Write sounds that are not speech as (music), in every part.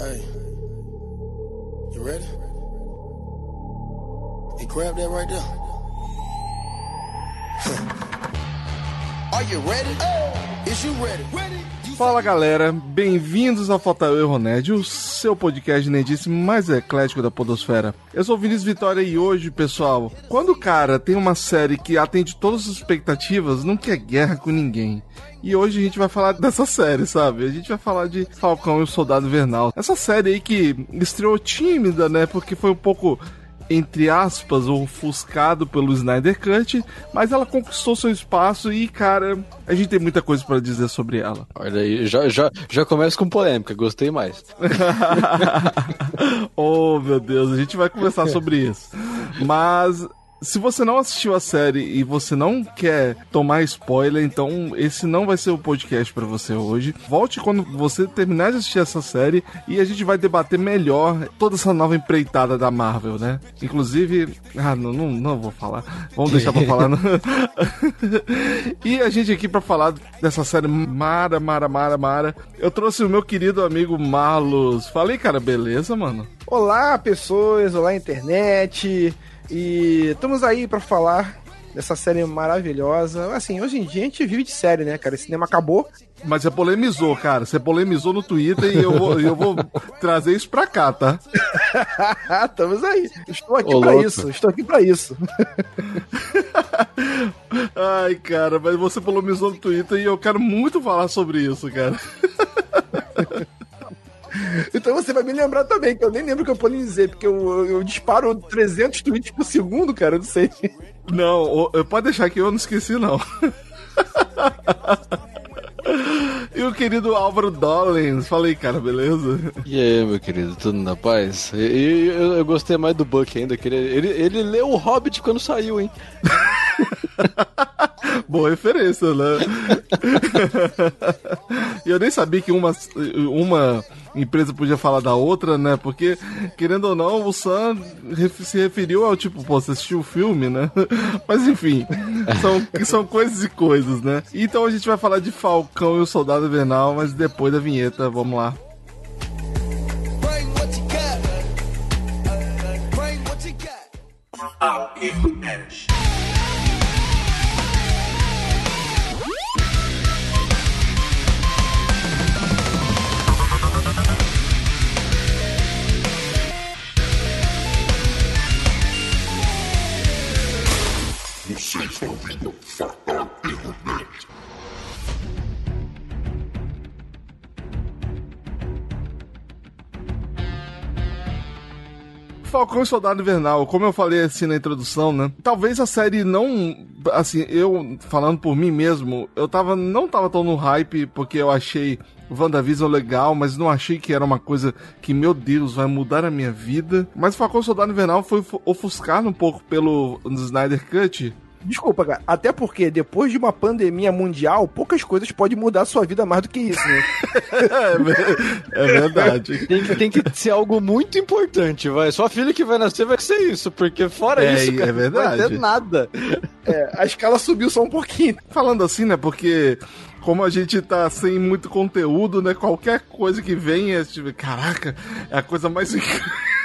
Hey, you ready? Hey, grab that right there. (laughs) Are you? Ready? Fala galera, bem-vindos ao Falta Erro Nerd, o seu podcast nerdice mais eclético da podosfera. Eu sou o Vinícius Vitória e hoje, pessoal, quando o cara tem uma série que atende todas as expectativas, não quer guerra com ninguém. E hoje a gente vai falar dessa série, sabe? A gente vai falar de Falcão e o Soldado Invernal. Essa série aí que estreou tímida, né? Porque foi um pouco entre aspas, ofuscado pelo Snyder Cut, mas ela conquistou seu espaço e, cara, a gente tem muita coisa para dizer sobre ela. Olha aí, já, já, já começa com polêmica, gostei mais. (laughs) oh, meu Deus, a gente vai conversar (laughs) sobre isso. Mas se você não assistiu a série e você não quer tomar spoiler, então esse não vai ser o podcast para você hoje. Volte quando você terminar de assistir essa série e a gente vai debater melhor toda essa nova empreitada da Marvel, né? Inclusive, ah, não, não, não vou falar. Vamos deixar pra falar. (laughs) e a gente aqui para falar dessa série mara, mara, mara, mara. Eu trouxe o meu querido amigo Marlos. Falei, cara, beleza, mano? Olá, pessoas, olá, internet. E estamos aí para falar dessa série maravilhosa. Assim, hoje em dia a gente vive de série, né, cara? O cinema acabou. Mas você polemizou, cara. Você polemizou no Twitter e eu vou, eu vou trazer isso pra cá, tá? (laughs) Estamos aí. Estou aqui Ô, pra louco. isso. Estou aqui pra isso. (laughs) Ai, cara, mas você polemizou no Twitter e eu quero muito falar sobre isso, cara. (laughs) (laughs) Então você vai me lembrar também, que eu nem lembro que eu polinizei, porque eu, eu disparo 300 tweets por segundo, cara, eu não sei. Não, pode deixar que eu não esqueci, não. (laughs) E o querido Álvaro Dollins, falei, cara, beleza? E aí, meu querido, tudo na paz? E, eu, eu, gostei mais do Buck ainda, que ele, ele, ele leu o Hobbit quando saiu, hein? (laughs) Boa referência, né? e eu nem sabia que uma, uma empresa podia falar da outra, né? Porque, querendo ou não, o Sam se referiu ao tipo, pô, você assistiu o filme, né? (laughs) Mas enfim, são, são coisas e coisas, né? Então a gente vai falar de Falcão e o Soldado Invernal, mas depois da vinheta, vamos lá. Ao Você está ouvindo Fatal Internet. Falcão e Soldado Invernal, como eu falei assim na introdução, né? Talvez a série não. Assim, eu falando por mim mesmo, eu tava, não tava tão no hype porque eu achei WandaVision legal, mas não achei que era uma coisa que, meu Deus, vai mudar a minha vida. Mas Falcão Soldado Invernal foi ofuscado um pouco pelo Snyder Cut. Desculpa, cara. Até porque depois de uma pandemia mundial, poucas coisas podem mudar a sua vida mais do que isso, né? (laughs) é, verdade. tem, que, tem que ser algo muito importante, vai. Sua filha que vai nascer vai ser isso, porque fora é, isso, cara, é verdade. não vai ter nada. É, a escala subiu só um pouquinho. (laughs) Falando assim, né? Porque como a gente tá sem muito conteúdo, né? Qualquer coisa que é tipo, caraca, é a coisa mais (laughs) incrível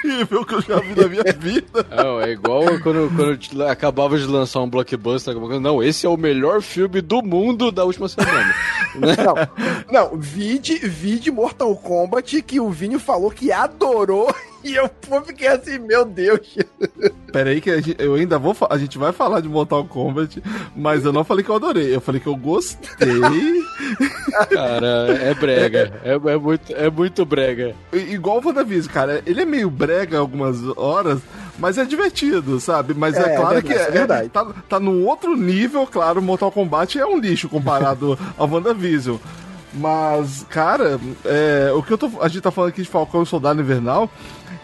que eu já vi na minha vida. (laughs) Não, é igual quando, quando acabava de lançar um blockbuster, não, esse é o melhor filme do mundo da última semana. (laughs) não, não, vide, vide Mortal Kombat que o Vinho falou que adorou (laughs) e eu fiquei assim, meu Deus. Pera aí que gente, eu ainda vou. A gente vai falar de Mortal Kombat, mas eu não falei que eu adorei. Eu falei que eu gostei. Cara, é brega. É, é, muito, é muito brega. Igual o WandaVision, cara. Ele é meio brega algumas horas, mas é divertido, sabe? Mas é, é claro é verdade, que é, é. Tá, tá num outro nível, claro. Mortal Kombat é um lixo comparado (laughs) ao WandaVision. Mas, cara, é, o que eu tô, a gente tá falando aqui de Falcão e Soldado Invernal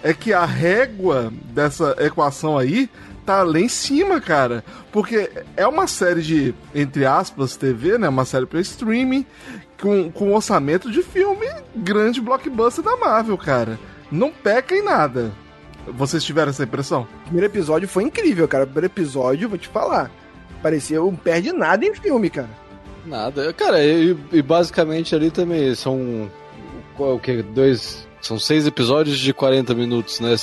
é que a régua dessa equação aí tá lá em cima, cara. Porque é uma série de, entre aspas, TV, né? Uma série para streaming, com, com orçamento de filme grande blockbuster da Marvel, cara. Não peca em nada. Vocês tiveram essa impressão? O primeiro episódio foi incrível, cara. O primeiro episódio, vou te falar. Parecia um perde nada em filme, cara. Nada. Cara, e, e basicamente ali também são. Qual, o que? Dois São seis episódios de 40 minutos, né?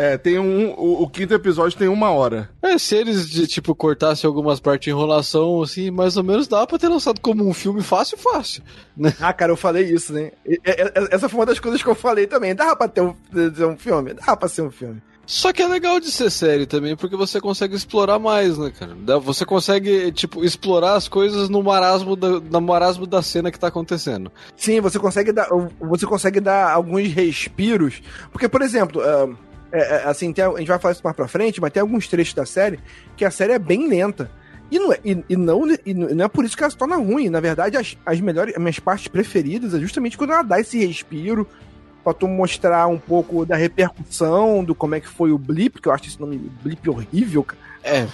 É, tem um. O, o, quinto episódio tem uma hora. É, se eles, de, tipo, cortassem algumas partes de enrolação, assim, mais ou menos dá pra ter lançado como um filme fácil, fácil. Né? (laughs) Ah, cara, eu falei isso, né? Essa foi uma das coisas que eu falei também. Dá pra ter um, ter um filme? Dá pra ser um filme. Só que é legal de ser série também, porque você consegue explorar mais, né, cara? Você consegue, tipo, explorar as coisas no marasmo da, no marasmo da cena que tá acontecendo. Sim, você consegue dar, você consegue dar alguns respiros. Porque, por exemplo, uh, é, assim, tem, a gente vai falar isso mais pra frente, mas tem alguns trechos da série que a série é bem lenta. E não é, e, e não, e não é por isso que ela se torna ruim. Na verdade, as, as melhores, as minhas partes preferidas é justamente quando ela dá esse respiro pra tu mostrar um pouco da repercussão, do como é que foi o Blip, que eu acho esse nome Blip horrível, cara. É.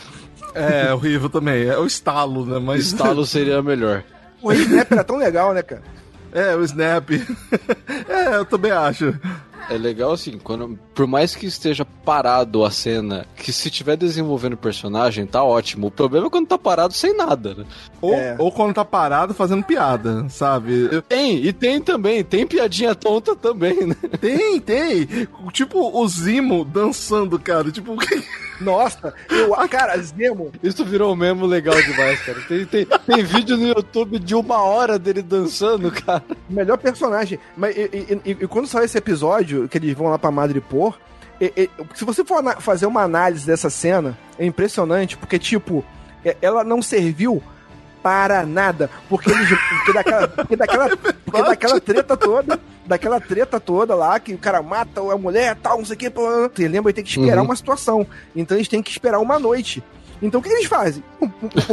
É, horrível também. É o estalo, né? Mas... Estalo (laughs) seria melhor. O Snap era tão legal, né, cara? É, o Snap. (laughs) é, eu também acho é legal assim, quando, por mais que esteja parado a cena, que se tiver desenvolvendo o personagem, tá ótimo. O problema é quando tá parado sem nada, né? Ou, é. ou quando tá parado fazendo piada, sabe? Tem, e tem também, tem piadinha tonta também, né? Tem, tem. Tipo o Zimo dançando, cara. Tipo. Nossa, eu, cara, Zemo. Isso virou um memo legal demais, cara. Tem, tem, tem vídeo no YouTube de uma hora dele dançando, cara. Melhor personagem. Mas e, e, e quando saiu esse episódio, que eles vão lá pra Madripoor, e, se você for fazer uma análise dessa cena, é impressionante, porque, tipo, ela não serviu para nada. Porque eles. Porque daquela, porque daquela, porque daquela treta toda. Daquela treta toda lá, que o cara mata a mulher tal, não sei o que. Você lembra? Tem que esperar uhum. uma situação. Então eles têm que esperar uma noite. Então o que eles fazem?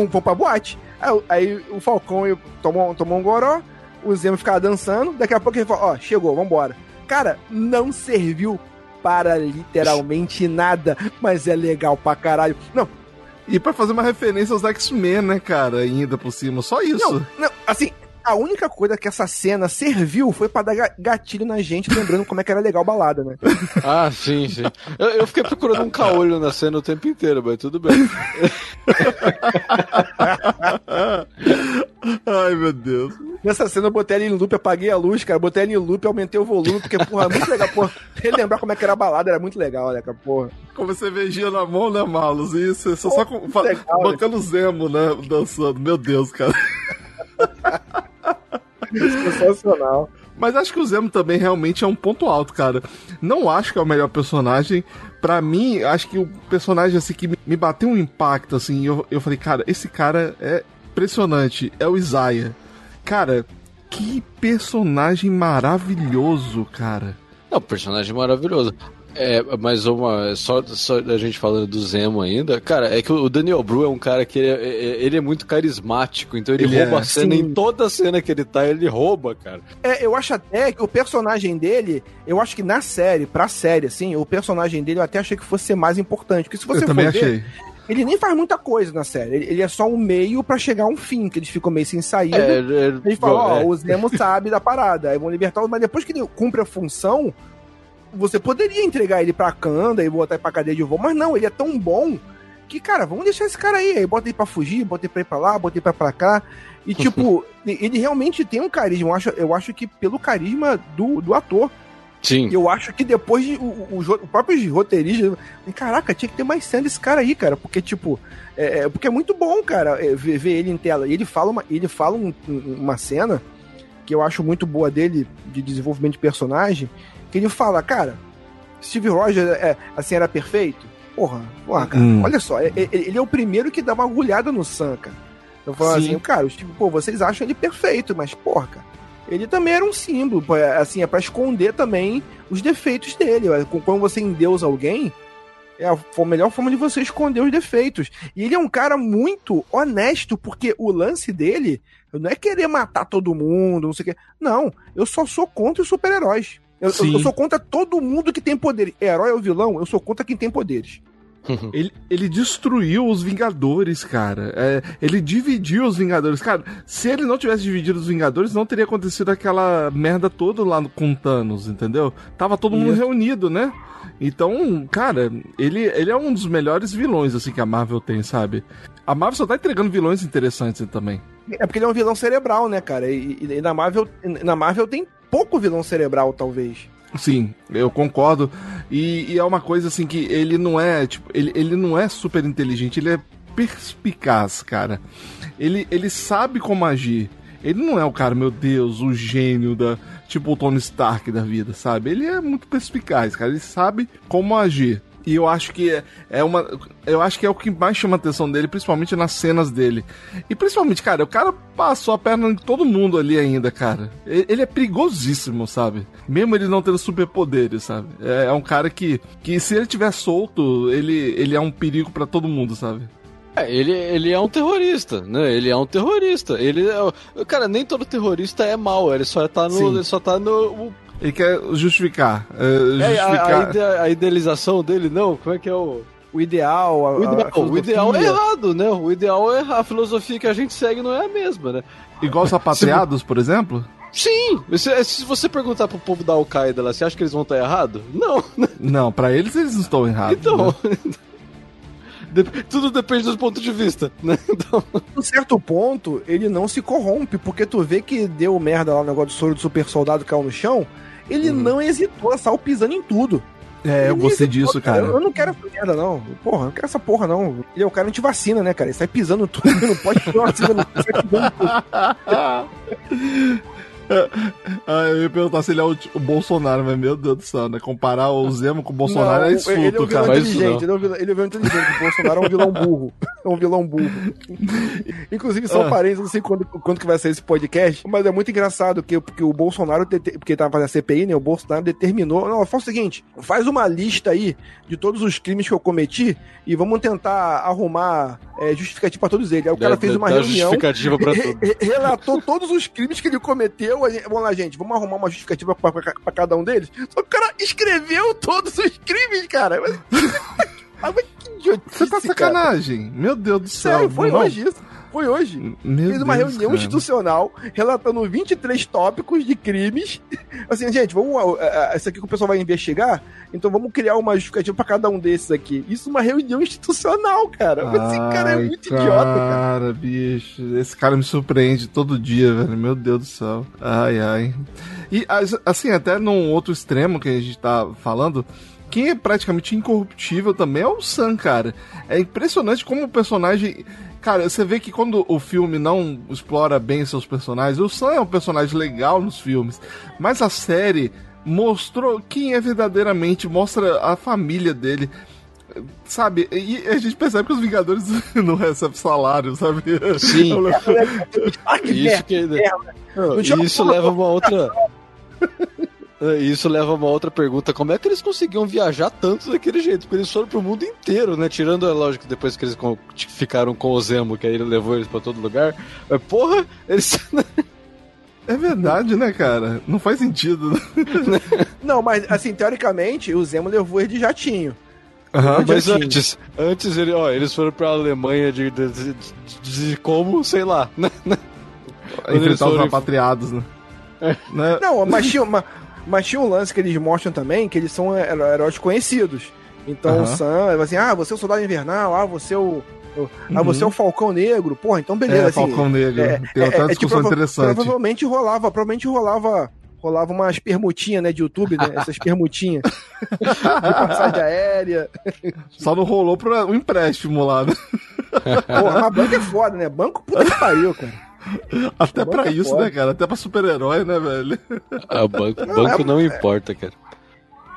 Vão pra boate. Aí, aí, o Falcão tomou, tomou um goró, o Zemo ficava dançando, daqui a pouco ele fala, ó, chegou, vambora. Cara, não serviu para literalmente nada, mas é legal pra caralho. Não, e para fazer uma referência aos X-Men, né, cara, ainda por cima. Só isso. Não, não, assim, a única coisa que essa cena serviu foi para dar gatilho na gente, lembrando como é que era legal balada, né? (laughs) Ah, sim, sim. Eu, eu fiquei procurando um caolho na cena o tempo inteiro, mas tudo bem. (laughs) Ai, meu Deus. Nessa cena eu botei ela em loop, apaguei a luz, cara, botei ela em loop, aumentei o volume, porque, porra, é muito legal, porra. Relembrar como é que era a balada era muito legal, né, cara, porra. Como você vegia na mão, né, Malus? Isso, só, só com, legal, botando né? Zemo, né, dançando. Meu Deus, cara. (laughs) (laughs) Sensacional. Mas acho que o Zemo também realmente é um ponto alto, cara. Não acho que é o melhor personagem. Para mim, acho que o personagem assim que me bateu um impacto assim, eu, eu falei, cara, esse cara é impressionante, é o Isaiah. Cara, que personagem maravilhoso, cara. É um personagem maravilhoso. É, mas uma. Só, só a gente falando do Zemo ainda, cara, é que o Daniel Bru é um cara que ele é, é ele é muito carismático, então ele, ele rouba é, a cena sim. em toda a cena que ele tá, ele rouba, cara. É, eu acho até que o personagem dele, eu acho que na série, pra série, assim, o personagem dele eu até achei que fosse ser mais importante. Porque se você eu também achei. Ver, ele nem faz muita coisa na série. Ele, ele é só um meio para chegar a um fim, que eles ficam meio sem saída. É, é, ele fala, ó, é. o Zemo sabe da parada, aí vão libertar, mas depois que ele cumpre a função, você poderia entregar ele pra Kanda e botar ele pra cadeia de voo, mas não, ele é tão bom que, cara, vamos deixar esse cara aí. Aí bota ele pra fugir, bota ele pra ir pra lá, bota ele pra, pra cá. E, tipo, ele realmente tem um carisma. Eu acho, eu acho que pelo carisma do, do ator. Sim. Eu acho que depois de, o, o, o próprio roteirista. Caraca, tinha que ter mais cena desse cara aí, cara. Porque, tipo. É, é porque é muito bom, cara, é, ver, ver, ele em tela. E ele fala uma, ele fala um, uma cena que eu acho muito boa dele, de desenvolvimento de personagem, que ele fala, cara, Steve Rogers é, assim era perfeito? Porra, porra cara, hum. olha só, ele, ele, é o primeiro que dá uma agulhada no Sam, cara. Eu falo assim, cara, Steve, pô, vocês acham ele perfeito, mas porra, cara, ele também era um símbolo, é, assim, é para esconder também os defeitos dele. Quando você endeusa alguém, é a melhor forma de você esconder os defeitos. E ele é um cara muito honesto, porque o lance dele não é querer matar todo mundo, não sei o quê. Não, eu só sou contra os super-heróis. Eu, eu, eu, sou contra todo mundo que tem poder. Herói ou vilão, eu sou contra quem tem poderes. (laughs) ele, ele destruiu os Vingadores, cara. É, ele dividiu os Vingadores. Cara, se ele não tivesse dividido os Vingadores, não teria acontecido aquela merda toda lá com Thanos, entendeu? Tava todo mundo reunido, né? Então, cara, ele, ele é um dos melhores vilões, assim, que a Marvel tem, sabe? A Marvel só tá entregando vilões interessantes também. É porque ele é um vilão cerebral, né, cara? E, e, e na, Marvel, na Marvel tem pouco vilão cerebral, talvez. Sim, eu concordo. E, e, é uma coisa assim que ele não é, tipo, ele, ele não é super inteligente, ele é perspicaz, cara. Ele, ele sabe como agir. Ele não é o cara, meu Deus, o gênio da. Tipo o Tony Stark da vida, sabe? Ele é muito perspicaz, cara. Ele sabe como agir. E eu acho que é, é uma. Eu acho que é o que mais chama a atenção dele, principalmente nas cenas dele. E principalmente, cara, o cara passou a perna em todo mundo ali ainda, cara. Ele é perigosíssimo, sabe? Mesmo ele não tendo superpoderes, sabe? É, é um cara que, que se ele tiver solto, ele, ele é um perigo para todo mundo, sabe? É, ele, ele é um terrorista, né? Ele é um terrorista. Ele é, cara, nem todo terrorista é mal, ele só tá no, ele só tá no ele quer justificar. Uh, justificar. É, a, a, ide a, idealização dele, não? Como é que é o. O ideal, a, o ideal, o ideal é errado, né? O ideal é a filosofia que a gente segue não é a mesma, né? Igual os apatriados, por exemplo? Sim! Se, se, você perguntar pro povo da Al-Qaeda lá, você acha que eles vão estar errados? Não. Não, para eles eles não estão errados. Então. Né? (laughs) tudo depende dos pontos de vista, né? Então... Em (laughs) certo ponto, ele não se corrompe, porque tu vê que deu merda lá no negócio do soro do super soldado caiu no chão, ele uhum. não hesitou, saiu pisando em tudo. É, eu gostei disso, cara. Eu, eu, não quero essa merda, não. Porra, eu não quero essa porra, não. Ele é o cara anti-vacina, né, cara? Ele sai pisando tudo, não pode ter vacina, não sai pisando tudo. (laughs) (laughs) Ah, eu ia perguntar se ele é o, o, Bolsonaro, mas meu Deus do céu, né? Comparar o Zemo com o Bolsonaro não, é insulto, ele é um cara. Inteligente, ele, é um vilão, ele é um inteligente, o Bolsonaro é um vilão burro. É um vilão burro. (laughs) Inclusive, só ah. parênteses, não sei quando, quando que vai sair esse podcast, mas é muito engraçado que, porque o Bolsonaro, porque ele tava fazendo a CPI, né? O Bolsonaro determinou. Não, faz o seguinte: faz uma lista aí de todos os crimes que eu cometi e vamos tentar arrumar é, justificativa pra todos eles. Aí o cara fez uma reunião. Justificativa pra tudo. Relatou todos os crimes que ele cometeu. Vamos lá, gente, vamos arrumar uma justificativa pra, pra, pra cada um deles. Só que o cara escreveu todos os crimes, cara. Mas, (laughs) mas que idiotice, Você tá sacanagem. Cara. Meu Deus do céu. Sério, foi não. hoje isso. Foi hoje. Meu Fez uma Deus, reunião cara. institucional relatando 23 tópicos de crimes. (laughs) Assim, gente, vamos. Isso aqui que o pessoal vai investigar. Então vamos criar uma justificativa pra cada um desses aqui. Isso é uma reunião institucional, cara. Ai, Esse cara é muito cara, idiota, cara. Cara, bicho. Esse cara me surpreende todo dia, velho. Meu Deus do céu. Ai, ai. E assim, até num outro extremo que a gente tá falando quem é praticamente incorruptível também é o Sam, cara. É impressionante como o personagem. Cara, você vê que quando o filme não explora bem seus personagens, o Sam é um personagem legal nos filmes, mas a série mostrou quem é verdadeiramente, mostra a família dele. Sabe, e a gente percebe que os Vingadores (laughs) não recebem salário, sabe? Sim. (laughs) isso que... Isso leva a uma outra. (laughs) Isso leva a uma outra pergunta: como é que eles conseguiam viajar tanto daquele jeito? Porque eles foram pro mundo inteiro, né? Tirando, é lógico, depois que eles ficaram com o Zemo, que aí ele levou eles pra todo lugar. Mas, porra, eles. (laughs) É verdade, né, cara? Não faz sentido. (laughs) Não, mas assim, teoricamente, o Zemo levou ele de jatinho. Uhum, mas antes, antes ele, ó, eles foram pra Alemanha de, de, de, de como, sei lá, né? Enfrentar os repatriados, né? É. né? Não, mas tinha, uma, mas tinha um lance que eles mostram também, que eles são heróis conhecidos. Então uhum. o Sam, é assim, ah, você é o soldado invernal, ah, você é o. ah, uhum. você é o Falcão Negro. Porra, então beleza. É, assim, Falcão Negro. É, Tem até é, uma é, discussão tipo, interessante. Provavelmente rolava, provavelmente rolava rolava umas permutinhas, né, de YouTube, né? Essas permutinhas. de passagem (laughs) aérea. Só não rolou para um empréstimo lá, né? Porra, mas banco é foda, né? Banco puta que pariu, cara. (laughs) Até pra é isso, foda. né, cara? Até pra super-herói, né, velho? Ah, banco, não, banco é, não importa, cara.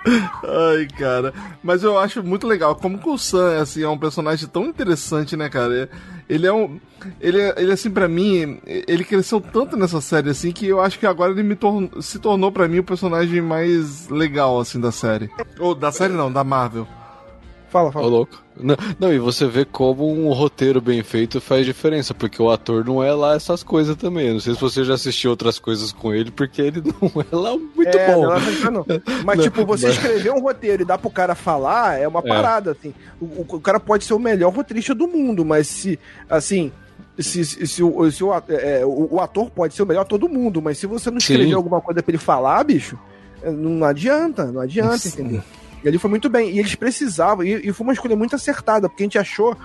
Ai, cara. Mas eu acho muito legal como que o Sam assim, é um personagem tão interessante, né, cara? Ele é um. Ele, ele assim, para mim, ele cresceu tanto nessa série, assim, que eu acho que agora ele me tor se tornou para mim o personagem mais legal, assim, da série. Ou da série não, da Marvel. Fala, fala. Ô, louco. Não, não, e você vê como um roteiro bem feito faz diferença, porque o ator não é lá essas coisas também. Não sei se você já assistiu outras coisas com ele, porque ele (laughs) não é lá muito é, bom. Não, não. Mas, (laughs) tipo, você escrever um roteiro e dar pro cara falar é uma é. parada, assim. O, o, cara pode ser o melhor roteirista do mundo, mas se, assim, se, se, se, o, se o, é, o, ator pode ser o melhor todo mundo, mas se você não escrever Sim. alguma coisa pra ele falar, bicho, não adianta, não adianta, entendeu? E ali foi muito bem. E eles precisavam, e, e foi uma escolha muito acertada, porque a gente achou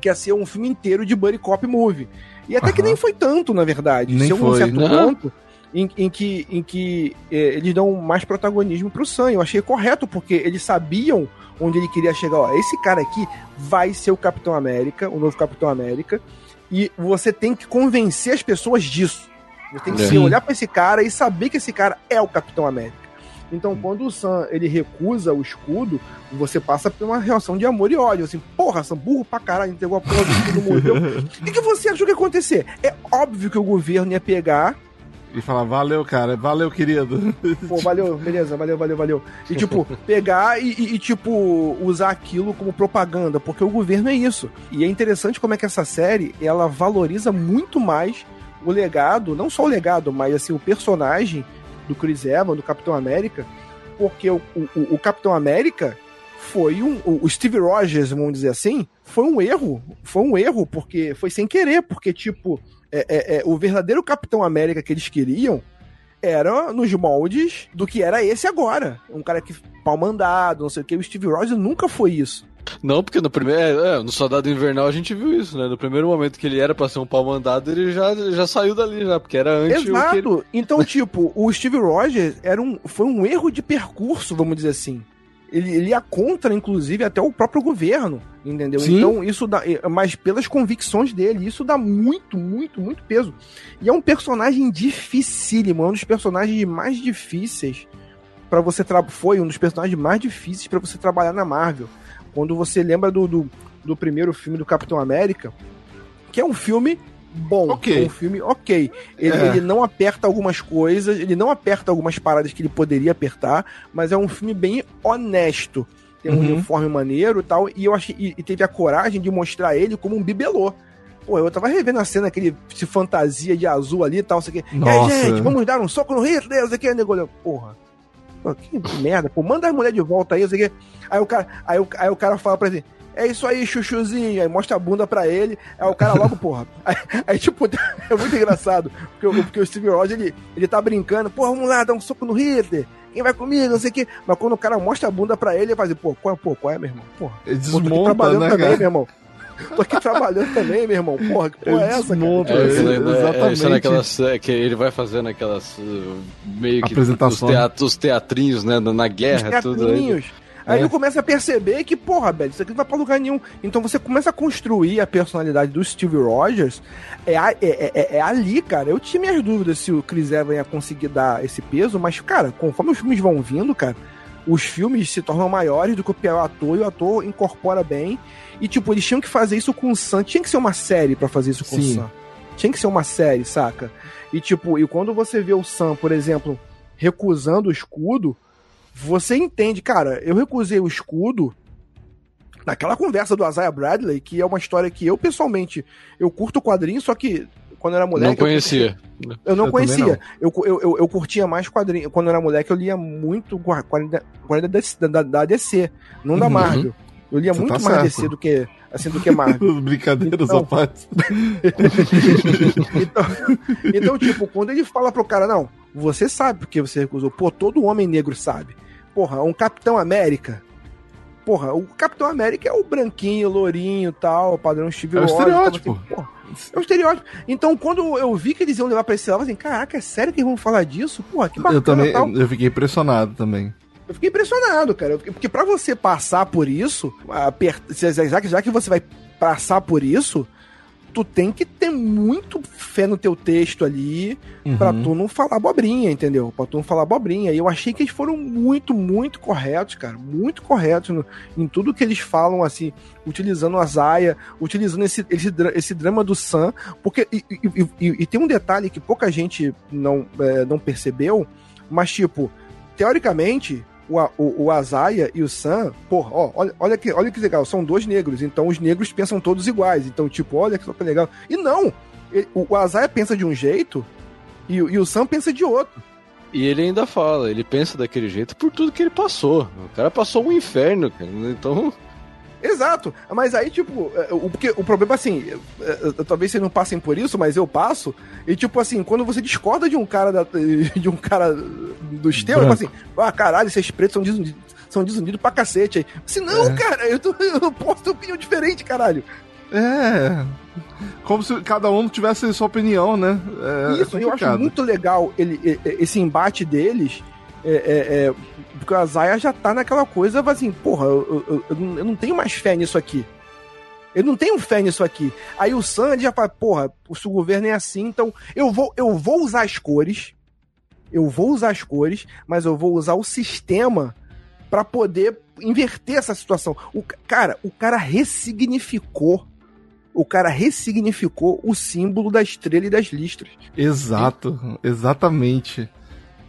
que ia ser um filme inteiro de Buddy Cop Movie. E até que nem foi tanto, na verdade. Nem foi. Um certo não. ponto, em, em que, em que eh, eles dão mais protagonismo pro Sam. Eu achei correto, porque eles sabiam onde ele queria chegar. Ó, esse cara aqui vai ser o Capitão América, o novo Capitão América, e você tem que convencer as pessoas disso. Você tem que é. olhar para esse cara e saber que esse cara é o Capitão América. Então, quando o Sam ele recusa o escudo, você passa por uma reação de amor e ódio. Assim, porra, Sam, burro pra caralho, entregou a porra do escudo, morreu. (laughs) O que, que você achou que ia acontecer? É óbvio que o governo ia pegar e falar, valeu, cara, valeu, querido. (laughs) Pô, valeu, beleza, valeu, valeu, valeu. E, tipo, (laughs) pegar e, e, tipo, usar aquilo como propaganda, porque o governo é isso. E é interessante como é que essa série, ela valoriza muito mais o legado, não só o legado, mas, assim, o personagem do Chris Evans, do Capitão América, porque o, o, o Capitão América foi um. O Steve Rogers, vamos dizer assim, foi um erro. Foi um erro, porque foi sem querer, porque, tipo é, é, é, o verdadeiro Capitão América que eles queriam era nos moldes do que era esse agora. Um cara que pau mandado, não sei o que. O Steve Rogers nunca foi isso. Não, porque no primeiro. É, é, no Soldado Invernal a gente viu isso, né? No primeiro momento que ele era pra ser um pau mandado, ele já, já saiu dali, já, porque era antes. Exato. Ele... Então, (laughs) tipo, o Steve Rogers era um, foi um erro de percurso, vamos dizer assim ele, ele ia contra, inclusive, até o próprio governo, entendeu? Sim. Então, isso dá. Mas pelas convicções dele, isso dá muito, muito, muito peso. E é um personagem dificílimo, é um dos personagens mais difíceis para você. Foi um dos personagens mais difíceis para você trabalhar na Marvel. Quando você lembra do, do, do primeiro filme do Capitão América, que é um filme bom. Okay. É um filme ok. Ele, é. ele, não aperta algumas coisas, ele não aperta algumas paradas que ele poderia apertar, mas é um filme bem honesto. Tem um uhum. uniforme maneiro e tal, e eu achei, e, e, teve a coragem de mostrar ele como um bibelô. Pô, eu tava revendo a cena que ele se fantasia de azul ali e tal, sei que. E aí, gente, vamos dar um soco no Hitler, sei que, nego. Porra. Pô, que merda, pô, manda a mulher de volta aí, sei que. Aí o cara, aí o, aí o cara fala pra ele, é isso aí, chuchuzinho. Aí mostra a bunda pra ele. Aí o cara logo, porra. (laughs) Aí, aí tipo, (laughs) é muito engraçado. Porque, porque o Steve Rogers, ele, ele tá brincando. Porra, vamos lá, dar um soco no Hitler. Quem vai comigo, não sei o quê. Mas quando o cara mostra a bunda pra ele, ele faz assim, pô, qual, pô, qual é, meu irmão? Porra. Desmonta, tô aqui trabalhando né, também, cara? meu irmão. (laughs) Tô aqui trabalhando também, meu irmão. Porra, que porra é essa, cara? É, é, exatamente. É, naquelas, é, que ele vai fazendo aquelas uh, meio que os, teatros, os teatrinhos, né, na guerra, os tudo aí. Aí é. ele começa a perceber que, porra, velho, isso aqui não vai pra lugar nenhum. Então você começa a construir a personalidade do Steve Rogers. É, é, é, é, é ali, cara. Eu tinha minhas dúvidas se o Chris Evans ia conseguir dar esse peso, mas, cara, conforme os filmes vão vindo, cara, os filmes se tornam maiores do que o ator e o ator incorpora bem. E, tipo, eles tinham que fazer isso com o Sam. Tinha que ser uma série para fazer isso com Sim. o Sam. Tinha que ser uma série, saca? E, tipo, e quando você vê o Sam, por exemplo, recusando o escudo você entende, cara, eu recusei o escudo naquela conversa do Isaiah Bradley, que é uma história que eu, pessoalmente, eu curto o quadrinho, só que quando eu era moleque... Não conhecia. Eu, eu não eu conhecia. Não. Eu, eu, eu, curtia mais quadrinho. Quando eu era moleque, eu lia muito quadrinho da, da, da DC, não da uhum. Marvel. Eu lia Você muito tá mais certo. DC do que, assim, do que Marvel. (laughs) Brincadeiras então, à parte. então, (laughs) então, tipo, quando ele fala pro cara, não, você sabe porque você recusou. Pô, todo homem negro sabe. Porra, um Capitão América. Porra, o Capitão América é o branquinho, lourinho tal, padrão Steve É o estereótipo. Assim, porra, é o estereótipo. Então, quando eu vi que eles iam levar pra esse lado, assim, caraca, é sério que eles vão falar disso? Porra, que bacana. Eu também, tal. eu fiquei impressionado também. Eu fiquei impressionado, cara. Porque para você passar por isso, já que você vai passar por isso, tu tem que ter muito fé no teu texto ali uhum. pra tu não falar abobrinha, entendeu? Pra tu não falar abobrinha. E eu achei que eles foram muito, muito corretos, cara. Muito corretos no, em tudo que eles falam, assim, utilizando a Zaya, utilizando esse, esse, esse drama do Sam. Porque. E, e, e, e, tem um detalhe que pouca gente não, é, não percebeu, mas, tipo, teoricamente, o, o, o Azaia e o Sam, porra, ó, olha, olha, que, olha que legal, são dois negros, então os negros pensam todos iguais. Então, tipo, olha que legal. E não! Ele, o, o Azaia pensa de um jeito e, e o Sam pensa de outro. E ele ainda fala, ele pensa daquele jeito por tudo que ele passou. O cara passou um inferno, cara. Então. Exato, mas aí, tipo, é, o, porque o problema, assim, é, é, talvez vocês não passem por isso, mas eu passo, e tipo assim, quando você discorda de um cara da, (laughs) de um cara do teus, tipo assim, ah, caralho, esses pretos são desunidos, são desunidos pra cacete aí. Assim, não, é. cara, eu, tô, (laughs) eu não posso ter opinião diferente, caralho. É. como se cada um tivesse sua opinião, né? É, Isso, é eu acho muito legal ele, esse embate deles. É, é, é, porque a Zaya já tá naquela coisa, assim, porra, eu, eu, eu, eu, não tenho mais fé nisso aqui. Eu não tenho fé nisso aqui. Aí o Sam já fala, porra, se o governo é assim, então eu vou, eu vou usar as cores. Eu vou usar as cores, mas eu vou usar o sistema para poder inverter essa situação. O cara, o cara ressignificou o cara ressignificou o símbolo da estrela e das listras. Exato, exatamente.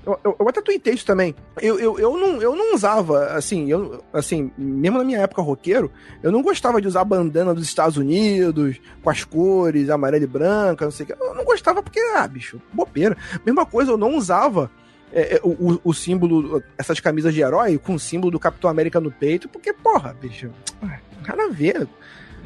Eu, eu, eu, até tuitei isso também. Eu, eu, eu, não, eu não usava, assim, eu, assim, mesmo na minha época roqueiro, eu não gostava de usar bandana dos Estados Unidos, com as cores amarela e branca, não sei o que. Eu não gostava porque, ah, bicho, bobeira. Mesma coisa, eu não usava é, é, o, o, símbolo, essas camisas de herói com o símbolo do Capitão América no peito, porque, porra, bicho, nada a ver.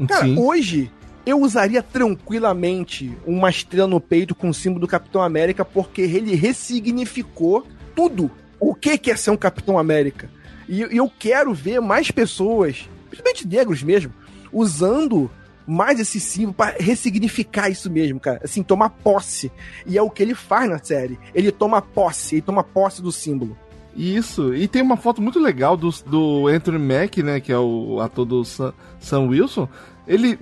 Cara, Sim. hoje eu usaria tranquilamente uma estrela no peito com o símbolo do Capitão América, porque ele ressignificou tudo. O que, que é ser um Capitão América? E, e eu quero ver mais pessoas, principalmente negros mesmo, usando mais esse símbolo para ressignificar isso mesmo, cara. Assim, tomar posse. E é o que ele faz na série. Ele toma posse, ele toma posse do símbolo. Isso, e tem uma foto muito legal do, do Anthony Mack, né, que é o ator do Sam, Sam Wilson, ele,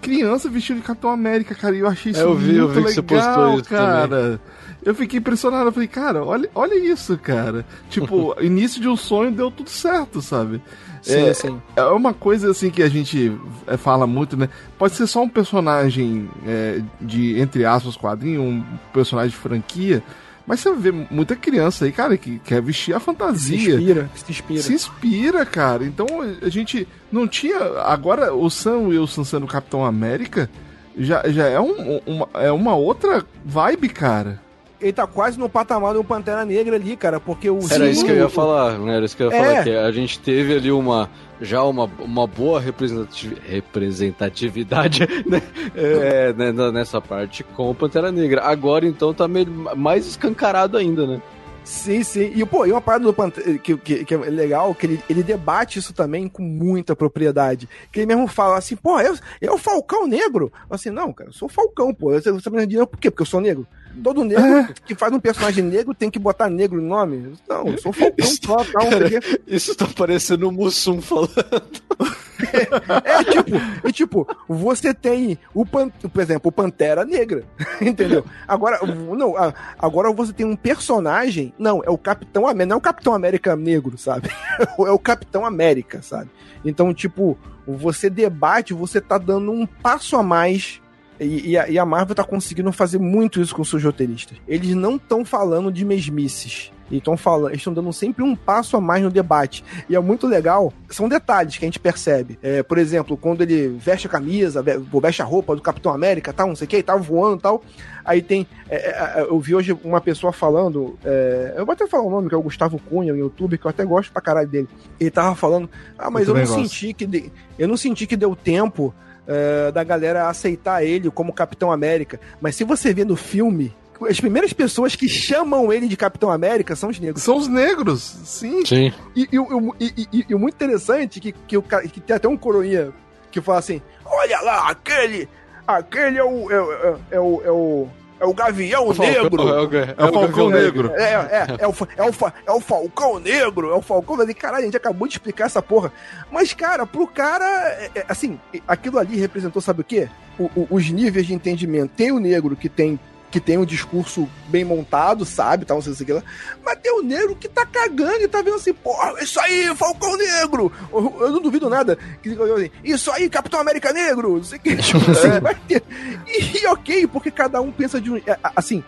criança vestido de Capitão América, cara, e eu achei isso é, eu vi, muito eu vi legal, que você postou isso cara. Também. Eu fiquei impressionado, eu falei, cara, olha, olha isso, cara. Tipo, (laughs) início de um sonho deu tudo certo, sabe? Sim, é, sim. é uma coisa assim que a gente é, fala muito, né? Pode ser só um personagem é, de, entre aspas, quadrinho, um personagem de franquia, mas você vê muita criança aí, cara, que quer vestir a fantasia. Se inspira, se inspira. Se inspira, cara. Então a gente não tinha. Agora o Sam Wilson sendo Capitão América já, já é, um, uma, é uma outra vibe, cara ele tá quase no patamar do Pantera Negra ali, cara, porque o... Era isso que eu ia falar, né? Era isso que eu ia é. falar, que a gente teve ali uma, já uma, uma boa representatividade (laughs) né? É, né, nessa parte com o Pantera Negra. Agora, então, tá mais escancarado ainda, né? Sim, sim. E, pô, e uma parada do Pantera que, que, que, é legal, que ele, ele debate isso também com muita propriedade. Que ele mesmo fala assim, pô, eu, eu o Falcão Negro. Assim, não, cara, eu sou Falcão, pô. Você, você me por quê? Porque eu sou negro todo negro é. que faz um personagem negro tem que botar negro no nome? Não, eu sou Falcão isso, só, tal, cara, Isso tá parecendo o Mussum falando. (laughs) É, é, tipo, é tipo, você tem o pan, por exemplo, o Pantera Negra, (laughs) entendeu? Agora, não, agora você tem um personagem, não, é o Capitão América, não é o Capitão América negro, sabe? (laughs) É o Capitão América, sabe? Então, tipo, você debate, você tá dando um passo a mais e, e, a, e, a, Marvel tá conseguindo fazer muito isso com seus roteiristas. Eles não estão falando de mesmices. Estão falando, estão dando sempre um passo a mais no debate. E é muito legal. São detalhes que a gente percebe. É, por exemplo, quando ele veste a camisa, veste a roupa do Capitão América, tal, não sei o que, tá voando tal. Aí tem. É, é, é, eu vi hoje uma pessoa falando. É, eu vou até falar o nome, que é o Gustavo Cunha, o youtuber, que eu até gosto pra caralho dele. Ele tava falando. Ah, mas eu, eu não senti que. De, eu não senti que deu tempo uh, da galera aceitar ele como Capitão América. Mas se você vê no filme, as primeiras pessoas que chamam ele de Capitão América são os negros. São os negros, sim. Sim. E, e, o muito interessante que, que, que tem até um coroinha que fala assim: olha lá, aquele. Aquele é o. É, é, é o. É o é o Gavião Negro. É o, Falcão Negro. É, é, é, o, é, o, é o Falcão Negro. É o Falcão. Negro. Caralho, a gente acabou de explicar essa porra. Mas, cara, pro cara, é, é, assim, aquilo ali representou, sabe o quê? O, o, os níveis de entendimento. Tem o negro que tem que tem um discurso bem montado, sabe, tal, não sei o que lá. Mas tem o negro que tá cagando e tá vendo assim, porra, isso aí, Falcão Negro! Eu, eu não duvido nada. Assim, isso aí, Capitão América Negro! Não sei o que. É. (laughs) vai ter. E, e, ok, porque cada um pensa de um. É, assim,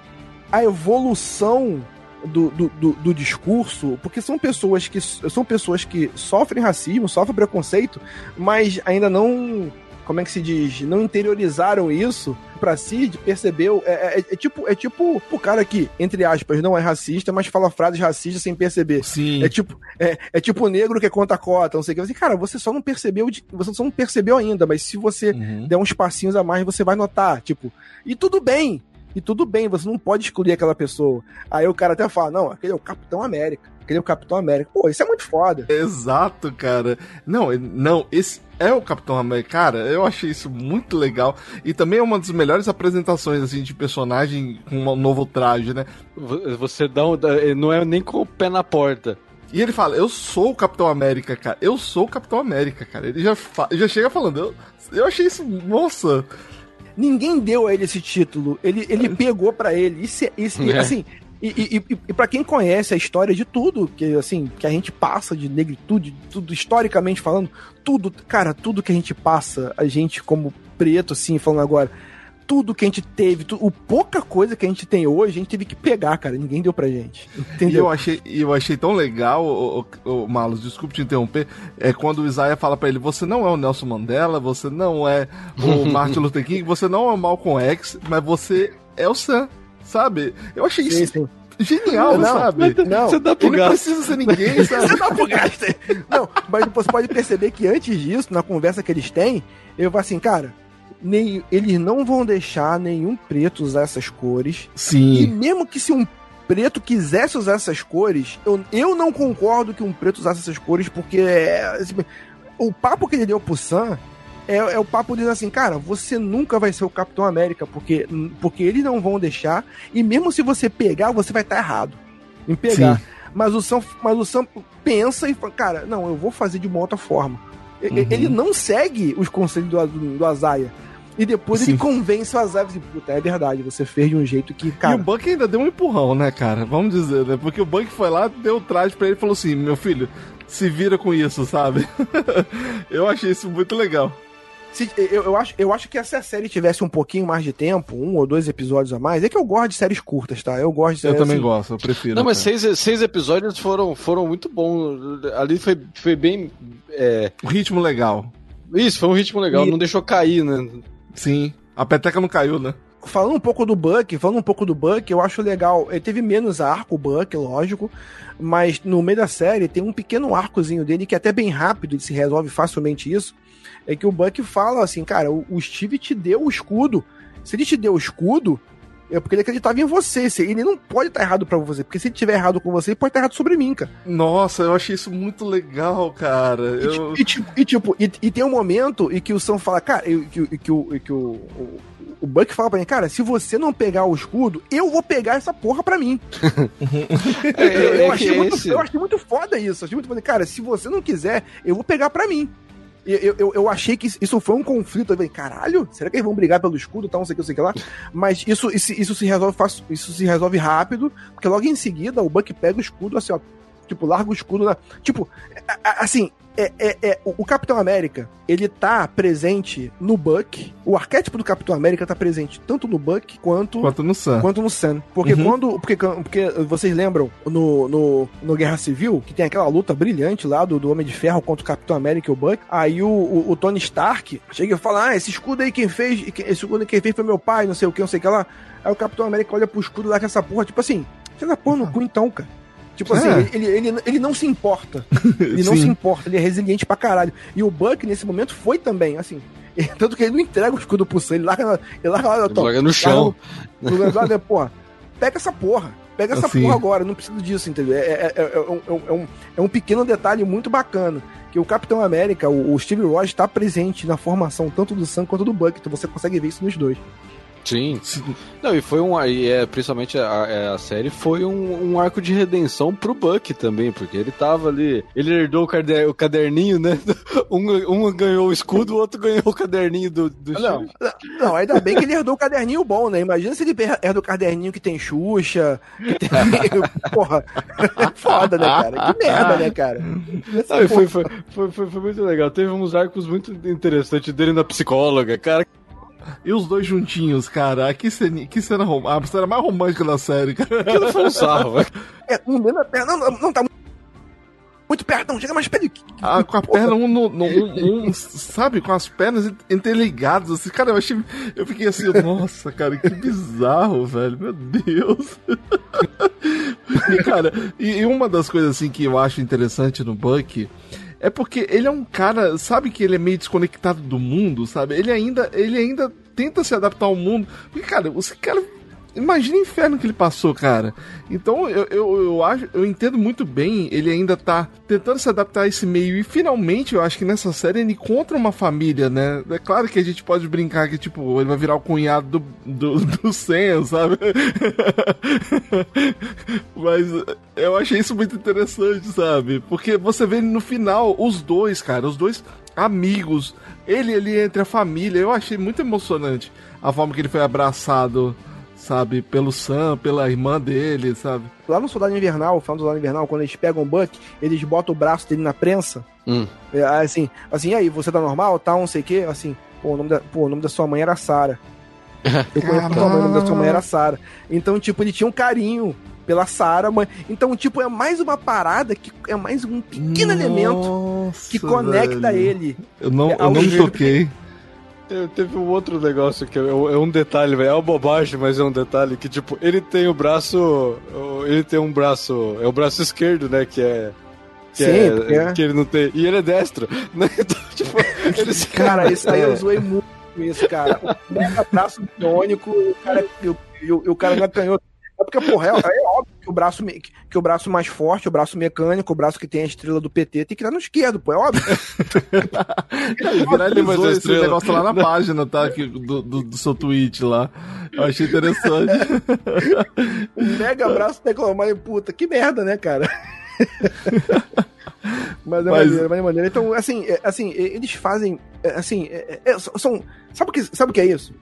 a evolução do, do, do, do, discurso, porque são pessoas que são pessoas que sofrem racismo, sofrem preconceito, mas ainda não como é que se diz, não interiorizaram isso para si, percebeu, é, é, é, tipo é tipo o cara que, entre aspas, não é racista, mas fala frases racistas sem perceber. Sim. É tipo é, é tipo o negro que conta cota, não sei o que. Assim, cara, você só não percebeu, você só não percebeu ainda, mas se você uhum. der uns passinhos a mais, você vai notar, tipo. E tudo bem, E tudo bem, você não pode excluir aquela pessoa. Aí o cara até fala: não, aquele é o Capitão América. Aquele é o Capitão América. Pô, isso é muito foda. Exato, cara. Não, não, esse é o Capitão América. Cara, eu achei isso muito legal. E também é uma das melhores apresentações, assim, de personagem com um novo traje, né? Você dá um. Não é nem com o pé na porta. E ele fala, eu sou o Capitão América, cara. Eu sou o Capitão América, cara. Ele já, já chega falando, eu, eu achei isso, nossa. Ninguém deu a ele esse título. Ele, ele pegou para ele. Isso, é, isso (laughs) é. assim, e, e, e, para quem conhece a história de tudo, que assim, que a gente passa de negritude, tudo historicamente falando, tudo, cara, tudo que a gente passa, a gente como preto, assim, falando agora, tudo que a gente teve, tu, o pouca coisa que a gente tem hoje, a gente teve que pegar, cara. Ninguém deu pra gente. Entendeu? E eu achei, eu achei tão legal, o, o, o Malus, desculpe te interromper, é quando o Isaiah fala para ele: você não é o Nelson Mandela, você não é o Martin Luther King, você não é o Malcolm X, mas você é o Sam, sabe? Eu achei sim, isso. Sim genial, não, sabe? Não, você dá pro ele não precisa ser ninguém, (laughs) sabe? você dá pro gasto. Não, mas você pode perceber que antes disso, na conversa que eles têm, eu falo assim, cara, nem, eles não vão deixar nenhum preto usar essas cores. Sim. E mesmo que se um preto quisesse usar essas cores, eu, eu não concordo que um preto usasse essas cores, porque assim, o papo que ele deu pro Sam é, é, o papo dizendo assim, cara, você nunca vai ser o Capitão América, porque, porque eles não vão deixar, e mesmo se você pegar, você vai estar tá errado em pegar. Sim. Mas o, Sam, mas o Sam pensa e fala, cara, não, eu vou fazer de uma outra forma. Uhum. Ele não segue os conselhos do, do, do Azaia. E depois Sim. ele convence o Azar assim, puta, é verdade, você fez de um jeito que, cara... E o Buck ainda deu um empurrão, né, cara? Vamos dizer, né? Porque o Buck foi lá, deu o traje pra ele e falou assim, meu filho, se vira com isso, sabe? (laughs) eu achei isso muito legal. Se, eu, eu, acho, eu acho que se a série tivesse um pouquinho mais de tempo, um ou dois episódios a mais, é que eu gosto de séries curtas, tá? Eu gosto de séries Eu também assim. gosto, eu prefiro. Não, mas seis, seis episódios foram, foram muito bons. Ali foi, foi bem. É... Um ritmo legal. Isso, foi um ritmo legal, e... não deixou cair, né? Sim. A peteca não caiu, né? Falando um pouco do Buck, falando um pouco do Buck, eu acho legal. Ele teve menos arco, o Buck, lógico, mas no meio da série tem um pequeno arcozinho dele que é até bem rápido, ele se resolve facilmente isso. É que o Buck fala assim, cara, o Steve te deu o escudo. Se ele te deu o escudo, é porque ele acreditava em você. Ele não pode estar errado para você, porque se ele tiver errado com você, ele pode estar errado sobre mim, cara. Nossa, eu achei isso muito legal, cara. E, eu... e, tipo, e, tipo e, e, tem um momento em que o Sam fala, cara, e que, que, que, o, que o, o, o Buck fala pra mim, cara, se você não pegar o escudo, eu vou pegar essa porra pra mim. (laughs) é, eu, eu, é achei muito, eu achei muito foda isso. Achei muito foda. Cara, se você não quiser, eu vou pegar pra mim. Eu, eu, eu, achei que isso foi um conflito. Eu falei, caralho, será que eles vão brigar pelo escudo tal, não sei o que, não sei o que lá? Mas isso, isso, isso, se resolve isso se resolve rápido, porque logo em seguida o Buck pega o escudo assim, ó. Tipo, larga o escudo. Tipo, assim, é, é, é, o Capitão América, ele tá presente no Buck. O arquétipo do Capitão América tá presente tanto no Buck quanto, quanto no Sam. Quanto no Sam. Porque uhum. quando. Porque, porque vocês lembram no, no, no, Guerra Civil, que tem aquela luta brilhante lá do, do Homem de Ferro contra o Capitão América e o Buck. Aí o, o, o Tony Stark chega e fala: Ah, esse escudo aí quem fez. Esse escudo aí quem fez foi meu pai, não sei o que, não sei o que lá. Aí o Capitão América olha pro escudo lá com essa porra, tipo assim, tira a porra no cu então, cara. Tipo assim, é. ele, ele, ele não se importa. (laughs) Ele não se importa, ele é resiliente pra caralho. E o Buck, nesse momento, foi também, assim. (laughs) Tanto que ele não entrega o escudo pro Sam, ele larga, ele larga lá, ele larga no chão. No, no, no, porra, pega essa porra. Pega essa assim. porra agora, não precisa disso, entendeu? É, é, é, é, um, é, um, é um pequeno detalhe muito bacana. Que o Capitão América, o, o Steve Rogers, está presente na formação tanto do Sam quanto do Buck. Então você consegue ver isso nos dois. Sim. Não, e foi um. E é, principalmente a, a série foi um, um, arco de redenção pro Buck também, porque ele tava ali. Ele herdou o, cader, o caderninho, né? (laughs) Um, um ganhou o escudo, o outro ganhou o caderninho do, do não, não, ainda bem que ele herdou o caderninho bom, né? Imagina se ele herda o caderninho que tem Xuxa, que tem. (laughs) Porra, (laughs) foda, né, cara? Que merda, né, cara? Não, foi, foi, foi, foi, foi muito legal. Teve uns arcos muito interessantes dele na psicóloga, cara. E os dois juntinhos, cara. Que cena, que cena romântica. A cena mais romântica da série, cara. (laughs) Aquilo foi um sarro, velho. É, um perna. Não, não, não tá muito perto, não, chega mais perto. Ah, com a Porra. perna, um, no, no, um, um, sabe, com as pernas interligadas, assim, cara, eu achei, eu fiquei assim, nossa, cara, que bizarro, velho, meu Deus. (laughs) e, cara, e, e, uma das coisas, assim, que eu acho interessante no Buck é porque ele é um cara, sabe que ele é meio desconectado do mundo, sabe? Ele ainda, ele ainda tenta se adaptar ao mundo. Porque, cara, esse cara imagina o inferno que ele passou, cara. Então eu, eu, eu acho, eu entendo muito bem, ele ainda tá tentando se adaptar a esse meio e finalmente eu acho que nessa série ele encontra uma família, né? É claro que a gente pode brincar que, tipo, ele vai virar o cunhado do, do, (laughs) do Sam, sabe? (laughs) Mas eu achei isso muito interessante, sabe? Porque você vê no final os dois, cara, os dois amigos, ele ali entre a família, eu achei muito emocionante a forma que ele foi abraçado sabe? Pelo Sam, pela irmã dele, sabe? Lá no Soldado Invernal, falando do Soldado Invernal, quando eles pegam o Buck, eles botam o braço dele na prensa. Hum. É, assim, assim, e aí, você tá normal, tá, não sei o quê? Assim, pô, o nome da, pô, o nome da sua mãe era Sara. (laughs) Eu conheço tua mãe, o nome da sua mãe era Sara. Então, tipo, ele tinha um carinho pela Sara, mãe. Então, tipo, é mais uma parada que é mais um pequeno Nossa, elemento que conecta velho. ele. Eu não, eu não toquei. Que Teve um outro negócio que é, é um detalhe, velho. É uma bobagem, mas é um detalhe que, tipo, ele tem o braço. Ele tem um braço. É o braço esquerdo, né? Que é. Que, Sim, é, é. que ele não tem. E ele é destro. (laughs) Né? Então, tipo, ele... Cara, isso aí eu zoei muito isso, cara. O braço biônico, o cara, o, o, o cara já ganhou é porque, porra, é, é, óbvio que o, braço, que o braço mais forte, o braço mecânico, o braço que tem a estrela do PT, tem que ir no esquerdo, pô, é óbvio. (laughs) Viralizou esse negócio lá na página, tá? Que, do, do, do, seu tweet lá. Eu achei interessante. (laughs) um mega abraço reclamar, puta, que merda, né, cara? (laughs) Mas é Mas... maneiro, mas é maneiro. Então, assim, é, assim, eles fazem. É, assim, é, é, são. Sabe o, que, sabe o que é isso?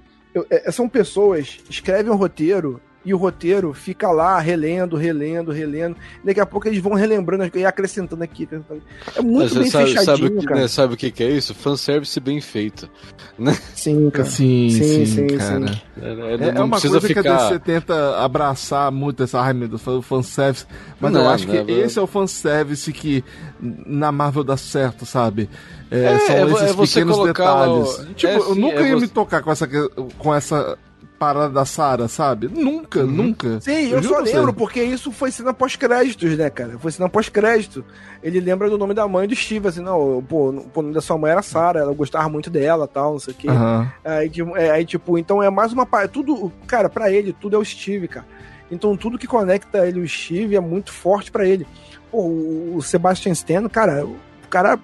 É, são pessoas escrevem um roteiro e o roteiro fica lá relendo, relendo, relendo. Daqui a pouco eles vão relembrando e acrescentando aqui. Acrescentando. É muito bem sabe, fechadinho, sabe, cara. Né, sabe o que, que é isso? Fanservice bem feito. (laughs) Né? Sim, cara. Sim, sim, sim, sim cara. Sim. É, é, é uma coisa ficar... que a DC tenta abraçar muito essa ai do fanservice, mas não, eu acho que esse é o fanservice que na Marvel dá certo, sabe? É, é são é esses pequenos detalhes. O... Tipo, eu nunca ia você... me tocar com essa, com essa parada da Sarah, sabe? Nunca, uhum. nunca. Sim, eu, eu só lembro, porque isso foi cena pós-créditos, né, cara? Foi cena pós-crédito. Ele lembra do nome da mãe do Steve, assim, não, pô, o nome da sua mãe era Sarah, ela gostava muito dela tal, não sei o quê. Uhum. Aí, tipo, é, aí, tipo, então é mais uma parte. Tudo, cara, para ele, tudo é o Steve, cara. Então tudo que conecta ele e o Steve é muito forte para ele. Pô, o Sebastian Stan, cara, o cara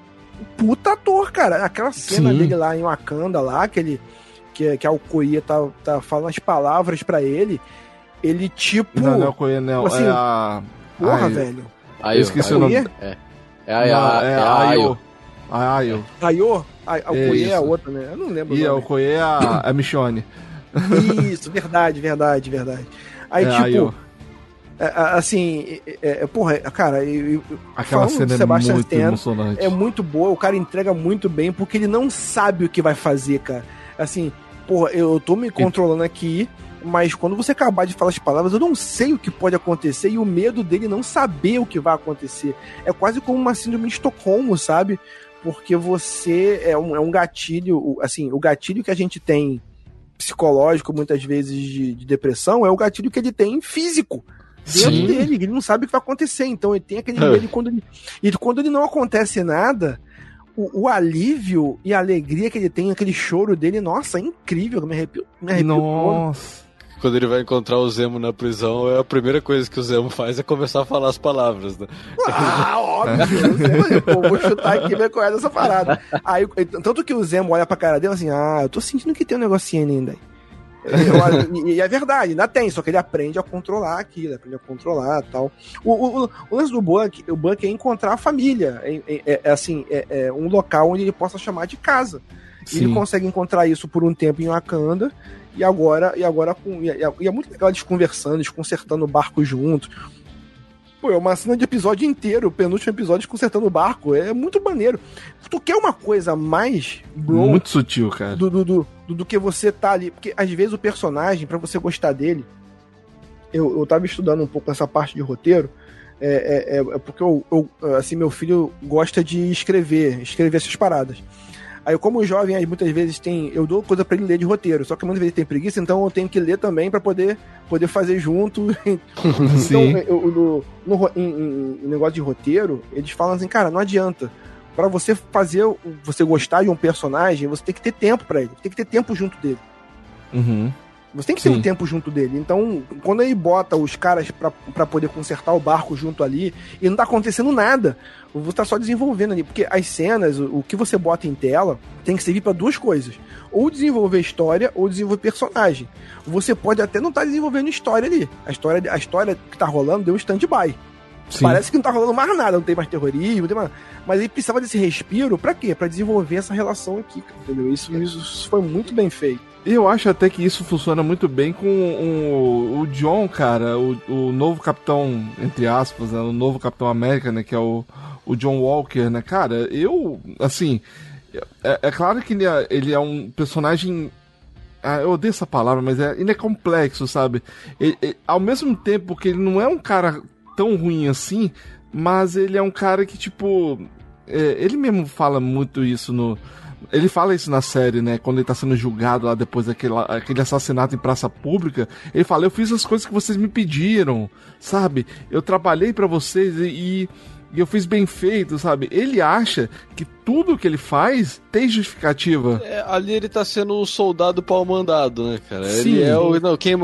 puta ator, cara. Aquela cena Sim. dele lá em Wakanda lá, que ele que, que a Alcoia tá, tá falando as palavras para ele, ele tipo. Não, não é Alcoia, não. Assim, é a. Porra, velho. Ayo, eu esqueci o nome. É. É a, não, é a Ayo. A Ayo. Ayo? A Alcoia é a outra, né? Eu não lembro. E a Alcoia é a, a Michonne. Isso, verdade, verdade, verdade. Aí, é, tipo. É, assim, é, é, porra, cara, eu, aquela cena é muito Stan, emocionante. É muito boa, o cara entrega muito bem porque ele não sabe o que vai fazer, cara. Assim, porra, eu tô me controlando aqui, mas quando você acabar de falar as palavras, eu não sei o que pode acontecer e o medo dele não saber o que vai acontecer. É quase como uma síndrome de Estocolmo, sabe? Porque você é um, é um gatilho, assim, o gatilho que a gente tem psicológico, muitas vezes, de, de depressão, é o gatilho que ele tem físico dentro Sim. dele. Ele não sabe o que vai acontecer. Então ele tem aquele é. medo e quando ele, e quando ele não acontece nada, o, o, alívio e a alegria que ele tem, aquele choro dele, nossa, é incrível, me arrepio, me arrepio Nossa. Quando ele vai encontrar o Zemo na prisão, é a primeira coisa que o Zemo faz é começar a falar as palavras, né? Ah, óbvio! Pô, vou chutar aqui e ver qual é dessa parada. Aí, tanto que o Zemo olha pra cara dele assim, ah, eu tô sentindo que tem um negocinho ainda aí. E, é verdade, ainda tem, só que ele aprende a controlar aquilo, aprende a controlar tal. O, o, o lance do Buck, o Buck é encontrar a família, é, é, é assim, é, é, um local onde ele possa chamar de casa. E ele consegue encontrar isso por um tempo em Wakanda, e agora, e agora com, e é, e é muito legal eles conversando, eles consertando o barco juntos. Pô, é uma cena de episódio inteiro, o penúltimo episódio consertando o barco. É muito maneiro. Tu quer uma coisa mais, bro, Muito sutil, cara. Do, do, do, do que você tá ali. Porque às vezes o personagem, para você gostar dele. Eu, eu tava estudando um pouco essa parte de roteiro. É, é, é, é porque eu, eu, assim, meu filho gosta de escrever, escrever essas paradas. Aí, como o jovem, aí, muitas vezes tem. Eu dou coisa para ele ler de roteiro, só que muitas vezes tem preguiça, então eu tenho que ler também para poder, poder fazer junto. (laughs) então, (laughs) eu, no, no em, em, negócio de roteiro, eles falam assim, cara, não adianta. Para você fazer, você gostar de um personagem, você tem que ter tempo para ele, tem que ter tempo junto dele. Uhum. Você tem que ter Sim. um tempo junto dele. Então, quando ele bota os caras para poder consertar o barco junto ali e não tá acontecendo nada, você tá só desenvolvendo ali. Porque as cenas, o, o que você bota em tela, tem que servir para duas coisas: ou desenvolver história ou desenvolver personagem. Você pode até não estar tá desenvolvendo história ali. A história, a história que tá rolando deu um stand-by. Parece que não tá rolando mais nada, não tem mais terrorismo, não tem mais... mas ele precisava desse respiro para quê? Para desenvolver essa relação aqui, entendeu? Isso, isso foi muito bem feito. Eu acho até que isso funciona muito bem com o, o John, cara, o, o novo capitão, entre aspas, né, o novo Capitão América, né, que é o, o John Walker, né, cara, eu, assim, é, é claro que ele é, ele é um personagem ah, eu odeio essa palavra, mas é, ele é complexo, sabe? Ele, ele, ao mesmo tempo que ele não é um cara tão ruim assim, mas ele é um cara que, tipo. É, ele mesmo fala muito isso no, ele fala isso na série, né? Quando ele tá sendo julgado lá depois daquele aquele assassinato em praça pública. Ele fala: Eu fiz as coisas que vocês me pediram, sabe? Eu trabalhei para vocês e, e eu fiz bem feito, sabe? Ele acha que tudo que ele faz tem justificativa. É, ali ele tá sendo o soldado pau mandado, né, cara? Sim. Ele é o. Não, quem,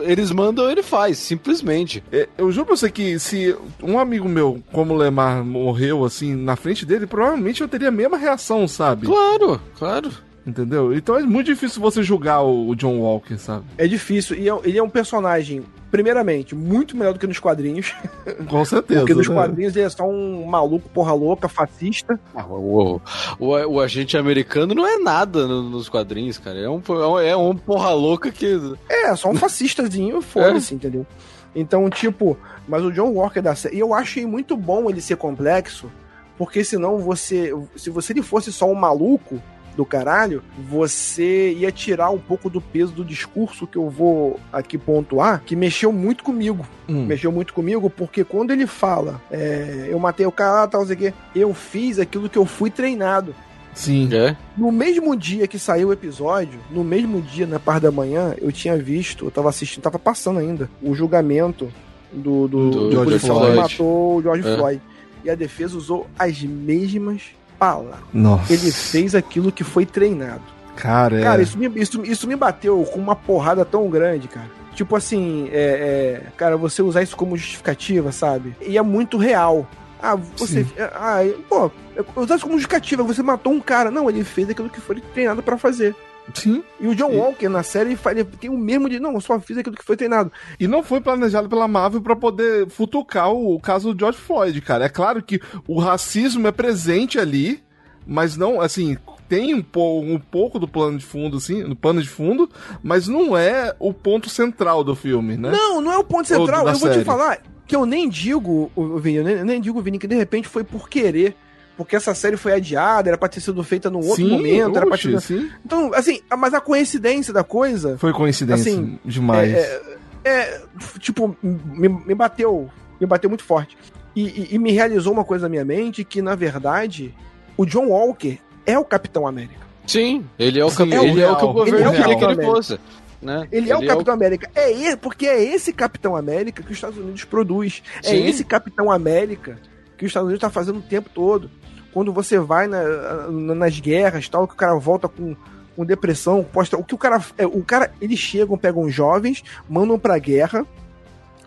eles mandam, ele faz, simplesmente. É, eu juro pra você que se um amigo meu, como o Lemar, morreu assim na frente dele, provavelmente eu teria a mesma reação, sabe? Claro, claro. Entendeu? Então é muito difícil você julgar o John Walker, sabe? É difícil. E é ele é um personagem primeiramente, muito melhor do que nos quadrinhos. (laughs) Com certeza. Porque nos né? quadrinhos ele é só um maluco, porra louca, fascista. Ah, o, o, o, agente americano não é nada no, nos quadrinhos, cara. É um, é um porra louca que. É, só um fascistazinho, (laughs) foda-se, é. entendeu? Então, tipo, mas o John Walker da série. E eu achei muito bom ele ser complexo, porque senão você. Se você ele fosse só um maluco do caralho, você ia tirar um pouco do peso do discurso que eu vou aqui pontuar, que mexeu muito comigo. Hum. Mexeu muito comigo, porque quando ele fala, é, eu matei o cara, tal, sei o quê, eu fiz aquilo que eu fui treinado. Sim. É? No mesmo dia que saiu o episódio, no mesmo dia, na parte da manhã, eu tinha visto, eu tava assistindo, tava passando ainda, o julgamento do, do, do, do policial que matou o George é. Floyd. E a defesa usou as mesmas palavras. Nossa. Ele fez aquilo que foi treinado. Cara, cara é... isso, me, isso, isso me bateu com uma porrada tão grande, cara. Tipo assim, é, é, cara, você usar isso como justificativa, sabe? E é muito real. Ah, você. Ah, pô, usar isso como justificativa, você matou um cara. Não, ele fez aquilo que foi treinado para fazer. Sim. E o John e... Walker na série ele tem o mesmo de. Não, eu só fiz aquilo que foi treinado. E não foi planejado pela Marvel para poder futucar o, o, caso do George Floyd, cara. É claro que o racismo é presente ali, mas não, assim. Tem um, um pouco do plano de fundo, assim, no pano de fundo, mas não é o ponto central do filme, né? Não, não é o ponto central. Eu vou te falar que eu nem digo, Vini, eu nem, nem digo, Vini, que de repente foi por querer porque essa série foi adiada, era pra ter sido feita num outro sim, momento. Era pra ter... sim. Então, assim, mas a coincidência da coisa. Foi coincidência assim, demais. É, é, é, tipo, me, me, bateu. Me bateu muito forte. E, e, e, me realizou uma coisa na minha mente que, na verdade, o John Walker é o Capitão América. Sim, ele é o, Sim, é ele é o que o governo queria que ele fosse. Né? Ele, ele, é o Capitão é o... América. É ele, porque é esse Capitão América que os Estados Unidos produz. É Sim. É esse Capitão América que os Estados Unidos está fazendo o tempo todo quando você vai na, nas guerras tal, que o cara volta com, com depressão, posta. O que o cara. É, o cara. Eles chegam, pegam jovens, mandam pra guerra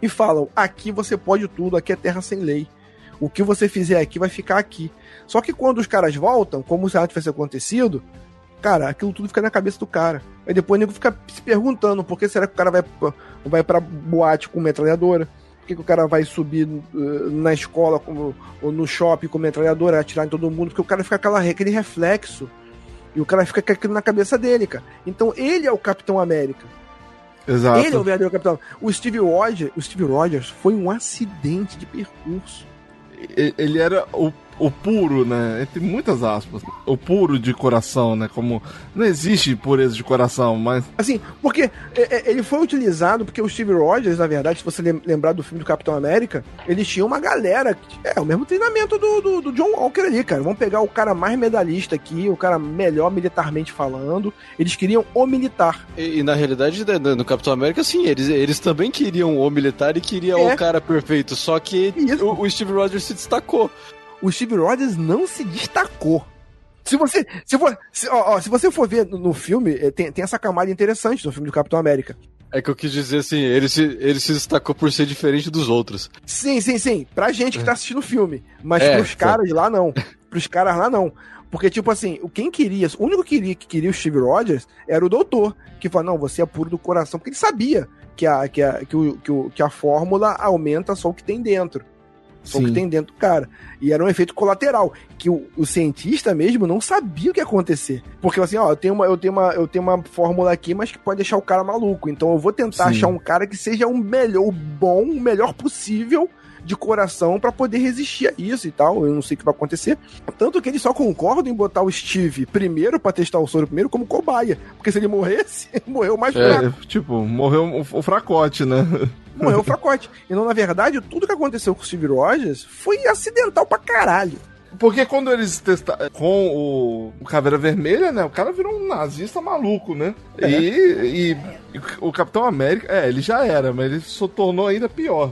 e falam: aqui você pode tudo, aqui é terra sem lei. O que você fizer aqui vai ficar aqui. Só que quando os caras voltam, como se nada tivesse acontecido, cara, aquilo tudo fica na cabeça do cara. Aí depois o nego fica se perguntando por que será que o cara vai, vai pra boate com metralhadora? Por que, que o cara vai subir uh, na escola com, ou no shopping com metralhadora, atirar em todo mundo? Porque o cara fica aquela, aquele reflexo. E o cara fica com aquilo na cabeça dele, cara. Então ele é o Capitão América. Exato. Ele é o verdadeiro Capitão. O Steve Rogers, o Steve Rogers foi um acidente de percurso. Ele era o o puro, né? Entre muitas aspas. O puro de coração, né? Como. Não existe pureza de coração, mas. Assim, porque é, é, ele foi utilizado porque o Steve Rogers, na verdade, se você lembrar do filme do Capitão América, eles tinham uma galera. Que, é, o mesmo treinamento do, do, do, John Walker ali, cara. Vamos pegar o cara mais medalhista aqui, o cara melhor militarmente falando. Eles queriam o militar. E, e na realidade, né, no Capitão América, sim, eles, eles também queriam o militar e queriam é. o cara perfeito. Só que o, o Steve Rogers se destacou o Steve Rogers não se destacou. Se você, se, for, se, ó, ó, se você for ver no, no filme, eh, tem, tem essa camada interessante no filme do Capitão América. É que eu quis dizer assim, ele se, ele se destacou por ser diferente dos outros. Sim, sim, sim. Pra gente que tá assistindo o filme. Mas é, pros caras lá, não. Pros caras lá, não. Porque, tipo assim, quem queria, o único que queria, que queria o Steve Rogers era o doutor, que falou, não, você é puro do coração, porque ele sabia que a, que a, que o, que, o, que a fórmula aumenta só o que tem dentro. Só Sim. o que tem dentro do cara. E era um efeito colateral, que o, o, cientista mesmo não sabia o que ia acontecer. Porque assim, ó, eu tenho, uma, eu, tenho uma, eu tenho uma fórmula aqui, mas que pode deixar o cara maluco. Então eu vou tentar Sim. achar um cara que seja o melhor, o bom, o melhor possível de coração para poder resistir a isso e tal. Eu não sei o que vai acontecer. Tanto que eles só concordam em botar o Steve primeiro para testar o soro primeiro como cobaia. Porque se ele morresse, (laughs) morreu mais é, fraco. Tipo, morreu o, fracote, né? Morreu o (laughs) fracote. Então, na verdade, tudo que aconteceu com o Steve Rogers foi acidental pra caralho. Porque quando eles testaram com o Caveira Vermelha, né? O cara virou um nazista maluco, né? É. E, e, o Capitão América, é, ele já era, mas ele só tornou ainda pior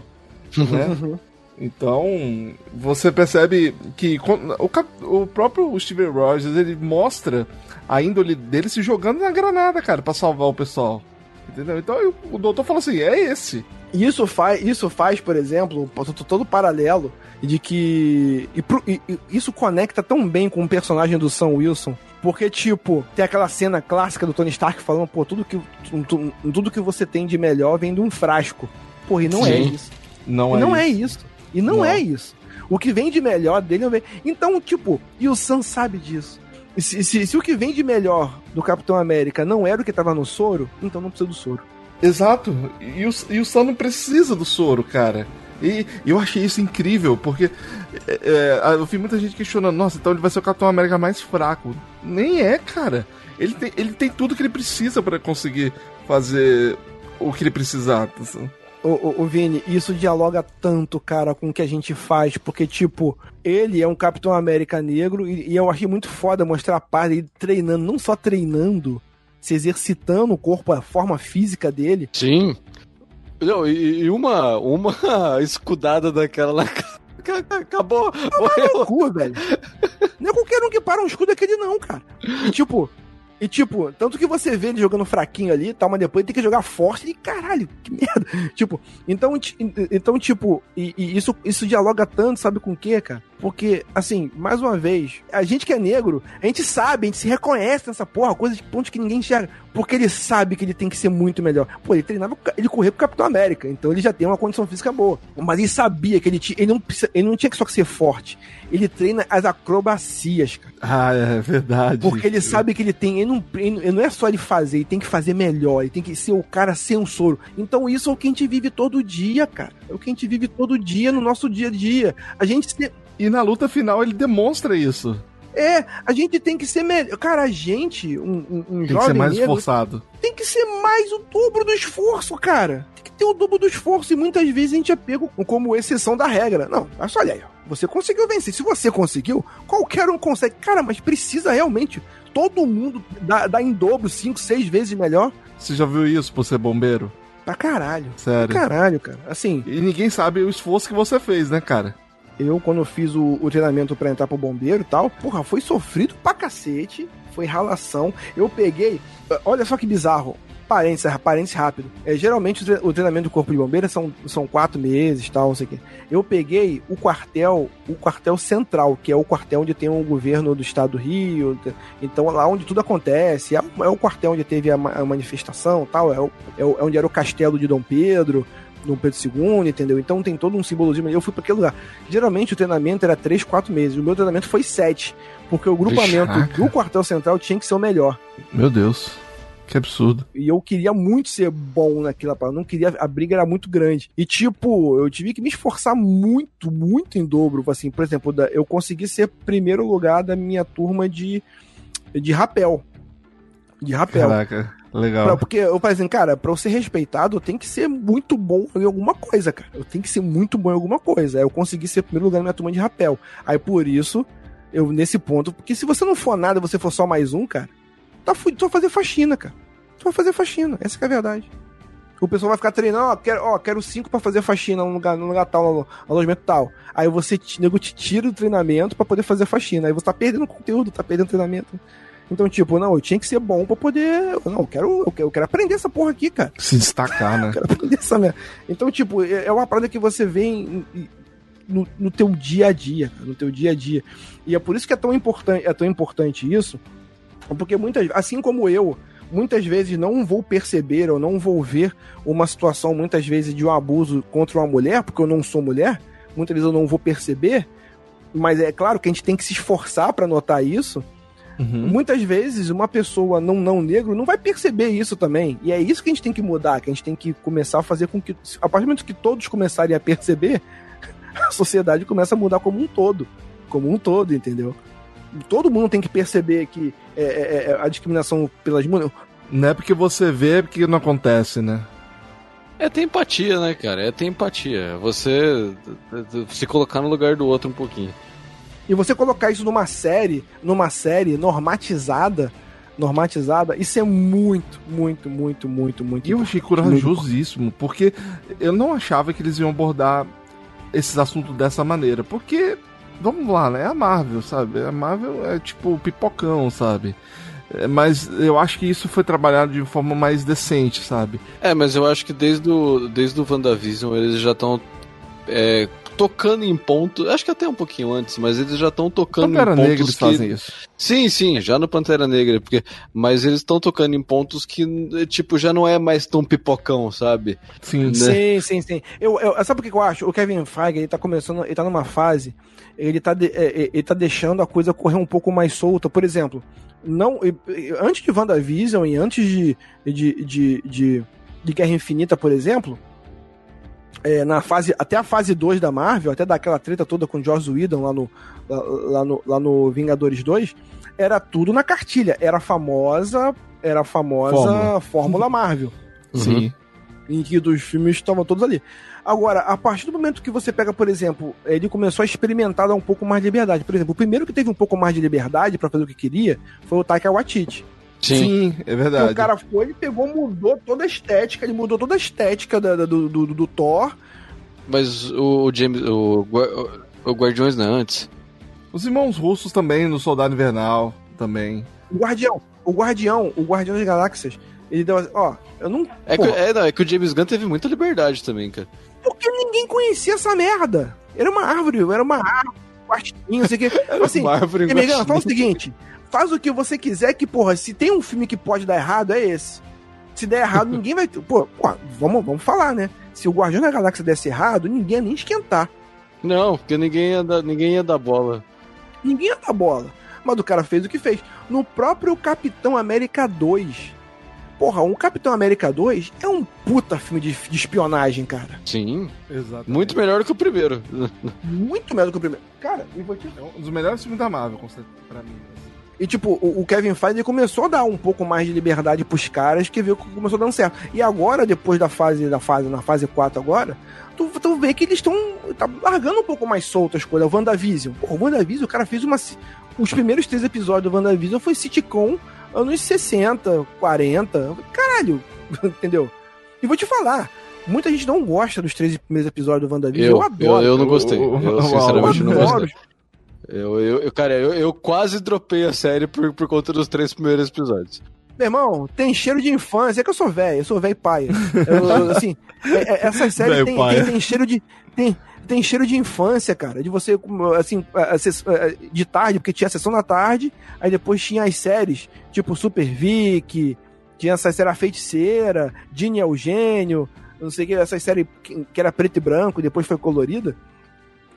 né? Então, você percebe que o, o próprio Steven Rogers, ele mostra a índole dele se jogando na granada, cara, para salvar o pessoal. Entendeu? Então o doutor fala assim: é esse. Isso faz, isso faz, por exemplo, todo paralelo de que. E, e, isso conecta tão bem com o personagem do Sam Wilson. Porque, tipo, tem aquela cena clássica do Tony Stark falando, pô, tudo que, tudo, tudo que você tem de melhor vem de um frasco. Porra, e não é Sim. é isso. Não, é, não isso. é isso. E não, não, é isso. O que vem de melhor dele não vem. Então, tipo, e o Sam sabe disso. Se, se, se, o que vem de melhor do Capitão América não era o que tava no soro, então não precisa do soro. Exato. E o, e o Sam não precisa do soro, cara. E eu achei isso incrível, porque é, é, eu vi muita gente questionando, nossa, então ele vai ser o Capitão América mais fraco. Nem é, cara. Ele tem, ele tem tudo que ele precisa para conseguir fazer o que ele precisar. O, o, o, Vini, isso dialoga tanto, cara, com o que a gente faz, porque, tipo, ele é um Capitão América negro e, e eu achei muito foda mostrar a parte dele treinando, não só treinando, se exercitando o corpo, a forma física dele. Sim. Não, e, e uma, uma (laughs) escudada daquela lá. (laughs) Acabou. Morreu. (laughs) Cu, velho. Não é qualquer um que para um escudo aquele, não, cara. E tipo, e, tipo, tanto que você vê ele jogando fraquinho ali tal, mas depois ele tem que jogar forte e caralho, que (laughs) merda. Tipo, então, então tipo, e, e, isso, isso dialoga tanto, sabe com o quê, cara? Porque, assim, mais uma vez, a gente que é negro, a gente sabe, a gente se reconhece nessa porra, coisa de ponto que ninguém enxerga. Porque ele sabe que ele tem que ser muito melhor. Pô, ele treinava, ele corria pro Capitão América, então ele já tem uma condição física boa. Mas ele sabia que ele, tinha, ele, não, ele não tinha que só ser forte. Ele treina as acrobacias, cara. Ah, é verdade. Porque ele sabe que ele tem. Ele não, ele não é só ele fazer, ele tem que fazer melhor. Ele tem que ser o cara sem soro. Então isso é o que a gente vive todo dia, cara. É o que a gente vive todo dia no nosso dia a dia. A gente. Se... E na luta final ele demonstra isso. É, a gente tem que ser melhor. Cara, a gente, um, um, um tem jovem. Tem que ser mais negro, esforçado. Tem que ser mais o dobro do esforço, cara. Tem que ter o dobro do esforço. E muitas vezes a gente é pego como exceção da regra. Não, mas olha aí, você conseguiu vencer. Se você conseguiu, qualquer um consegue. Cara, mas precisa realmente todo mundo dar, dar em dobro, cinco, seis vezes melhor. Você já viu isso por ser bombeiro? Pra caralho. Sério. Pra caralho, cara. Assim. E ninguém sabe o esforço que você fez, né, cara? Eu, quando fiz o, o treinamento para entrar pro bombeiro e tal, porra, foi sofrido pra cacete. Foi ralação. Eu peguei. Olha só que bizarro parênteses, parênteses rápido. É, geralmente o treinamento do Corpo de Bombeiros são, são quatro meses, tal, não sei o quê. Eu peguei o quartel, o quartel central, que é o quartel onde tem o governo do estado do Rio. Então, lá onde tudo acontece, é, é o quartel onde teve a, a manifestação, tal, é, é, o, é onde era o castelo de Dom Pedro. Dom Pedro II, entendeu? Então tem todo um simbologismo. Eu fui para aquele lugar. Geralmente o treinamento era 3, 4 meses. O meu treinamento foi 7. Porque o grupamento do quartel central tinha que ser o melhor. Meu Deus. Que absurdo. E eu queria muito ser bom naquela parada. Não queria. A briga era muito grande. E, tipo, eu tive que me esforçar muito, muito em dobro. Assim, por exemplo, eu consegui ser primeiro lugar da minha turma de, de rapel. De rapel. Caraca. Legal. Pra, porque eu falei assim, cara, pra eu ser respeitado, eu tenho que ser muito bom em alguma coisa, cara. Eu tenho que ser muito bom em alguma coisa. Aí eu consegui ser primeiro lugar na minha turma de rapel. Aí por isso, eu nesse ponto, porque se você não for nada, você for só mais um, cara, tá fudido, tu vai fazer faxina, cara. Tu vai fazer faxina, essa é a verdade. O pessoal vai ficar treinando, ó, quero, ó, quero cinco para fazer faxina no lugar, no lugar tal, no alojamento tal. Aí você, nego, te tira do treinamento para poder fazer faxina. Aí você tá perdendo conteúdo, tá perdendo treinamento. Então, tipo, não, eu tinha que ser bom pra poder. Não, eu quero, eu quero, eu quero aprender essa porra aqui, cara. Se destacar, né? (laughs) Eu quero aprender essa merda. Então, tipo, é, é uma parada que você vê em, no, no teu dia a dia, cara, no teu dia a dia. E é por isso que é tão importante, é tão importante isso, porque muitas, assim como eu, muitas vezes não vou perceber ou não vou ver uma situação, muitas vezes, de um abuso contra uma mulher, porque eu não sou mulher, muitas vezes eu não vou perceber, mas é claro que a gente tem que se esforçar para notar isso. Uhum. Muitas vezes uma pessoa não não negro não vai perceber isso também. E é isso que a gente tem que mudar, que a gente tem que começar a fazer com que, a partir do momento que todos começarem a perceber, (laughs) a sociedade começa a mudar como um todo. Como um todo, entendeu? Todo mundo tem que perceber que é, é, é a discriminação pelas mulheres. Não é porque você vê, é porque não acontece, né? É ter empatia, né, cara? É ter empatia. Você se colocar no lugar do outro um pouquinho. E você colocar isso numa série, numa série normatizada, normatizada, isso é muito, muito, muito, muito, muito. E eu achei corajosíssimo, porque eu não achava que eles iam abordar esses assuntos dessa maneira, porque vamos lá, né? É a Marvel, sabe? A Marvel é tipo pipocão, sabe? É, mas eu acho que isso foi trabalhado de forma mais decente, sabe? É, mas eu acho que desde o, desde o WandaVision eles já estão é, tocando em pontos. Acho que até um pouquinho antes, mas eles já estão tocando Pantera em pontos. Negra eles que... fazem isso. Sim, sim, já no Pantera Negra, porque mas eles estão tocando em pontos que tipo já não é mais tão pipocão, sabe? Sim, né? sim, sim, sim. Eu, eu, sabe o que eu acho? O Kevin Feige, ele tá começando, ele tá numa fase, ele tá de, é, é, ele tá deixando a coisa correr um pouco mais solta. Por exemplo, não antes de WandaVision e antes de de, de, de, de Guerra Infinita, por exemplo, é, na fase, até a fase 2 da Marvel, até daquela treta toda com o Joss Whedon lá no, lá, lá, no, lá no Vingadores 2, era tudo na cartilha. Era a famosa, era a famosa Fórmula, Fórmula Marvel. Sim. Em que dos filmes estavam todos ali. Agora, a partir do momento que você pega, por exemplo, ele começou a experimentar dar um pouco mais de liberdade. Por exemplo, o primeiro que teve um pouco mais de liberdade para fazer o que queria foi o Taika Waititi. Sim, Sim, é verdade. Então, o cara foi, ele pegou, mudou toda a estética, ele mudou toda a estética do, do, do, do Thor. Mas o, James, o, o Guardiões não é antes. Os irmãos russos também, no Soldado Invernal, também. O Guardião, o Guardião, o Guardião das Galáxias, ele deu ó, eu não... É que, é, não, é que o James Gunn teve muita liberdade também, cara. Porque ninguém conhecia essa merda. Era uma árvore, era uma árvore, quartinho, não sei o que. (laughs) Assim, árvore, um fala o seguinte, faz o que você quiser, que, porra, se tem um filme que pode dar errado, é esse. Se der errado, (laughs) ninguém vai. Pô, pô, vamos, vamos falar, né? Se o Guardião da Galáxia desse errado, ninguém ia nem esquentar. Não, porque ninguém ia dar, ninguém ia dar bola. Ninguém ia dar bola. Mas o cara fez o que fez. No próprio Capitão América 2. Porra, um Capitão América 2 é um puta filme de, de espionagem, cara. Sim, exato. Muito melhor que o primeiro. (laughs) Muito melhor que o primeiro. Cara, e vou te... É um dos melhores filmes da Marvel, pra mim. E, tipo, o, Kevin Feige começou a dar um pouco mais de liberdade pros caras que viu que começou dando certo. E agora, depois da fase, da fase, na fase 4 agora, tu, tu vê que eles estão tá largando um pouco mais solto as coisas. O WandaVision. Pô, o WandaVision, o cara fez uma... Os primeiros três episódios do WandaVision foi sitcom anos 60, 40. Caralho, (laughs) entendeu? E vou te falar, muita gente não gosta dos três primeiros episódios do WandaVision. Eu, eu adoro. Eu, eu não gostei. Eu, sinceramente, eu não gostei. Eu, eu, cara, eu, eu quase dropei a série por, por conta dos três primeiros episódios. Meu irmão, tem cheiro de infância. É que eu sou velho, eu sou velho pai. Eu, assim, é, é, essa série tem, tem, tem, cheiro de. Tem, tem cheiro de infância, cara. De você, assim, de tarde, porque tinha a sessão da tarde, aí depois tinha as séries, tipo Super Vic, tinha essa série A Feiticeira, Dini Eugênio, não sei o que, essa série que era preto e branco, depois foi colorida.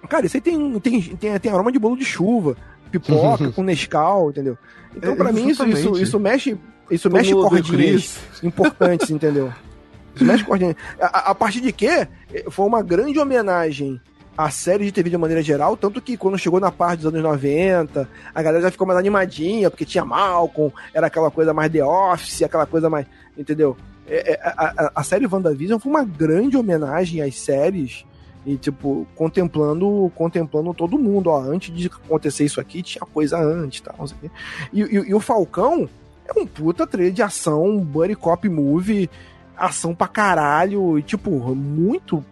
Cara, isso aí tem, tem, tem, tem aroma de bolo de chuva, pipoca com Nescau, entendeu? Então, é, pra mim, isso, isso, isso mexe, isso mexe cordinhas importantes, entendeu? (laughs) Cordinhas. A, a partir de que foi uma grande homenagem à série de TV de maneira geral, tanto que quando chegou na parte dos anos 90, a galera já ficou mais animadinha, porque tinha Malcolm, era aquela coisa mais The Office, aquela coisa mais. Entendeu? É, é, a, a, a série WandaVision foi uma grande homenagem às séries e, tipo, contemplando contemplando todo mundo. Ó, antes de acontecer isso aqui, tinha coisa antes, tá? E, e, e o Falcão é um puta trailer de ação, buddy cop movie. Ação pra caralho, e, tipo, muito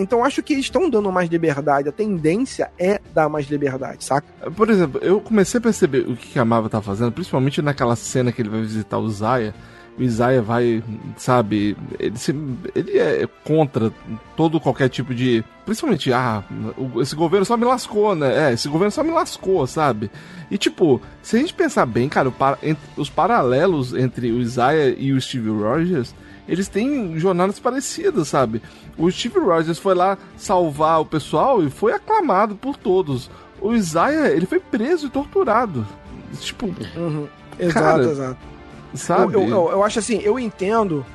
então acho que estão dando mais liberdade. A tendência é dar mais liberdade, saca? Por exemplo, eu comecei a perceber o que a Marvel tá fazendo, principalmente naquela cena que ele vai visitar o Zaya. O Isaiah vai, sabe, ele, se, ele é contra todo qualquer tipo de. Principalmente, ah, esse governo só me lascou, né? É, esse governo só me lascou, sabe? E tipo, se a gente pensar bem, cara, os paralelos entre o Isaiah e o Steve Rogers eles têm jornadas parecidas, sabe? O Steve Rogers foi lá salvar o pessoal e foi aclamado por todos. O Isaiah, ele foi preso e torturado. Tipo, uhum. exato, cara, exato. Sabe? Eu, eu, eu, acho assim, eu entendo.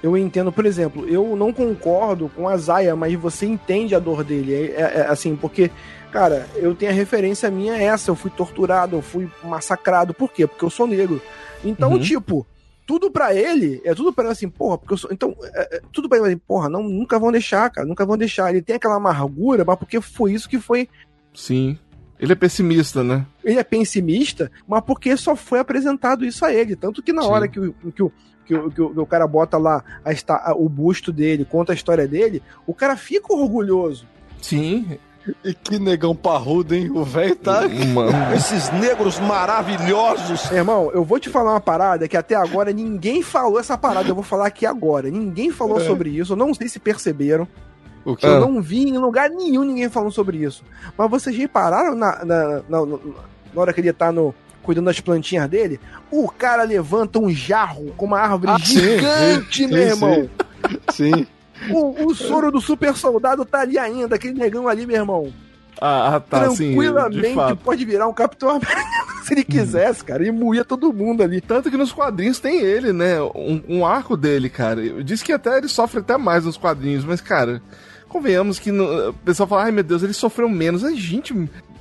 Eu entendo, por exemplo, eu não concordo com a Zaya, mas você entende a dor dele. É, é, é assim, porque, cara, eu tenho a referência minha essa. Eu fui torturado, eu fui massacrado. Por quê? Porque eu sou negro. Então, uhum. tipo, tudo para ele, é tudo para ele assim, porra, porque eu sou. Então, é, é, tudo pra ele, assim, porra, não, nunca vão deixar, cara, nunca vão deixar. Ele tem aquela amargura, mas porque foi isso que foi. Sim. Ele é pessimista, né? Ele é pessimista, mas porque só foi apresentado isso a ele. Tanto que na Sim. hora que o, que o, que o, que o, que o cara bota lá a, a, o busto dele, conta a história dele, o cara fica orgulhoso. Sim, e que negão parrudo, hein? O velho tá. Mano. (laughs) Esses negros maravilhosos. Irmão, eu vou te falar uma parada que até agora ninguém falou essa parada. Eu vou falar aqui agora. Ninguém falou é. sobre isso. Eu não sei se perceberam. O que? Eu não vi em lugar nenhum ninguém falando sobre isso. Mas vocês repararam na, na, na, na hora que ele tá no, cuidando das plantinhas dele? O cara levanta um jarro com uma árvore ah, gigante, sim, meu sim, irmão. Sim. sim. O, o soro do super soldado tá ali ainda, aquele negão ali, meu irmão. Ah, ah tá, Tranquilamente sim, pode virar um Capitão América (laughs) se ele quisesse, cara, e moía todo mundo ali. Tanto que nos quadrinhos tem ele, né? Um, um arco dele, cara. Diz que até ele sofre até mais nos quadrinhos, mas, cara, convenhamos que no, o pessoal fala, ai meu Deus, ele sofreu menos. A gente,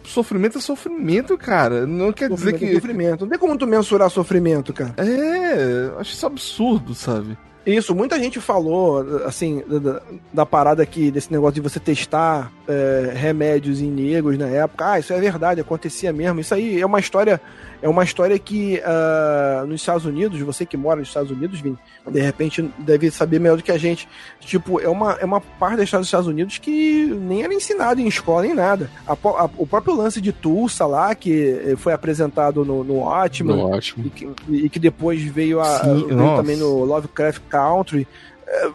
sofrimento é sofrimento, cara. Não quer sofrimento dizer que. É sofrimento. Não tem como tu mensurar sofrimento, cara. É, acho isso absurdo, sabe? Isso, muita gente falou, assim, da, da parada aqui, desse negócio de você testar é, remédios em negros na época. Ah, isso é verdade, acontecia mesmo. Isso aí é uma história é uma história que uh, nos Estados Unidos, você que mora nos Estados Unidos, Vini, de repente deve saber melhor do que a gente. Tipo, é uma, é uma parte da história dos Estados Unidos que nem era ensinado em escola nem nada. A, a, o próprio lance de Tulsa lá, que foi apresentado no, no Ótimo, no ótimo. E, que, e que depois veio, a, Sim, veio também no Lovecraft Country. É,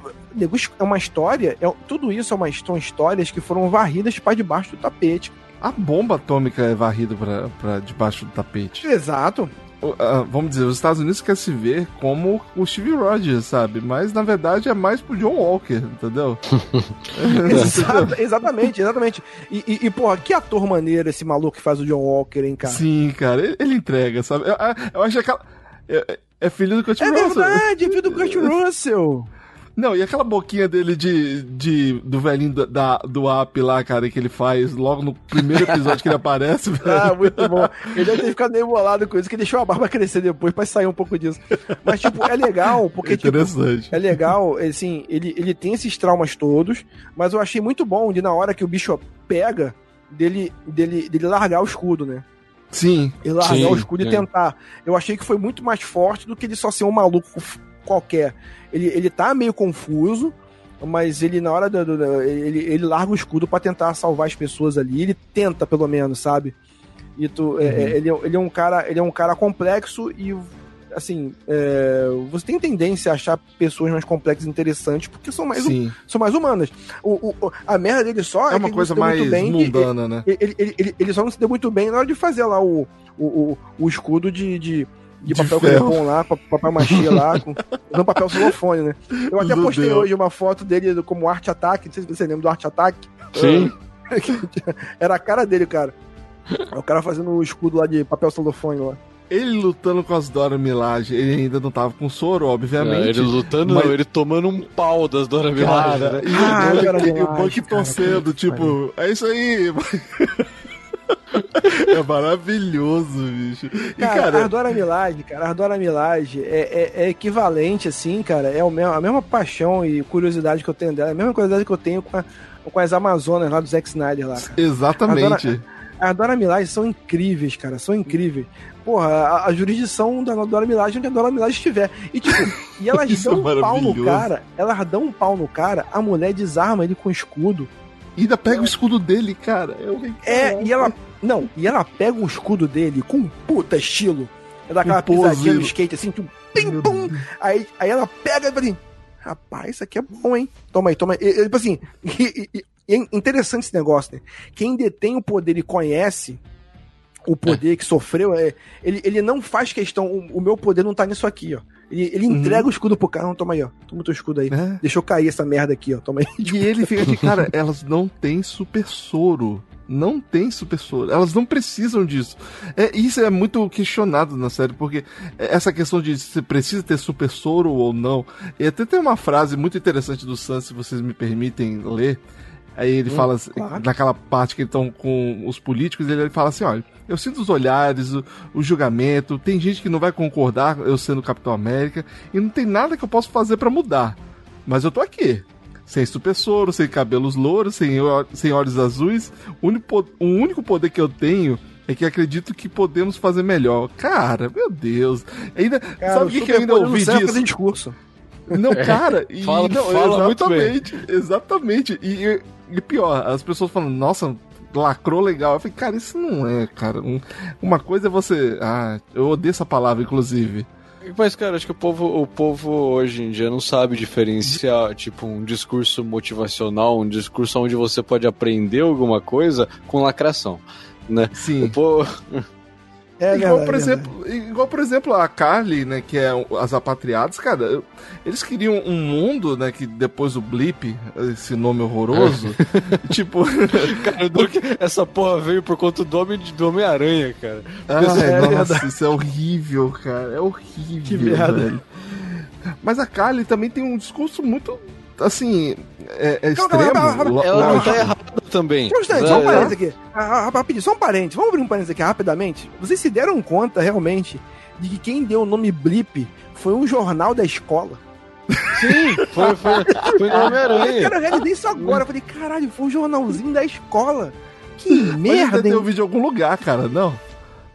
é uma história, é, tudo isso é uma, são histórias que foram varridas para debaixo do tapete. A bomba atômica é varrida para debaixo do tapete. Exato. Uh, vamos dizer, os Estados Unidos quer se ver como o Steve Rogers, sabe? Mas na verdade é mais pro John Walker, entendeu? (laughs) Exato, exatamente, exatamente. E, e, e, porra, que ator maneiro esse maluco que faz o John Walker, hein, cara? Sim, cara, ele, ele entrega, sabe? Eu, eu acho que aquela. É, é filho do Kurt é Russell. É verdade, é filho do Kurt (laughs) Russell. Não, e aquela boquinha dele de, de do velhinho da, do app lá, cara, que ele faz logo no primeiro episódio que ele aparece. (laughs) Velho. Ah, muito bom. Ele deve ter ficado meio bolado com isso, que deixou a barba crescer depois pra sair um pouco disso. Mas, tipo, é legal, porque, é Interessante. Tipo, é legal, assim, ele, ele tem esses traumas todos, mas eu achei muito bom de na hora que o bicho pega, dele, dele, dele largar o escudo, né? Sim. Ele largar sim, o escudo sim. e tentar. Eu achei que foi muito mais forte do que ele só ser um maluco qualquer. Ele, ele tá meio confuso, mas ele, na hora do. ele, ele larga o escudo para tentar salvar as pessoas ali. Ele tenta, pelo menos, sabe? E tu, é, uhum. é, ele, ele é um cara ele é um cara complexo e assim é, você tem tendência a achar pessoas mais complexas e interessantes porque são mais Sim. são mais humanas o, o, a merda dele só é, é uma coisa mais bem mundana ele, né ele, ele, ele, ele, só não se deu muito bem na hora de fazer lá o, o, o, o escudo de, de de, de papel crepom lá, papel machia lá, com, (laughs) não papel celofone, né? Eu até postei Deus. hoje uma foto dele como arte ataque, não sei se você lembra do arte ataque. Sim. (laughs) Era a cara dele, cara. O cara fazendo o escudo lá de papel celofone lá. Ele lutando com as Dora Milaje, ele ainda não tava com soro, obviamente. Não, ele lutando, mas... não, ele tomando um pau das Dora Milaje. Cara, né? E ah, o Buck torcendo, tipo, é isso aí. (laughs) é maravilhoso, bicho. E, cara, cara, Ardora Milage, cara, Ardora Milage é, é, é, equivalente, assim, cara, é o mesmo, a mesma paixão e curiosidade que eu tenho dela, a mesma curiosidade que eu tenho com a, com as Amazonas lá do Zack Snyder lá, cara. Exatamente. As Dora Milaje são incríveis, cara, são incríveis. Porra, a, a jurisdição da Dora Milaje onde a Dora Milaje estiver. E tipo, e (laughs) elas dão é um pau no cara, elas dão um pau no cara, a mulher desarma ele com escudo. E ainda pega o escudo dele, cara. Eu... É, e ela. Não, e ela pega o escudo dele com um puta estilo. Ela dá aquela pisadinha no skate assim, tipo, pim, pum. Aí, aí ela pega e fala assim: Rapaz, isso aqui é bom, hein? Toma aí, toma aí. E, tipo assim, (laughs) e, e, e é interessante esse negócio, né? Quem detém o poder e conhece o poder é. que sofreu, é, ele, ele não faz questão, o, o, meu poder não tá nisso aqui, ó. Ele, ele uhum. entrega o escudo pro cara, não, toma aí, ó. Toma o teu escudo aí. É. Deixa eu cair essa merda aqui, ó. Toma aí. E ele fica de cara, elas não têm super soro não tem super soro. Elas não precisam disso. É, isso é muito questionado na série, porque essa questão de se precisa ter super soro ou não. E até tem uma frase muito interessante do Sam, se vocês me permitem ler. Aí ele hum, fala, assim, claro. naquela parte que estão com os políticos, ele, ele fala assim: olha, eu sinto os olhares, o, o, julgamento, tem gente que não vai concordar eu sendo Capitão América, e não tem nada que eu possa fazer para mudar. Mas eu tô aqui sem super soro, sem cabelos louros, sem, sem olhos azuis. O único, o único poder que eu tenho é que acredito que podemos fazer melhor. Cara, meu Deus. Ainda, cara, sabe o que, que eu ainda ouvi disso? discurso. Não, cara, e, fala, não, fala exatamente, exatamente. E, e, pior, as pessoas falam, nossa, lacrou legal. Eu falei, cara, isso não é, cara. Um, uma coisa é você. Ah, eu odeio essa palavra, inclusive. Mas, cara, acho que o povo, o povo hoje em dia não sabe diferenciar, tipo, um discurso motivacional, um discurso onde você pode aprender alguma coisa com lacração, né? Sim. O povo... (laughs) É, igual, por exemplo, igual, por exemplo, a Carly, né, que é as apatriadas, cara, eles queriam um mundo, né, que depois do Blip, esse nome horroroso, (laughs) tipo... (laughs) cara, essa porra veio por conta do Homem-Aranha, cara. Ah, é, nossa, isso é horrível, cara, é horrível, que merda. velho. Mas a Carly também tem um discurso muito assim, é, é extremo. Ela não tá errada também. Só um só um parênteses aqui. Rapidinho, só um parênteses. Vamos abrir um parênteses aqui rapidamente. Vocês se deram conta, realmente, de que quem deu o nome Blip foi um jornal da escola? Sim, foi, foi, foi no Homem-Aranha. Eu realizei isso agora. Eu falei, caralho, foi um jornalzinho da escola. Que merda, Mas hein? eu vi de algum lugar, cara, não.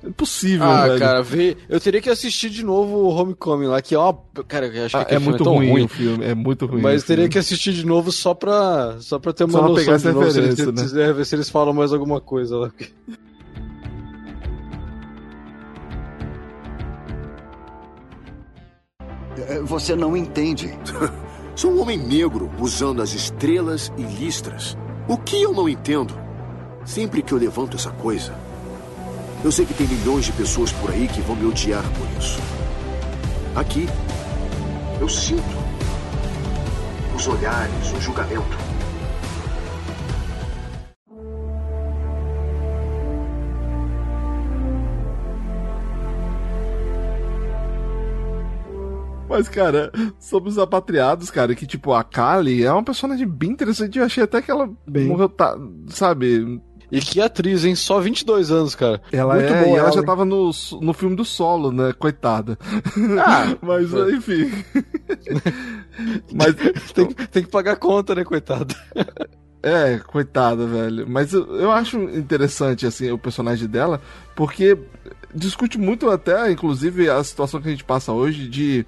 Impossível, ah, velho. cara, ver, eu teria que assistir de novo o Homecoming lá, que é uma. Cara, eu acho que ah, é muito é ruim, ruim, o filme, é muito ruim. Mas teria que assistir de novo só pra, só pra ter uma só noção pegar essa de novo, referência, se eles, né? ver se eles falam mais alguma coisa lá. É, você não entende. (laughs) Sou um homem negro usando as estrelas e listras. O que eu não entendo? Sempre que eu levanto essa coisa, eu sei que tem milhões de pessoas por aí que vão me odiar por isso. Aqui, eu sinto os olhares, o julgamento. Mas, cara, sobre os apatriados, cara, que tipo, a Kali é uma personagem bem interessante. Eu achei até que ela bem... morreu, tá, sabe, e que atriz, hein? Só 22 anos, cara. Ela Muito é, boa, e ela, ela já tava no, no filme do solo, né? Coitada. Ah, (laughs) Mas, é. enfim. (laughs) Mas tem, tem que pagar conta, né, coitada? É, coitada, velho. Mas eu, eu acho interessante, assim, o personagem dela, porque discute muito até, inclusive, a situação que a gente passa hoje de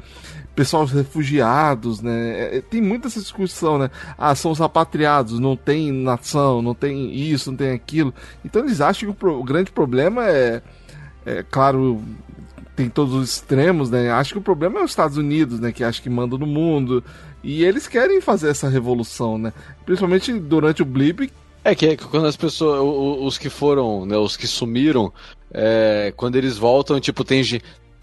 pessoal refugiados, né? É, é, tem muita essa discussão, né? Ah, são os apatriados, não tem nação, não tem isso, não tem aquilo. Então eles acham que o, grande problema é, é, claro, tem todos os extremos, né? Acho que o problema é os Estados Unidos, né? Que acho que manda no mundo. E eles querem fazer essa revolução, né? Principalmente durante o blip. É que, é quando as pessoas, os que foram, né, os que sumiram, é, quando eles voltam, tipo, tem,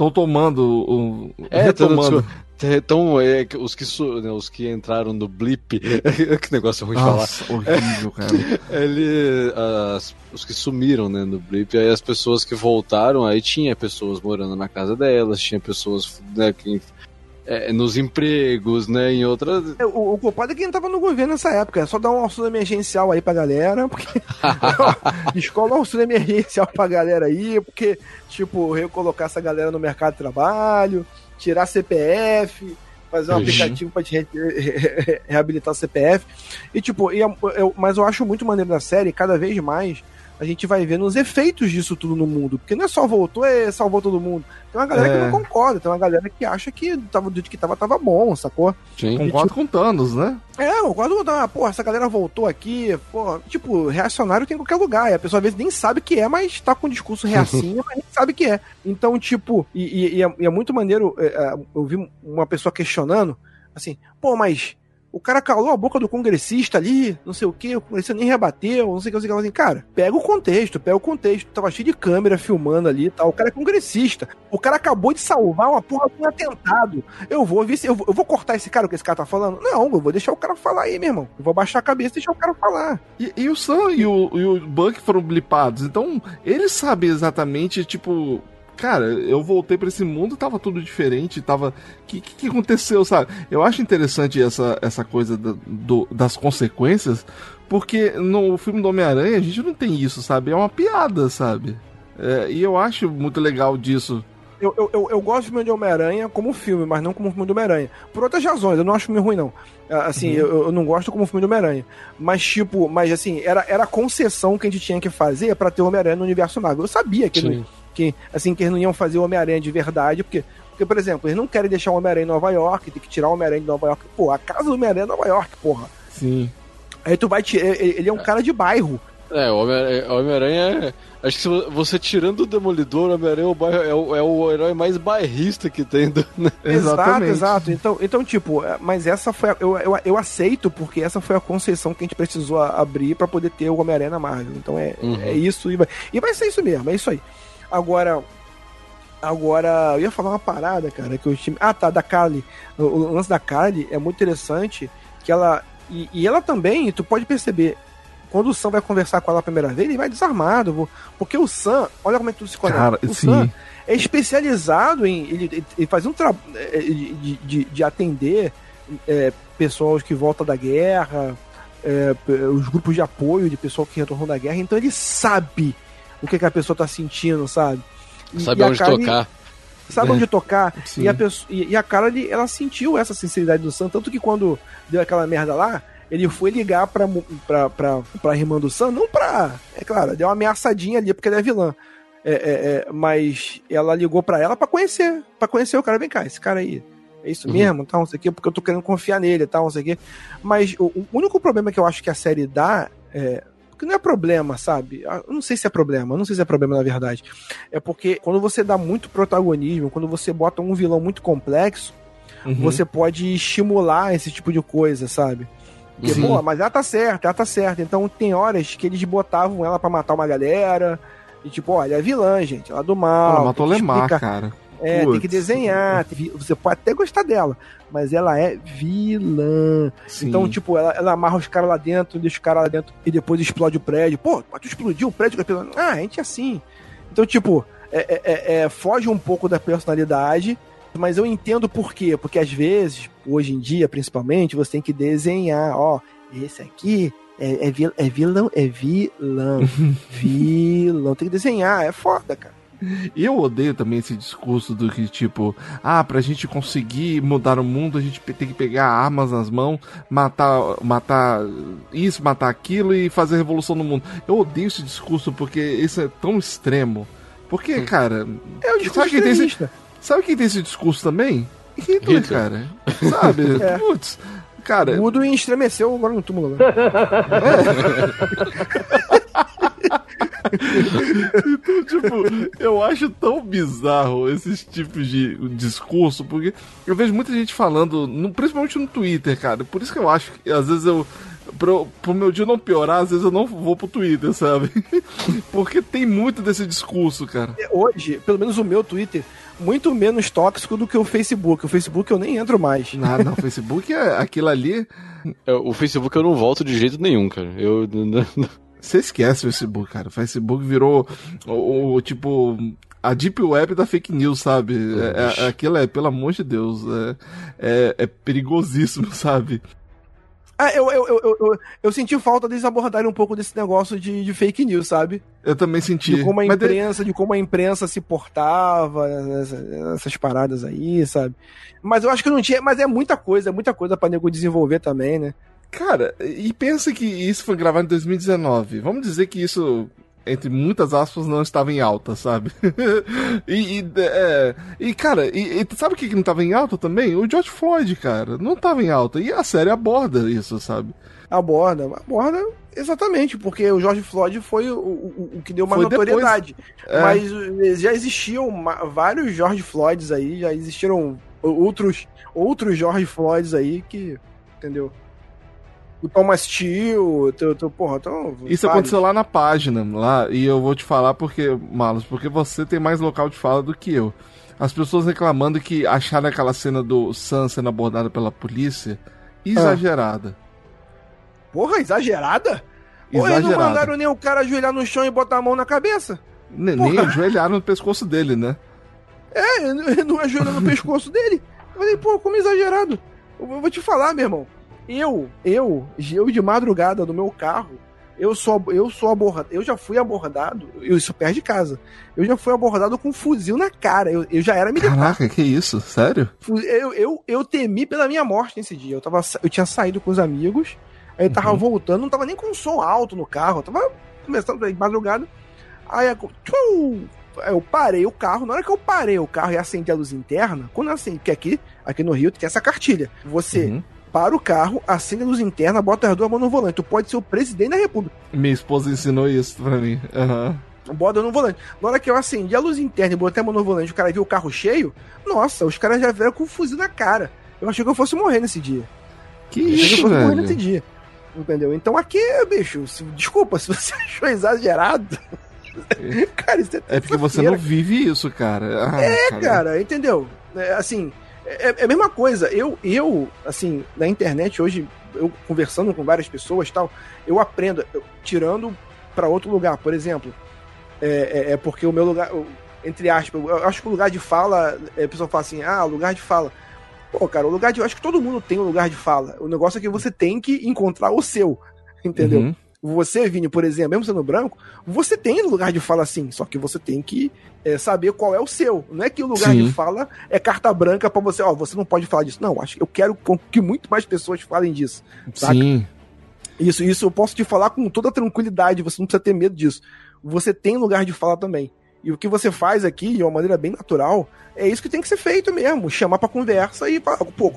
estão tomando o. É, retomando. Então, é, os, que, né, os que entraram no blip. (laughs) que negócio ruim de Nossa, falar. horrível, cara. (laughs) Ele, as, os que sumiram né, no blip, aí as pessoas que voltaram, aí tinha pessoas morando na casa delas, tinha pessoas né, que é, nos empregos, né, em outras... É, o, o culpado é quem tava no governo nessa época, é só dar um auxílio emergencial aí pra galera, porque... (laughs) (laughs) Escola um auxílio emergencial pra galera aí, porque, tipo, recolocar essa galera no mercado de trabalho, tirar CPF, fazer um uhum. aplicativo pra te re re reabilitar o CPF. E tipo, e eu, eu, mas eu acho muito maneiro da série, cada vez mais a gente vai vendo os efeitos disso tudo no mundo. Porque não é só voltou e salvou todo mundo. Tem uma galera é. que não concorda, tem uma galera que acha que tava, do jeito que tava, tava bom, sacou? Sim, concordo tipo, com Thanos, né? É, concordo com Thanos. Porra, essa galera voltou aqui, pô, tipo, reacionário tem em qualquer lugar. E a pessoa às vezes nem sabe que é, mas tá com um discurso reacinho, (laughs) mas nem sabe que é. Então, tipo, e, e, e, é, e é, muito maneiro, é, é, eu vi uma pessoa questionando, assim, pô, mas o cara calou a boca do congressista ali, não sei o que, o congressista nem rebateu, não sei o que, não sei o que. Assim, cara, pega o contexto, pega o contexto. Tava cheio de câmera filmando ali tal. O cara é congressista. O cara acabou de salvar uma porra de um atentado. Eu vou. Eu vou, eu vou cortar esse cara, o que esse cara tá falando? Não, eu vou deixar o cara falar aí, meu irmão. Eu vou baixar a cabeça e deixar o cara falar. E, e o Sam e o, e o Buck foram blipados. Então, eles sabem exatamente, tipo, cara, eu voltei para esse mundo, tava tudo diferente, tava. O que, que, que, aconteceu, sabe? Eu acho interessante essa, essa coisa do, do, das consequências, porque no filme do Homem-Aranha a gente não tem isso, sabe? É uma piada, sabe? É, e eu acho muito legal disso. Eu, eu, eu, eu gosto do filme de Homem-Aranha como filme, mas não como filme do Homem-Aranha. Por outras razões, eu não acho filme ruim, não. Ah, assim, uhum. eu, eu não gosto como filme do Homem-Aranha. Mas, tipo, mas assim, era, era a concessão que a gente tinha que fazer para ter o Homem-Aranha no universo Marvel. Eu sabia que que assim que eles não iam fazer o Homem-Aranha de verdade, porque porque, por exemplo, eles não querem deixar o Homem-Aranha em Nova York, tem que tirar o Homem-Aranha de Nova York. Pô, a casa do Homem-Aranha é Nova York, porra. Sim. Aí tu vai. Ele é um cara de bairro. É, o Homem-Aranha. É, acho que você tirando o Demolidor, o Homem-Aranha é, é, o, é o herói mais bairrista que tem. Do, né? (laughs) Exato, exato. Então, então, tipo, é, mas essa foi. A, eu, eu, eu aceito, porque essa foi a concessão que a gente precisou abrir para poder ter o Homem-Aranha na Marvel. Então é, uhum. é isso e vai, e vai ser isso mesmo, é isso aí. Agora, agora, eu ia falar uma parada, cara, que o time. Ah, tá, da Carly. O, o lance da Carly é muito interessante, que ela. E, e, ela também, tu pode perceber, quando o Sam vai conversar com ela a primeira vez, ele vai desarmado. Porque o Sam, olha como é que tudo se conecta. Cara, o sim. Sam é especializado em. Ele, ele faz um trabalho é, de, de, de, atender é, pessoas que voltam da guerra, é, os grupos de apoio de pessoal que retornou da guerra, então ele sabe o que, que a pessoa tá sentindo, sabe? E, sabe e onde tocar. Sabe é. onde tocar. E a, pessoa, e, e, a cara, ela sentiu essa sinceridade do Sam, tanto que quando deu aquela merda lá, ele foi ligar pra, pra, pra, pra irmã do Sam, não pra. É claro, deu uma ameaçadinha ali, porque ele é vilã. É, é, é, mas ela ligou pra ela pra conhecer. para conhecer o cara. Vem cá, esse cara aí. É isso uhum. mesmo, tal, não sei o quê, porque eu tô querendo confiar nele, tal, não sei o quê. Mas o, o único problema que eu acho que a série dá, é, que não é problema, sabe? Ah, eu não sei se é problema, não sei se é problema na verdade. É porque quando você dá muito protagonismo, quando você bota um vilão muito complexo, uhum. você pode estimular esse tipo de coisa, sabe? Porque, uhum. pô, mas ela tá certa, ela tá certa. Então tem horas que eles botavam ela para matar uma galera. E tipo, olha, é vilã, gente, ela é do mal. Ela matou Lemar, cara. É, Putz. tem que desenhar. Você pode até gostar dela, mas ela é vilã. Sim. Então, tipo, ela, ela amarra os caras lá dentro, deixa os caras lá dentro e depois explode o prédio. Pô, pode explodir o prédio. Ah, a gente é assim. Então, tipo, é, é, é, é, foge um pouco da personalidade, mas eu entendo por quê. Porque às vezes, hoje em dia, principalmente, você tem que desenhar, ó, esse aqui é, é, vil, é vilão, é vilão, (laughs) vilão. Tem que desenhar, é foda, cara. Eu odeio também esse discurso do que, tipo, ah, pra gente conseguir mudar o mundo, a gente tem que pegar armas nas mãos, matar, matar isso, matar aquilo e fazer revolução no mundo. Eu odeio esse discurso porque isso é tão extremo. Porque, cara. É o discurso sabe quem, tem esse, sabe quem tem esse discurso também? Hitler, Hitler. cara. Sabe? (laughs) É. Putz. Cara. Mudo e estremeceu agora no túmulo. Né? É. (laughs) (laughs) então, tipo, eu acho tão bizarro esses tipos de discurso, porque eu vejo muita gente falando, no, principalmente no Twitter, cara. Por isso que eu acho que às vezes eu. Pro, pro meu dia não piorar, às vezes eu não vou pro Twitter, sabe? (laughs) porque tem muito desse discurso, cara. Hoje, pelo menos o meu Twitter, muito menos tóxico do que o Facebook. O Facebook eu nem entro mais. Não, o Facebook é aquilo ali. É, o Facebook eu não volto de jeito nenhum, cara. Eu. (laughs) Você esquece o Facebook, cara. O Facebook virou o, o tipo a deep web da fake news, sabe? É, é, aquilo é, pelo amor de Deus, é, é, é perigosíssimo, (laughs) sabe? Ah, eu, eu, eu, eu, eu senti falta deles abordarem um pouco desse negócio de, de fake news, sabe? Eu também senti. De como a imprensa, de... de como a imprensa se portava, essas, essas, paradas aí, sabe? Mas eu acho que não tinha. Mas é muita coisa, é muita coisa pra nego desenvolver também, né? Cara, e pensa que isso foi gravado em 2019. Vamos dizer que isso entre muitas aspas, não estava em alta, sabe? (laughs) e, e, é, e, cara, e, e, sabe o que não estava em alta também? O George Floyd, cara, não estava em alta. E a série aborda isso, sabe? Aborda, aborda exatamente, porque o George Floyd foi o, o, o que deu uma foi notoriedade. Depois, é. Mas já existiam vários George Floyds aí, já existiram outros, outros George Floyds aí que, entendeu? O Thomas Tio, teu, teu, porra, então, Isso vários. aconteceu lá na página, lá, e eu vou te falar porque, Malus, porque você tem mais local de fala do que eu. As pessoas reclamando que acharam aquela cena do Sam sendo abordado pela polícia exagerada. Ah. Porra, exagerada? Porra, eles não mandaram nem o cara ajoelhar no chão e botar a mão na cabeça? Nem, nem ajoelharam no pescoço dele, né? É, não ajoelhou no pescoço dele. Eu falei, pô, como exagerado. Eu vou te falar, meu irmão. Eu, eu, eu de madrugada no meu carro, eu sou, eu sou abordado, eu já fui abordado, isso perto de casa. Eu já fui abordado com um fuzil na cara. Eu, eu já era militar. Caraca, que isso? Sério? Eu, eu, eu temi pela minha morte nesse dia. Eu, tava, eu tinha saído com os amigos, aí eu tava uhum. voltando, não tava nem com som alto no carro, eu tava começando de madrugada. Aí tchum, eu parei o carro. Na hora que eu parei o carro e acendi a luz interna, quando eu acendi, porque aqui, aqui no Rio tem essa cartilha. Você uhum para o carro, acende a luz interna, bota as duas mãos no volante. Tu pode ser o presidente da república. Minha esposa ensinou isso pra mim. Aham. Uhum. Bota no volante. Na hora que eu acendi a luz interna e botei a mão no volante, o cara viu o carro cheio, nossa, os caras já vieram com um fuzil na cara. Eu achei que eu fosse morrer nesse dia. Que eu isso, que eu fosse velho? morrer nesse dia. Entendeu? Então aqui, bicho, se, desculpa, (laughs) se você achou exagerado. cara, isso é É porque você não vive isso, cara. Ah, é, cara. cara, entendeu? É, assim, é, é, a mesma coisa. Eu, eu, assim, na internet hoje, eu conversando com várias pessoas tal, eu aprendo, eu, tirando para outro lugar, por exemplo. É, é, é, porque o meu lugar, entre aspas, eu acho que o lugar de fala, é, a pessoa fala assim, ah, lugar de fala. Pô, cara, o lugar de. Eu acho que todo mundo tem um lugar de fala. O negócio é que você tem que encontrar o seu. (laughs) Entendeu? Uhum. Você, Vini, por exemplo, mesmo sendo branco, você tem lugar de fala assim, só que você tem que é, saber qual é o seu. Não é que o lugar Sim. de fala é carta branca para você, ó, você não pode falar disso. Não, acho eu quero que muito mais pessoas falem disso. Saca? Sim. Isso, isso eu posso te falar com toda tranquilidade, você não precisa ter medo disso. Você tem lugar de fala também. E o que você faz aqui, de uma maneira bem natural, é isso que tem que ser feito mesmo. Chamar pra conversa e falar, pô,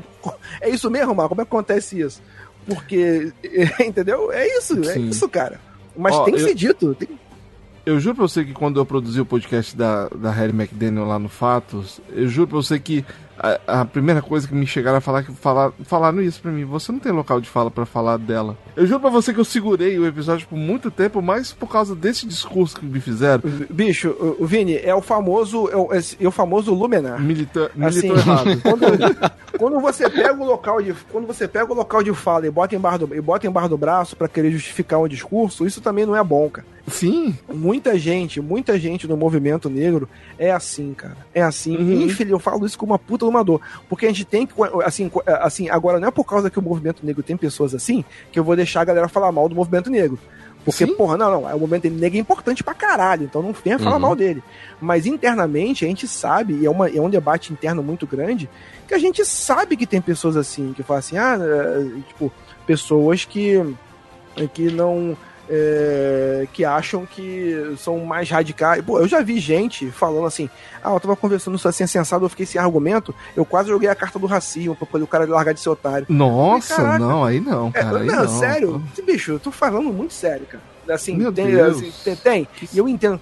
é isso mesmo, Marco? Como é que acontece isso? Porque, (laughs) entendeu? É isso, é Sim. isso, cara. Mas Ó, tem que eu... ser dito. Tem... Eu juro pra você que quando eu produzi o podcast da, da Harry McDaniel lá no Fatos, eu juro pra você que a, a, primeira coisa que me chegaram a falar que falar, falaram isso pra mim. Você não tem local de fala para falar dela. Eu juro pra você que eu segurei o episódio por muito tempo, mas por causa desse discurso que me fizeram. Bicho, o, Vini, é o famoso. É o, é o famoso Luminar. Milita, assim, errado. (laughs) Quando, quando, você pega o local de. Quando você pega o local de fala e bota embaixo do, e bota embaixo do braço para querer justificar um discurso, isso também não é bom, cara. Sim. Muita gente, muita gente no movimento negro é assim, cara. É assim. Uhum. Infeliz, eu falo isso com uma puta amador. Porque a gente tem que. Assim, assim, agora não é por causa que o movimento negro tem pessoas assim que eu vou deixar a galera falar mal do movimento negro. Porque, Sim. porra, não, não, o movimento negro é importante pra caralho, então não venha falar uhum. mal dele. Mas internamente a gente sabe, e é, uma, é um debate interno muito grande, que a gente sabe que tem pessoas assim, que falam assim, ah, é, tipo, pessoas que, que não é, que acham que são mais radicais. Pô, eu já vi gente falando assim: ah, eu tava conversando isso assim, sensado, eu fiquei sem argumento, eu quase joguei a carta do racismo pra poder o cara largar de ser otário. Nossa, falei, não, aí não, é, cara. É, não, não, sério, bicho, eu tô falando muito sério, cara. Assim, Meu tem, Deus. Assim, tem, tem, e eu entendo.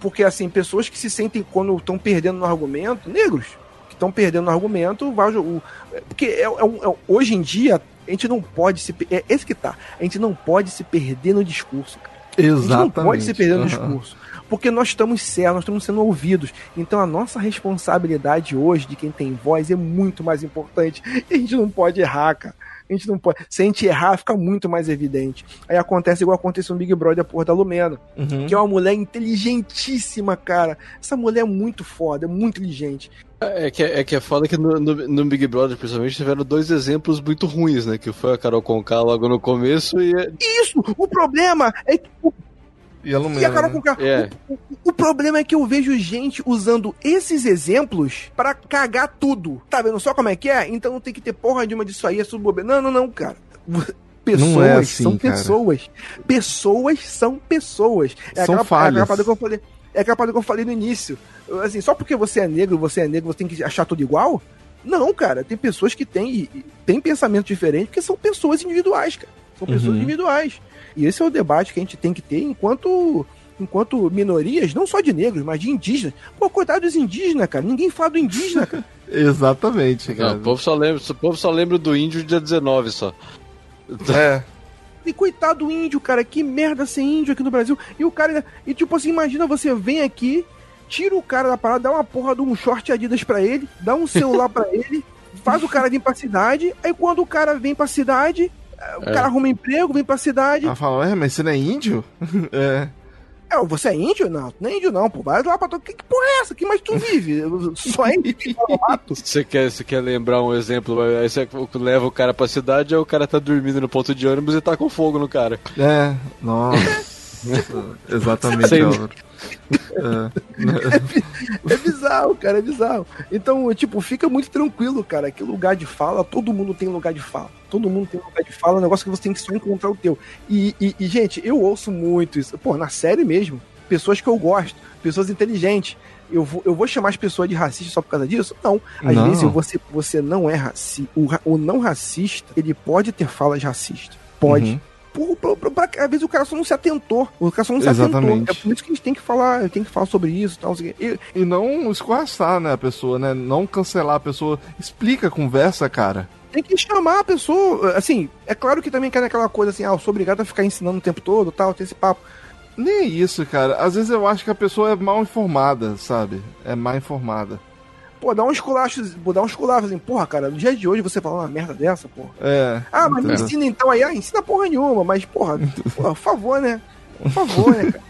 Porque, assim, pessoas que se sentem quando estão perdendo no argumento, negros, que estão perdendo no argumento, vai, o, porque é, é, é, hoje em dia a gente não pode se. É esse que tá. A gente não pode se perder no discurso, cara. Exatamente. A gente não pode se perder no discurso. Porque nós estamos certos, nós estamos sendo ouvidos. Então a nossa responsabilidade hoje, de quem tem voz, é muito mais importante. E (laughs) a gente não pode errar, cara. A gente não pode. Se a gente errar, fica muito mais evidente. Aí acontece igual aconteceu no Big Brother, porra da Lumena. Uhum. Que é uma mulher inteligentíssima, cara. Essa mulher é muito foda, é muito inteligente. É que é, que é foda que no, no, no, Big Brother, principalmente, tiveram dois exemplos muito ruins, né? Que foi a Carol Conká logo no começo e. Isso! O problema é que. E a Lumena. E a Carol né? Conká. É. O, o, o, problema é que eu vejo gente usando esses exemplos para cagar tudo. Tá vendo só como é que é? Então não tem que ter porra de uma disso aí, é tudo bobeira. Não, não, não, cara. Pessoas é assim, são cara. pessoas. Pessoas são pessoas. É são aquela, falhas. É aquela que eu falei. É aquela que eu falei no início assim, só porque você é negro, você é negro, você tem que achar tudo igual? Não, cara, tem pessoas que têm, têm pensamento diferente, porque são pessoas individuais, cara. São pessoas uhum. individuais. E esse é o debate que a gente tem que ter enquanto enquanto minorias, não só de negros, mas de indígenas. Pô, coitado dos indígenas, cara. Ninguém fala do indígena, cara. (laughs) Exatamente, cara. Não, o, povo só lembra, o povo só lembra do índio dia 19 só. É. E coitado do índio, cara. Que merda ser índio aqui no Brasil. E o cara. E tipo assim, imagina você vem aqui tira o cara da parada, dá uma porra de um short Adidas pra ele, dá um celular pra (laughs) ele, faz o cara vir pra cidade, aí quando o cara vem pra cidade, o é. cara arruma emprego, vem pra cidade. Ela fala, é, mas você não é índio? (laughs) é. É, você é índio? Não, não é índio não, pô. Vai lá pra tu. Que, que porra é essa? Que mais tu vive? (laughs) Só é índio Você quer, você quer lembrar um exemplo? Aí você leva o cara pra cidade, aí o cara tá dormindo no ponto de ônibus e tá com fogo no cara. É, nossa. (laughs) (laughs) Exatamente, Sem... É. (laughs) é bizarro, cara, é bizarro. Então, tipo, fica muito tranquilo, cara. Que lugar de fala, todo mundo tem lugar de fala. Todo mundo tem lugar de fala, é um negócio que você tem que só encontrar o teu. E, e, e, gente, eu ouço muito isso. Pô, na série mesmo, pessoas que eu gosto, pessoas inteligentes. Eu vou, eu vou chamar as pessoas de racista só por causa disso? Não. Às não. vezes você, você não é racista. O, o não racista, ele pode ter falas racistas. Pode. Uhum por, por, por, pra, às vezes o cara só não se atentou. O cara só não se Exatamente. atentou. É por isso que a gente tem que falar, tem que falar sobre isso tal, e, e não escorraçar, né, a pessoa, né? Não cancelar a pessoa. Explica, conversa, cara tem que chamar a pessoa. Assim, é claro que também quer aquela coisa assim, ah, eu sou obrigado a ficar ensinando o tempo todo, tal, tem esse papo. Nem isso, cara. Às vezes eu acho que a pessoa é mal informada, sabe? É mal informada. Pô, dá um esculacho, dá um esculacho assim, porra, cara, no dia de hoje você fala uma merda dessa, porra. É. Ah, mas me ensina então aí, ah, ensina porra nenhuma, mas, porra, (laughs) por favor, né? Por favor, né, cara?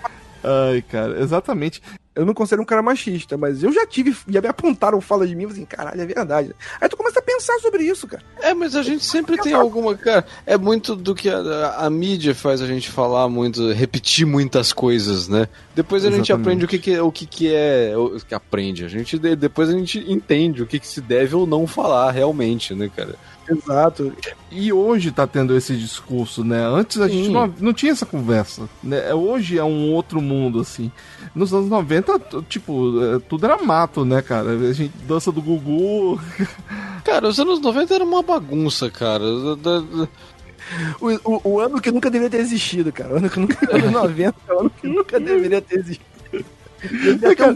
Ai, cara, exatamente eu não considero um cara machista, mas eu já tive, já me apontaram fala de mim, assim, caralho, é verdade. Aí tu começa a pensar sobre isso, cara. É, mas a gente sempre tem alguma, cara, é muito do que a, a, mídia faz a gente falar muito, repetir muitas coisas, né? Depois a Exatamente. gente aprende o que, que, o que, que é, o que aprende, a gente, depois a gente entende o que, que se deve ou não falar realmente, né, cara? Exato. E hoje tá tendo esse discurso, né? Antes a gente não, não tinha essa conversa. Né? Hoje é um outro mundo, assim. Nos anos 90, tipo, é, tudo era mato, né, cara? A gente dança do Gugu. (laughs) Cara, os anos 90 era uma bagunça, cara. O, o, o, ano que nunca deveria ter existido, cara. O ano que nunca. (laughs) Anos 90 é o ano que nunca deveria ter existido. É, cara,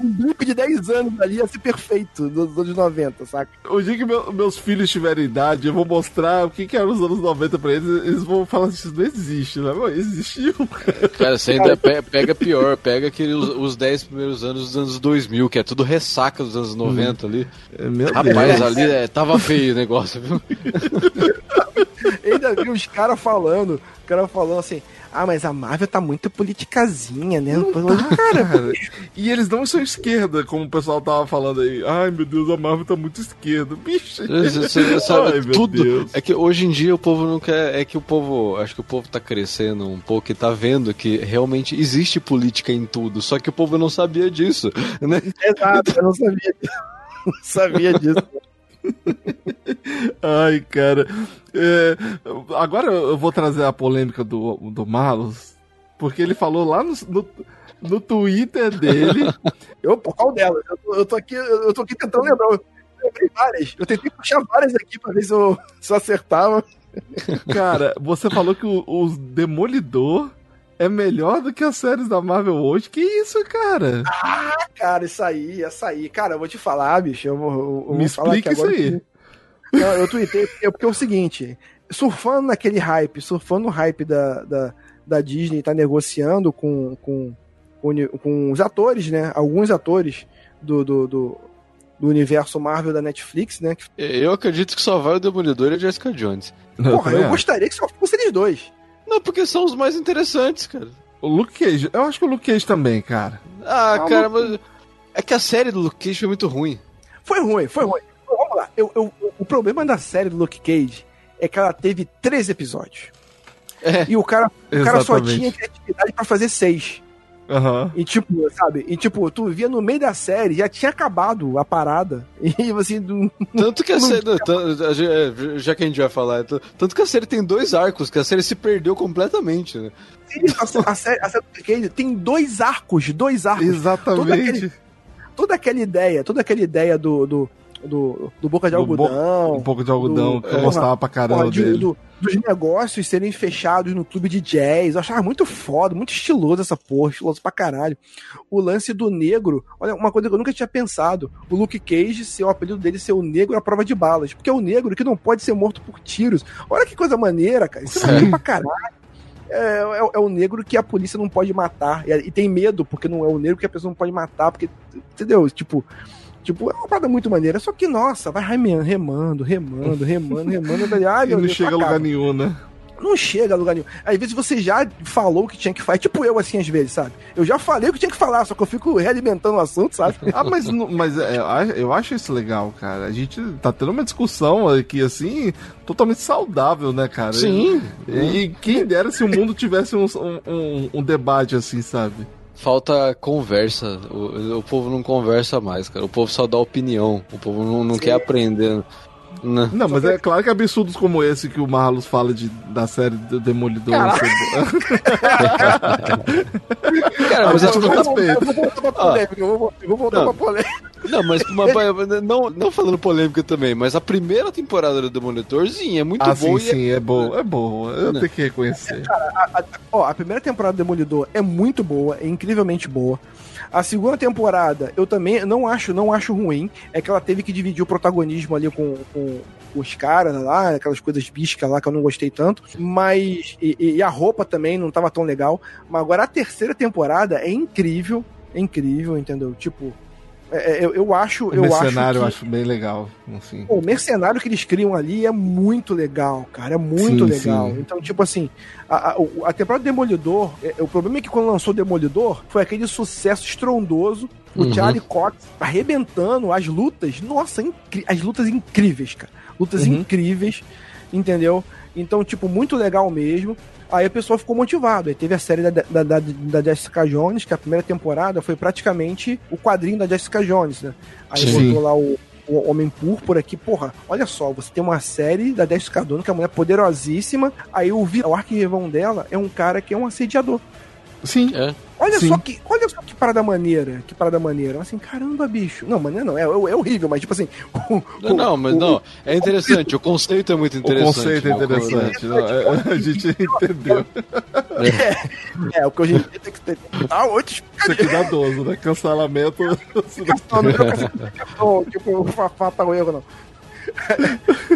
um blip de 10 anos ali ia ser perfeito dos anos 90, saca? O dia que meu, meus filhos tiverem idade, eu vou mostrar o que, que eram os anos 90 pra eles, eles vão falar assim, isso não existe, né? Mas existiu. (laughs) Cara, você ainda pega pior, pega aqueles os 10 primeiros anos dos anos 2000, que é tudo ressaca dos anos 90 ali. É, meu Rapaz, Deus. ali é, tava feio o negócio, viu? (laughs) (laughs) ainda vi os caras falando, o cara falando assim, ah, mas a Marvel tá muito politicazinha, né? Tá, cara. e eles não são esquerda, como o pessoal tava falando aí. Ai, meu Deus, a Marvel tá muito esquerda. Bicho. Você, (laughs) sabe, Ai, tudo. Deus. É que hoje em dia o povo não quer. É que o povo. Acho que o povo tá crescendo um pouco e tá vendo que realmente existe política em tudo. Só que o povo não sabia disso. Né? Exato, eu não sabia disso. (laughs) Não sabia disso. (laughs) Ai, cara. É, agora eu vou trazer a polêmica do, do Malus, porque ele falou lá no, no, no Twitter dele. (laughs) eu, por delas? Eu, tô, eu, tô aqui, eu tô aqui tentando lembrar. Eu lembrei várias. Eu tentei puxar várias aqui pra ver se eu, se eu acertava. Cara, você falou que o, o Demolidor é melhor do que as séries da Marvel hoje. Que isso, cara? Ah, cara, isso aí, isso aí. Cara, eu vou te falar, bicho. Eu vou, eu Me vou explica isso aí. Que... Não, eu tuitei porque, porque é o seguinte: surfando naquele hype, surfando no hype da, da, da Disney, tá negociando com, com, com, com os atores, né? Alguns atores do, do, do do universo Marvel da Netflix, né? Eu acredito que só vai o Demolidor e a Jessica Jones. Porra, eu, eu gostaria que só fosse eles dois. Não, porque são os mais interessantes, cara. O Luke Cage, eu acho que o Luke Cage também, cara. Ah, ah cara, mas. É que a série do Luke Cage foi muito ruim. Foi ruim, foi ruim. Então, vamos lá. Eu, eu, o problema da série do Luke Cage é que ela teve três episódios. É, e o cara, o cara só tinha criatividade para fazer seis. Uhum. E tipo, sabe? E tipo, tu via no meio da série, já tinha acabado a parada. (laughs) E assim. Tanto que a série. É, já que a gente vai falar, tanto que a série tem dois arcos, que a série se perdeu completamente, né? Sim, a, a, série, a série tem dois arcos, dois arcos. Exatamente. Toda, aquele, toda aquela ideia, toda aquela ideia do, do do, do Boca de do Algodão. um pouco de algodão, do, que eu gostava pra caramba porra, de, dele. Do, dos negócios serem fechados no clube de jazz. Eu achava muito foda, muito estiloso essa porra, estiloso pra caralho. O lance do negro, olha, uma coisa que eu nunca tinha pensado. O Luke Cage, ser o apelido dele ser o negro à prova de balas. Porque é o negro que não pode ser morto por tiros. Olha que coisa maneira, cara. Isso é maneiro pra caralho. É, é, é, o negro que a polícia não pode matar. E, e, tem medo, porque não é o negro que a pessoa não pode matar, porque. Entendeu? Tipo. Tipo, é uma parada muito maneira. Só que, nossa, vai remando, remando, remando, remando, remando. Ai, meu e não Deus, chega a lugar nenhum, né? Não chega a lugar nenhum. Às vezes você já falou o que tinha que fazer, tipo eu, assim, às vezes, sabe? Eu já falei o que tinha que falar, só que eu fico realimentando o assunto, sabe? (laughs) ah, mas, mas é, eu acho isso legal, cara. A gente tá tendo uma discussão aqui, assim, totalmente saudável, né, cara? Sim. E, e quem dera se o mundo tivesse um, um, um debate assim, sabe? Falta conversa. O, o, povo não conversa mais, cara. O povo só dá opinião. O povo não, não quer aprender. Não. não, mas é claro que absurdos como esse que o Marlos fala de, da série do Demolidor. (laughs) Cara, mas eu, vou, respeito. eu vou voltar pra polêmica. Eu vou, eu vou voltar não. pra polêmica. Não, mas uma, (laughs) não, não falando polêmica também, mas a primeira temporada do Demolidor, sim, é muito ah, boa. Sim, sim, é, é boa, é boa. Eu não. tenho que reconhecer. Cara, a, a, ó, a primeira temporada do Demolidor é muito boa, é incrivelmente boa. A segunda temporada, eu também não acho, não acho ruim. É que ela teve que dividir o protagonismo ali com, com os caras lá, aquelas coisas biscas lá que eu não gostei tanto. Mas. E, e, a roupa também não tava tão legal. Mas agora a terceira temporada é incrível. É incrível, entendeu? Tipo, é, é, eu, eu acho. O eu mercenário acho, que, eu acho bem legal. Assim. o mercenário que eles criam ali é muito legal, cara. É muito sim, legal. Sim. Então, tipo assim, a, a, a temporada do Demolidor, é, o problema é que quando lançou Demolidor, foi aquele sucesso estrondoso. O uhum. Charlie Cox arrebentando as lutas. Nossa, as lutas incríveis, cara. Lutas uhum. incríveis, entendeu? Então, tipo, muito legal mesmo. Aí a pessoa ficou motivado. Aí teve a série da, da, da, da, Jessica Jones, que a primeira temporada foi praticamente o quadrinho da Jessica Jones, né? Aí Sim. botou lá o, o Homem Púrpura aqui, porra, olha só, você tem uma série da Jessica Jones, que é uma mulher poderosíssima, aí o, o arquivão dela é um cara que é um assediador. Sim. É. Olha Sim. só que, olha só que parada maneira, que parada maneira. Assim, caramba, bicho. Não, maneira não, é, é horrível, mas tipo assim. O, não, não, mas o, não, é interessante, o conceito é muito interessante. O conceito é interessante, não, é, a gente (laughs) entendeu. É, é, o que a gente tem que ter. Ah, outro Isso é cuidadoso, né? Cancelamento. tipo, o Fafá tá o erro, não.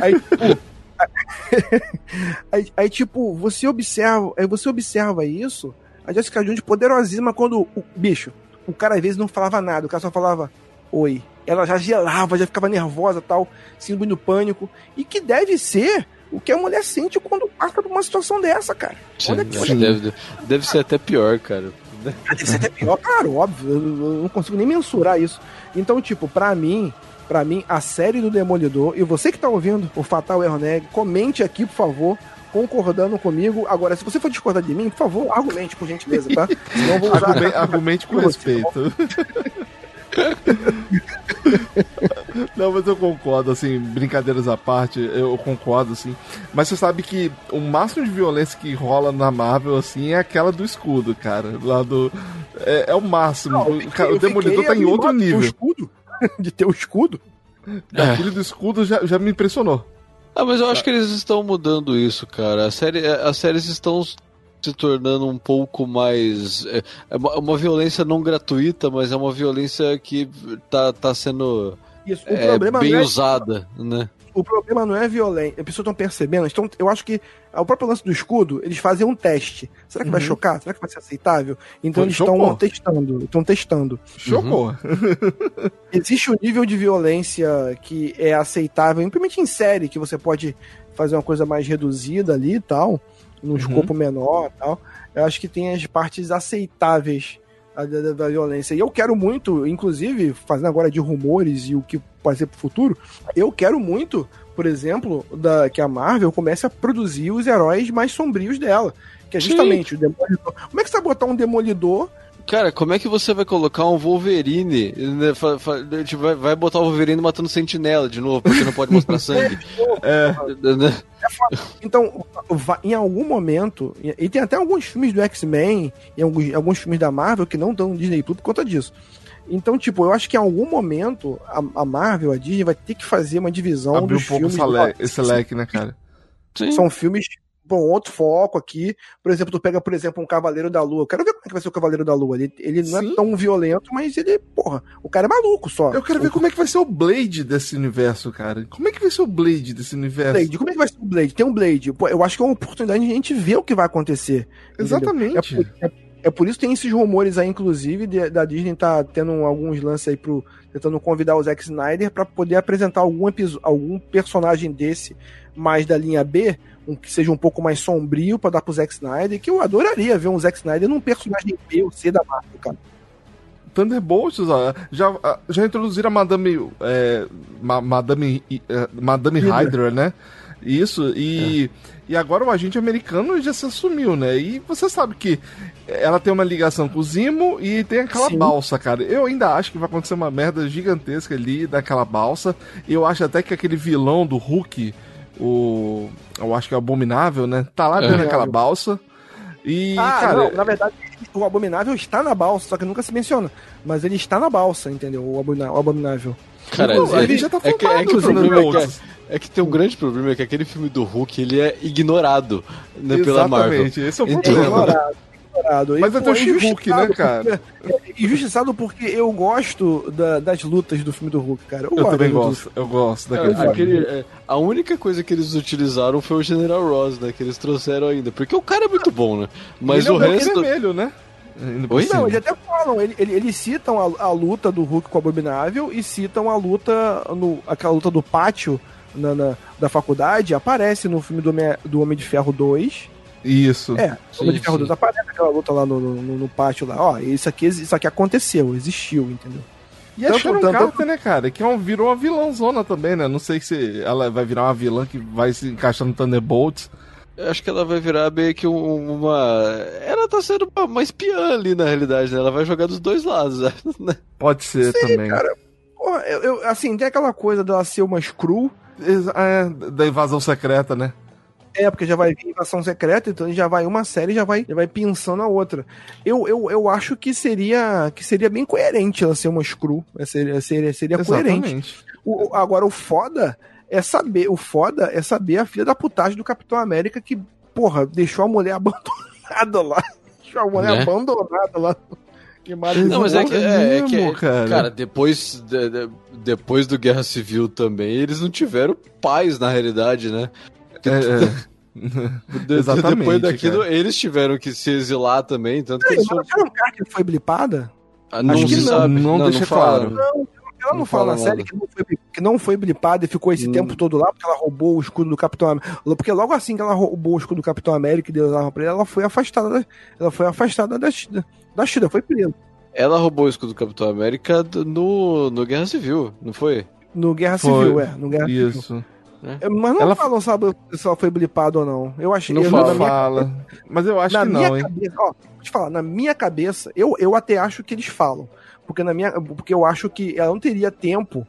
Aí, tipo, (laughs) aí, aí, tipo, você observa, aí você observa isso a Jessica Jones poderosíssima quando o bicho, o cara às vezes não falava nada, o cara só falava oi. Ela já gelava, já ficava nervosa, tal, síndrome do pânico. E que deve ser o que a mulher sente quando passa por uma situação dessa, cara. Sim, Olha que deve, deve ser até pior, cara. Ah, deve ser até pior, claro, óbvio. Eu não consigo nem mensurar isso. Então, tipo, pra mim, para mim, a série do Demolidor, e você que tá ouvindo o Fatal Erro Neg, comente aqui, por favor, concordando comigo. Agora, se você for discordar de mim, por favor, argumente, por gentileza, tá? Senão vou usar... Argumente, argumente com respeito. (laughs) Não, mas eu concordo, assim, brincadeiras à parte, eu concordo, assim. Mas você sabe que o máximo de violência que rola na Marvel, assim, é aquela do escudo, cara. Lá do. É, é o máximo. Não, o, cara, o Demolidor tá em outro nível. (laughs) De ter o escudo? De ter o escudo? É. Aquele do escudo já, já me impressionou. Ah, mas eu acho que eles estão mudando isso, cara. A série, as séries estão se tornando um pouco mais. É, é uma, uma, violência não gratuita, mas é uma violência que tá, tá sendo isso. É, bem é... usada, né? O problema não é violência. As pessoas estão percebendo. Estão, eu acho que o próprio lance do escudo, eles fazem um teste. Será que uhum. vai chocar? Será que vai ser aceitável? Então eles estão testando. Estão testando. Chocou. Uhum. Existe um nível de violência que é aceitável, principalmente em série, que você pode fazer uma coisa mais reduzida ali e tal, num uhum. escopo menor e tal. Eu acho que tem as partes aceitáveis da, da, violência. E eu quero muito, inclusive, fazendo agora de rumores e o que pode ser pro futuro, eu quero muito, por exemplo, da, que a Marvel comece a produzir os heróis mais sombrios dela. Que é justamente Sim. o Demolidor. Como é que você vai botar um Demolidor Cara, como é que você vai colocar um Wolverine? Né, vai, vai botar o Wolverine matando sentinela de novo, porque não pode mostrar (laughs) sangue. é. Né? Então, em algum momento, e tem até alguns filmes do X-Men e alguns, alguns filmes da Marvel que não estão no Disney Plus por conta disso. Então, tipo, eu acho que em algum momento a, a Marvel, a Disney, vai ter que fazer uma divisão Abrir dos um pouco filmes. esse leque, né, cara? Sim. São filmes bom, outro foco aqui. Por exemplo, tu pega, por exemplo, um Cavaleiro da Lua. Eu quero ver como é que vai ser o Cavaleiro da Lua. Ele, ele não é tão violento, mas ele, porra, o cara é maluco só. Eu quero ver como é que vai ser o Blade desse universo, cara. Como é que vai ser o Blade desse universo? Blade, como é que vai ser o Blade? Tem um Blade. Pô, eu acho que é uma oportunidade de a gente ver o que vai acontecer. Exatamente. É por, é, é por, isso que tem esses rumores aí, inclusive, de, da Disney tá tendo alguns lances aí pro. tentando convidar o Zack Snyder para poder apresentar algum, algum personagem desse mais da linha B um que seja um pouco mais sombrio para dar pro Zack Snyder, que eu adoraria ver um Zack Snyder num personagem B ou C da Marvel, cara. Thunderbolts, ó, já, já introduziram a Madame, é, Madame, é, Madame Hydra, né? Isso, e, é. e agora o agente americano já se assumiu, né? E você sabe que ela tem uma ligação com o Zimo e tem aquela Sim. balsa, cara. Eu ainda acho que vai acontecer uma merda gigantesca ali daquela balsa. Eu acho até que aquele vilão do Hulk o. Eu acho que é o Abominável, né? Tá lá dentro é. daquela balsa. E, ah, cara. Não, na verdade, o Abominável está na balsa, só que nunca se menciona. Mas ele está na balsa, entendeu? O Abominável. Cara, Pô, ele já tá é que, é que o problema é que, é que tem um grande problema, é que aquele filme do Hulk, ele é ignorado né, pela Marvel. esse é o então, problema. Então, (laughs) Mas até o She-Hulk, né, cara? É, (laughs) injustiçado porque eu gosto da, das lutas do filme do Hulk, cara. Eu, eu também gosto, eu gosto daquele é, aquele, é, A única coisa que eles utilizaram foi o General Ross, né? Que eles trouxeram ainda. Porque o cara é muito bom, né? Mas Ele o é resto. vermelho, né? Oi? Não, eles até falam, eles, eles citam a, a, luta do Hulk com o Abominável e citam a luta, no, aquela luta do pátio na, na da faculdade, aparece no filme do Homem, do Homem de Ferro 2 isso. É, sim, o de Ferro 2 aparece aquela luta lá no, no, no, pátio lá. Ó, isso aqui, isso aqui aconteceu, existiu, entendeu? E a Sharon tanto... Carter, né, cara? Que é um, virou uma vilãozona também, né? Não sei se ela vai virar uma vilã que vai se encaixar no Thunderbolts. Eu acho que ela vai virar meio que uma. Ela tá sendo uma, uma espiã ali, na realidade, né? Ela vai jogar dos dois lados, (laughs) né? Pode ser Sim, também. Cara. Porra, eu, eu, assim, tem aquela coisa dela ser uma screw. É, da invasão secreta, né? É, porque já vai vir invasão secreta, então já vai uma série já vai já vai pensando a outra. Eu, eu, eu acho que seria que seria bem coerente ela ser uma screw. É, seria, seria, seria coerente. O, agora, o foda é saber, o foda é saber a filha da putagem do Capitão América que, porra, deixou a mulher (laughs) abandonada lá. Deixou a mulher né? abandonada lá. Que não, mas é que, é, é que cara. cara, depois, de, de, depois do Guerra Civil também, eles não tiveram paz na realidade, né? É, é. (laughs) Exatamente. Depois daquilo, cara. eles tiveram que se exilar também. Tanto que eles foram... Não que foi blipada? Ah, não Acho que não. Não, não deixa claro. Não, ela não, não fala na série que não, foi, que não foi blipada e ficou esse hum. tempo todo lá porque ela roubou o escudo do Capitão América. Porque logo assim que ela roubou o escudo do Capitão América e deu as armas pra ele, ela foi afastada da, ela foi afastada da, da China, foi presa. Ela roubou o escudo do Capitão América no, no Guerra Civil, não foi? No Guerra foi. Civil, é. No Guerra Isso. Civil. Né? Mas não ela... falam sabe, se ela foi blipado ou não. Eu achei não fala, fala. Minha... Mas eu acho na que não, hein? Cabeça, ó, vou te falar, na minha cabeça, eu, eu até acho que eles falam. Porque, na minha, porque eu acho que ela não teria tempo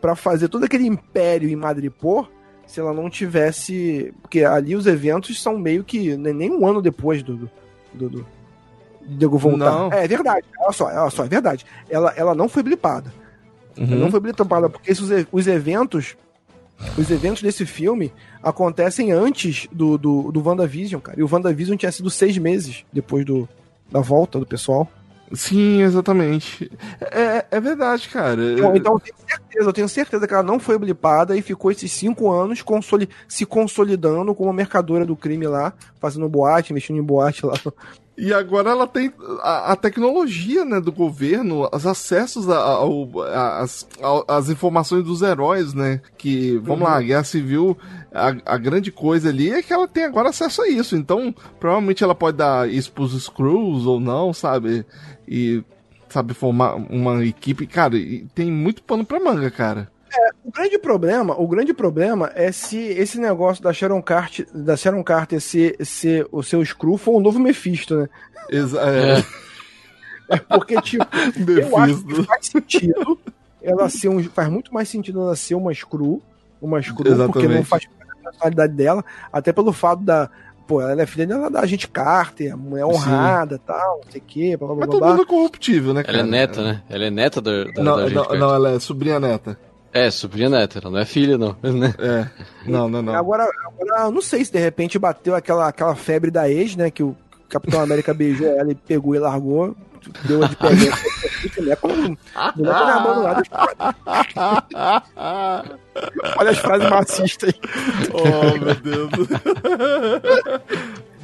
para fazer todo aquele império em Madripoor se ela não tivesse. Porque ali os eventos são meio que né, nem um ano depois do. do, do Diego voltar. Não. É, é verdade. Olha só, olha só, é verdade. Ela, ela não foi blipada. Uhum. Ela não foi blipada, porque esses, os eventos os eventos desse filme acontecem antes do, do, do WandaVision, cara. E o WandaVision tinha sido seis meses depois do, da volta do pessoal. Sim, exatamente. É, é verdade, cara. Então, então, eu tenho certeza, eu tenho certeza que ela não foi blipada e ficou esses cinco anos consoli se consolidando como mercadora do crime lá, fazendo boate, mexendo em boate lá. E agora ela tem a, a tecnologia né, do governo, os acessos às informações dos heróis, né? Que, vamos uhum. lá, a Guerra Civil, a, a, grande coisa ali é que ela tem agora acesso a isso. Então, provavelmente ela pode dar isso pros Screws ou não, sabe? e, sabe, formar uma equipe. Cara, tem muito pano pra manga, cara. É, o grande problema, o grande problema é se esse negócio da Sharon Carter, da Sharon Carter ser, ser o seu Screw for um novo Mephisto, né? Exa é. é. Porque, tipo, (laughs) eu acho que faz sentido ela ser um. Faz muito mais sentido ela ser uma Screw, uma Screw, Exatamente. porque não faz parte da personalidade dela, até pelo fato da, pô, ela é filha da, da gente Carter, mulher honrada e tal, não sei o quê. Blá, blá, Mas todo mundo é corruptível, né, cara? Ela é neta, né? Ela é neta da, da, não, da não, não, ela é sobrinha neta. É, sobrinha neta, ela não é filha, não. (laughs) Né? É, não, não, não. Agora, agora, não sei se de repente bateu aquela, aquela febre da ex, né, que o Capitão América beijou ela e pegou e largou. Deu a de pegar. Não é como. Não é abandonado. Olha as frases racistas aí. Oh, meu Deus.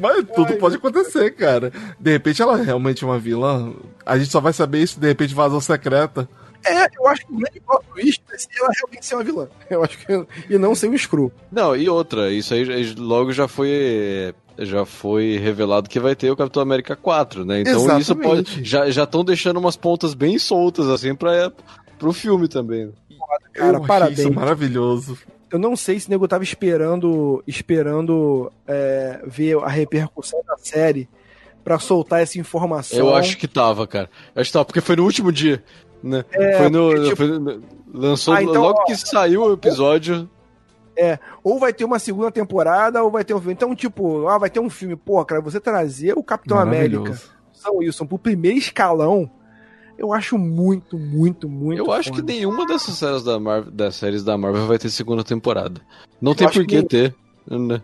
Mas tudo Ai, pode acontecer, cara. De repente ela é realmente uma vilã. A gente só vai saber isso de repente vazou secreta. É, eu acho que o grande plot twist é se ela realmente ser uma vilã. Eu acho que. E não ser um screw. Não, e outra, isso aí logo já foi. Já foi revelado que vai ter o Capitão América 4, né? Então Exatamente. isso pode. Já estão deixando umas pontas bem soltas, assim, pra, pro filme também. Cara, eu parabéns. Isso maravilhoso. Eu não sei se o nego tava esperando, esperando é, ver a repercussão da série para soltar essa informação. Eu acho que tava, cara. Eu acho que tava, porque foi no último dia. Né? É, foi no, porque, tipo... foi no, lançou ah, então, logo ó, que saiu o episódio. É, ou vai ter uma segunda temporada, ou vai ter um filme. Então, tipo, ah, vai ter um filme. Pô, cara, você trazer o Capitão América, São Wilson, pro primeiro escalão, eu acho muito, muito, muito. Eu acho que nenhuma dessas séries da Marvel, das séries da Marvel vai ter segunda temporada. Não eu tem por que ter. Né?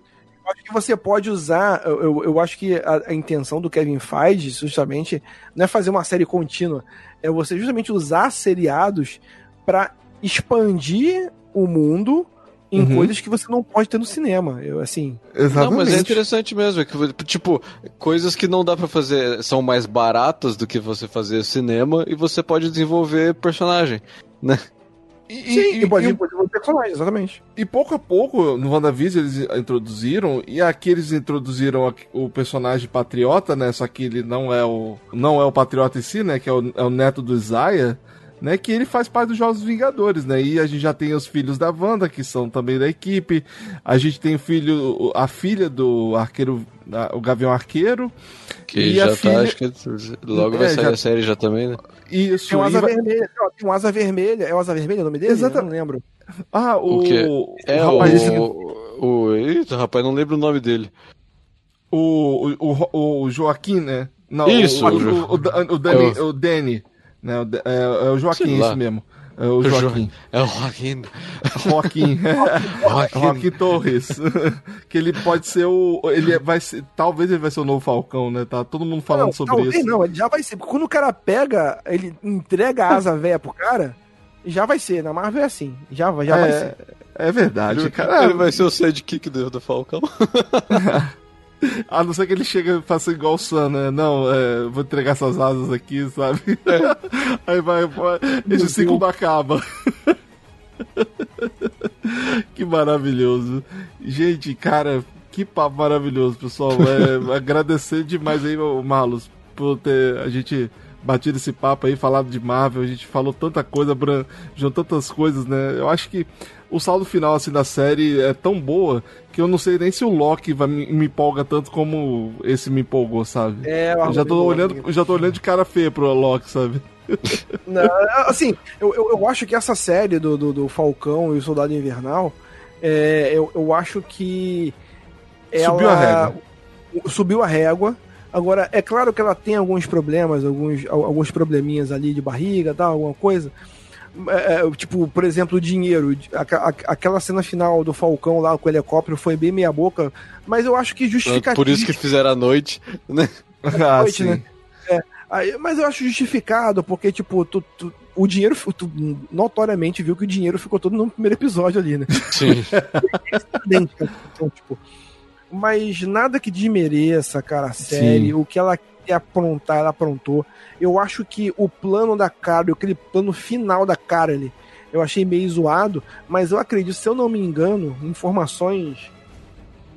Eu acho que você pode usar. Eu, eu acho que a, a, intenção do Kevin Feige, justamente, não é fazer uma série contínua. É você justamente usar seriados para expandir o mundo em uhum. coisas que você não pode ter no cinema. Eu, assim. Exatamente. Não, mas é interessante mesmo. É que, tipo, coisas que não dá para fazer são mais baratas do que você fazer cinema e você pode desenvolver personagem, né? E, Sim, e, pode e, desenvolver personagem, exatamente. E pouco a pouco, no WandaVision, eles introduziram, e aqui eles introduziram o personagem patriota, né? Só que ele não é o. não é o patriota em si, né? Que é o, é o neto do Isaiah né, que ele faz parte dos Jogos Vingadores, né? E a gente já tem os filhos da Wanda, que são também da equipe. A gente tem o filho, a filha do arqueiro, o Gavião Arqueiro. Que e já tá, filha... acho que logo é, vai sair já... a série já também, né? Isso. Tem um asa vai... vermelha, tem um asa vermelha. É o asa vermelha o nome dele? Exatamente. não lembro. Ah, o. o é o. Rapaz, esse... o... Eita, rapaz, não lembro o nome dele. O, o, o, o Joaquim, né? Não, Isso, o, o, o, o, o Danny. O Danny. Né? É, é o Joaquim, isso mesmo. É o Joaquim. É o Joaquim. Joaquim. (laughs) Joaquim. Joaquim Torres. (laughs) que ele pode ser o. Ele vai ser. Talvez ele vai ser o novo Falcão, né? Tá todo mundo falando não, sobre talvez isso. Não, ele já vai ser. Quando o cara pega, ele entrega a asa velha pro cara, já vai ser. Na Marvel é assim. Já, já é, vai ser. É verdade, ele, cara. Ele vai ser o sidekick do, do Falcão. (laughs) (laughs) A não ser que ele chega e faça igual o Sam, né? Não, é, vou entregar essas asas aqui, sabe? É. (laughs) Aí vai, vai esse ciclo acaba. (laughs) que maravilhoso. Gente, cara, que papo maravilhoso, pessoal. É, agradecer demais aí, Marlos, por ter a gente batido esse papo aí, falado de Marvel. A gente falou tanta coisa, juntou tantas coisas, né? Eu acho que o saldo final assim da série é tão boa que eu não sei nem se o Loki vai, me, me empolga tanto como esse me empolgou, sabe? É, eu já tô olhando, já tô olhando de cara feia pro Loki, sabe? (laughs) Não, assim, eu, eu, eu, acho que essa série do, do, do Falcão e o Soldado Invernal, é, eu, eu acho que ela subiu a régua. Subiu a régua. Agora, é claro que ela tem alguns problemas, alguns, alguns probleminhas ali de barriga, tal, alguma coisa. É, é, tipo, por exemplo, o dinheiro. aquela cena final do Falcão lá com o helicóptero foi bem meia boca, mas eu acho que justifica. Por isso que fizeram a noite, né? (laughs) ah, noite, sim. Né? É, Aí, mas eu acho justificado, porque, tipo, tu, tu, o dinheiro, tu notoriamente viu que o dinheiro ficou todo no primeiro episódio ali, né? Sim. (laughs) então, tipo, mas nada que desmereça, cara, a série. Sim. O que ela quer aprontar, ela aprontou. Eu acho que o plano da Carol, aquele plano final da Carol, eu achei meio zoado, mas eu acredito, se eu não me engano, informações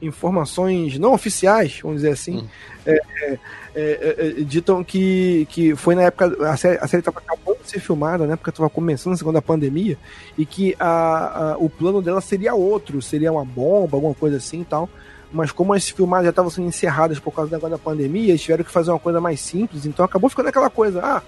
informações não oficiais, vamos dizer assim, hum. é, é, é, é ditam que, que foi na época, a série estava acabando de ser filmada, na época estava começando a segunda pandemia, e que a, a, o plano dela seria outro, seria uma bomba, alguma coisa assim e tal, mas como as filmagens já estavam sendo encerradas por causa da, pandemia, eles tiveram que fazer uma coisa mais simples, então acabou ficando aquela coisa, ah,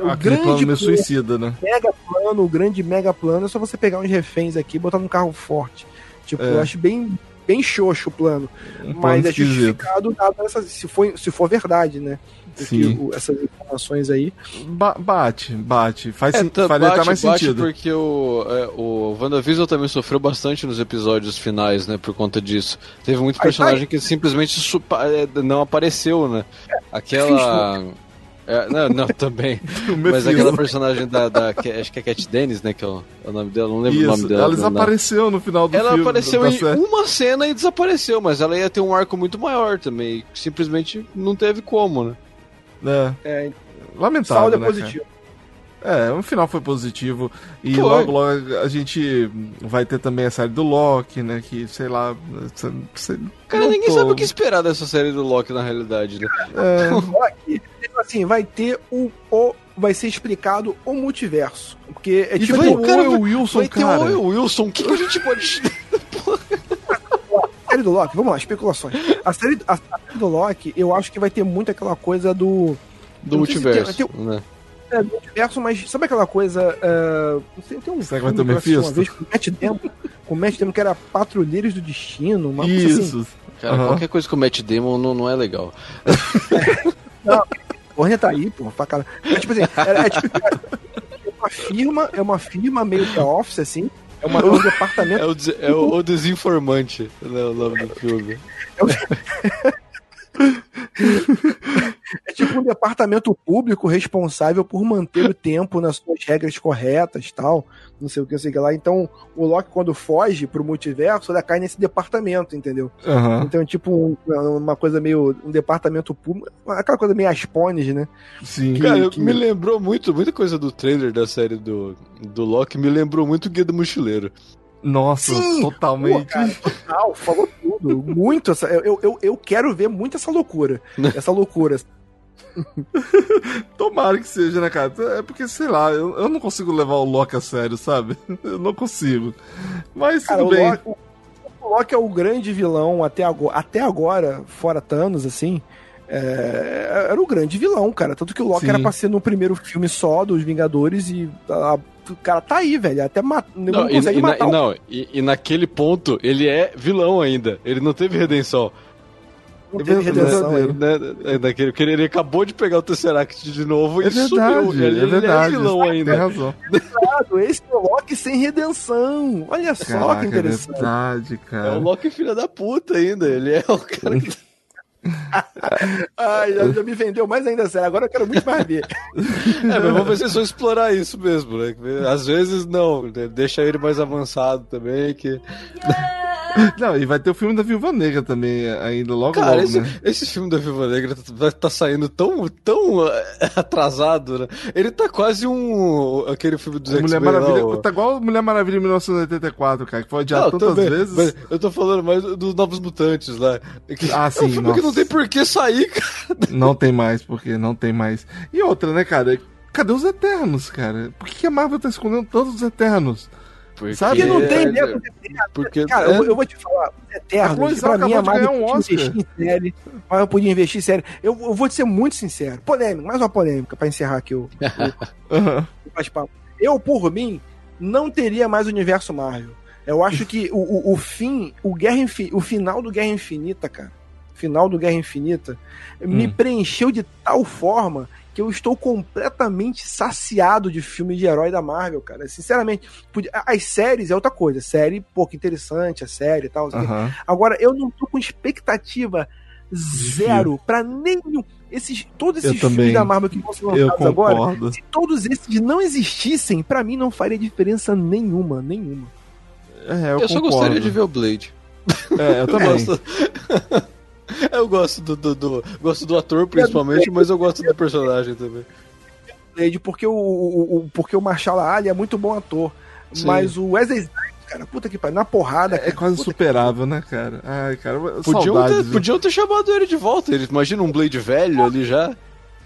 o Aquele grande plano suicida, né? Mega plano, o grande mega plano é só você pegar uns reféns aqui e botar num carro forte. Tipo, é. eu acho bem, bem xoxo o plano. Um mas é justificado nada se, for, se for verdade, né? Sim. O, essas informações aí. Ba bate, bate. Faz, é, tá, bate, mais bate sentido. porque o, é, o WandaVision também sofreu bastante nos episódios finais, né? Por conta disso. Teve muito personagem que simplesmente é, não apareceu, né? É, Aquela. É, não, não, também. (laughs) Mas aquela personagem da, da. Acho que é Cat Dennis, né? Que é o, é o nome dela, não lembro Isso, o nome dela. Ela desapareceu no final do ela filme. Ela apareceu em série. uma cena e desapareceu, mas ela ia ter um arco muito maior também. Simplesmente não teve como, né? É. é Lamentável. Saldo é né, positivo. É, o final foi positivo. E foi. logo, logo a gente vai ter também a série do Loki, né? Que, sei lá. Sei, Cara, ninguém tô... sabe o que esperar dessa série do Loki na realidade, né? É. (laughs) Loki, assim, vai ter o, o. Vai ser explicado o multiverso. Porque é tipo. Vai, o cara, o Wilson, vai ter cara. o Wilson. O que, que a gente pode. (laughs) série do Loki, vamos lá, especulações. A série, a, a série do Loki, eu acho que vai ter muito aquela coisa do. Do multiverso. Tem, tem, né? é, do universo, mas sabe aquela coisa. Uh, tem um Será que vai ter Mephisto? Uma vez com o Matt Damon, com o Matt Damon que era Patrulheiros do Destino, uma Isso. coisa assim. Cara, uhum. qualquer coisa com o Matt Damon não, não é legal. (laughs) não, porra tá aí, porra, pra cara. É, tipo assim, é, é, tipo, é uma firma, é uma firma meio que office, assim. É, uma, é um departamento. É o, é o, o desinformante, né, o nome do filme. É o... (laughs) (laughs) é tipo um departamento público responsável por manter o tempo nas suas regras corretas tal. Não sei o que, sei que lá. Então, o Loki, quando foge pro multiverso, ele cai nesse departamento, entendeu? Uhum. Então, tipo, uma coisa meio. Um departamento público. Aquela coisa meio Aspones, né? Sim. Que, Cara, que... me lembrou muito, muita coisa do trailer da série do, do Loki, me lembrou muito o Guia do Mochileiro. Nossa, Sim, totalmente. Pô, cara, total, falou tudo. Muito essa. Eu, eu, eu quero ver muito essa loucura. (laughs) Essa loucura. Tomara que seja, né, cara? É porque, sei lá, eu, eu não consigo levar o Loki a sério, sabe? (laughs) Eu não consigo. Mas cara, tudo bem. Loki, o, o Loki é o grande vilão até agora, até agora fora Thanos, assim. É, era o grande vilão, cara. Tanto que o Loki Sim. era pra ser no primeiro filme só dos Vingadores e a, o cara tá aí, velho. Até mat... não, não consegue e, matar. Na, o... Não, e, e, naquele ponto ele é vilão ainda. Ele não teve redenção. Não teve redenção né, né, daquele, porque ele acabou de pegar o Tesseract de novo é e verdade, subiu. Ele é, verdade, ele é vilão ainda. Tem razão. (laughs) Esse é o Loki sem redenção. Olha só Caraca, que interessante. É verdade, cara. É o Loki filha da puta ainda. Ele é o cara que... (laughs) (laughs) Ai, já, já, me vendeu mais ainda sério. Agora eu quero muito mais ver. (laughs) É, mas vamos ver se eles vão explorar isso mesmo, né? Às vezes não, né? deixa ele mais avançado também, que. (laughs) Não, e vai ter o filme da Viúva Negra também, ainda logo Cara, logo, esse, né? esse filme da Viúva Negra vai estar tá saindo tão, tão atrasado, né? Ele tá quase um... aquele filme dos Mulher Maravilha, lá, Tá igual Mulher Maravilha em 1984, cara, que foi adiado não, tantas também, vezes. eu tô falando mais dos Novos Mutantes lá. Ah, sim, é um filme nossa. que não tem por que sair, cara. Não tem mais, porque não tem mais. E outra, né, cara? Cadê os Eternos, cara? Por que a Marvel tá escondendo tantos Eternos? Porque... Sabe? não tem mesmo. Porque... Cara, é... eu, eu, vou te falar, os Eternos, pra mim, a Marvel um podia investir em série, mas eu podia investir em série. Eu, eu vou te ser muito sincero. Polêmica, mais uma polêmica pra encerrar aqui o, o, (laughs) o Eu, por mim, não teria mais o universo Marvel. Eu acho que o, o, o fim, o, Guerra o final do Guerra Infinita, cara, final do Guerra Infinita, hum. me preencheu de tal forma que eu estou completamente saciado de filme de herói da Marvel, cara. Sinceramente, as séries é outra coisa. Série, pouco interessante, a série e tal. Uhum. Agora, eu não tô com expectativa zero para nenhum. esses, todos esses filmes da Marvel que vão ser lançados agora, se todos esses não existissem, para mim não faria diferença nenhuma, nenhuma. É, eu, eu só gostaria de ver o Blade. É, eu (laughs) também. (laughs) eu gosto do, do, do, gosto do ator principalmente, mas eu gosto do personagem também. Blade porque o, o, o porque o Marshall Ali é muito bom ator, Sim. mas o Wesley Snipes cara. Puta que pariu. Na porrada. É, é quase superável, que... né, cara? Ai, cara. Podiam ter, podiam ter chamado ele de volta. Ele, imagina um Blade velho ali já.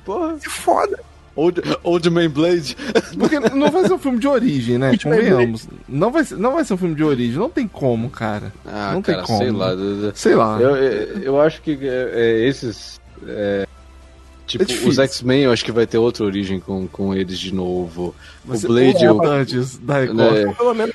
Porra. Que foda. Old, Old Man Blade. (laughs) Porque não vai ser um filme de origem, né? Convenhamos. Não vai, ser, não vai ser um filme de origem. Não tem como, cara. Ah, não cara, tem como. Sei lá. Sei lá. Eu, eu acho que é, é, esses. É, tipo, é os X-Men eu acho que vai ter outra origem com, com eles de novo. Mas o Blade. Eu, antes da Record. Né? Pelo menos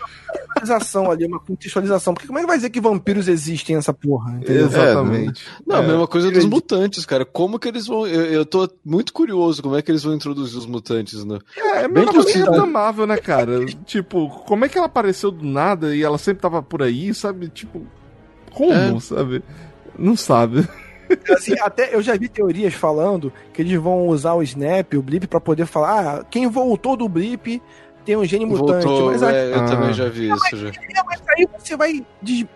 contextualização ali, uma contextualização. Porque como é que vai dizer que vampiros existem nessa porra? Entendeu? Exatamente. É, não, a mesma coisa dos mutantes, cara. Como que eles vão. Eu, eu tô muito curioso como é que eles vão introduzir os mutantes, né? É, é bem reclamável, né, cara? (laughs) tipo, como é que ela apareceu do nada e ela sempre tava por aí, sabe? Tipo, como, é. sabe? Não sabe. Assim, até eu já vi teorias falando que eles vão usar o Snap, o Blip, para poder falar, ah, quem voltou do Blip tem um gene mutante. Voltou, mas é, eu ah. também já vi isso. Já. Mas aí você vai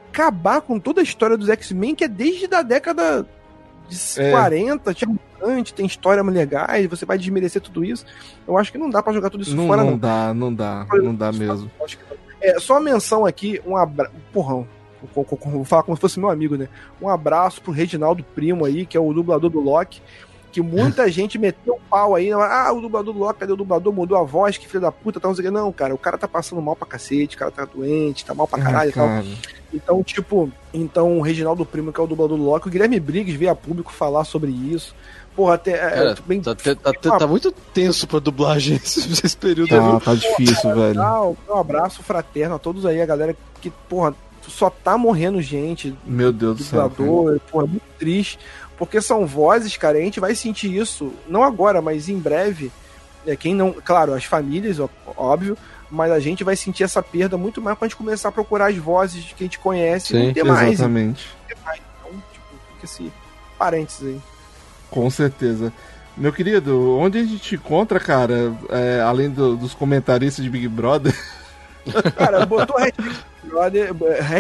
acabar com toda a história dos X-Men, que é desde a década de é. 40, tinha mutante, tem histórias legais, você vai desmerecer tudo isso. Eu acho que não dá para jogar tudo isso não, fora, não. Não dá, não dá, não dá mesmo. É, só uma menção aqui, um abraço. Porrão, vou falar como se fosse meu amigo, né? Um abraço pro Reginaldo Primo aí, que é o dublador do Loki que muita (laughs) gente meteu o pau aí, ah, o dublador do Loki, cadê o dublador? Mudou a voz, que filho da puta, tá, não Não, cara, o cara tá passando mal pra cacete, o cara tá doente, tá mal pra caralho e tal. Então, tipo, então o Reginaldo Primo, que é o dublador do Loki, o Guilherme Briggs veio a público falar sobre isso. Porra, até. É, é bem, tá, tá, tá, tá, muito tenso pra dublagem (laughs) esse, esse período. Tá, tá difícil, velho. Um abraço fraterno a todos aí, a galera que, porra, só tá morrendo gente. Meu Deus do céu. Porra, é muito triste. Porque são vozes, cara, a gente vai sentir isso, não agora, mas em breve. É, quem não. Claro, as famílias, óbvio, mas a gente vai sentir essa perda muito mais quando a gente começar a procurar as vozes que a gente conhece Sim, e não ter mais. Exatamente. Então, tipo, fica esse parênteses aí. Com certeza. Meu querido, onde a gente encontra, cara, é, além do, dos comentaristas de Big Brother? Cara, botou hashtag Brother,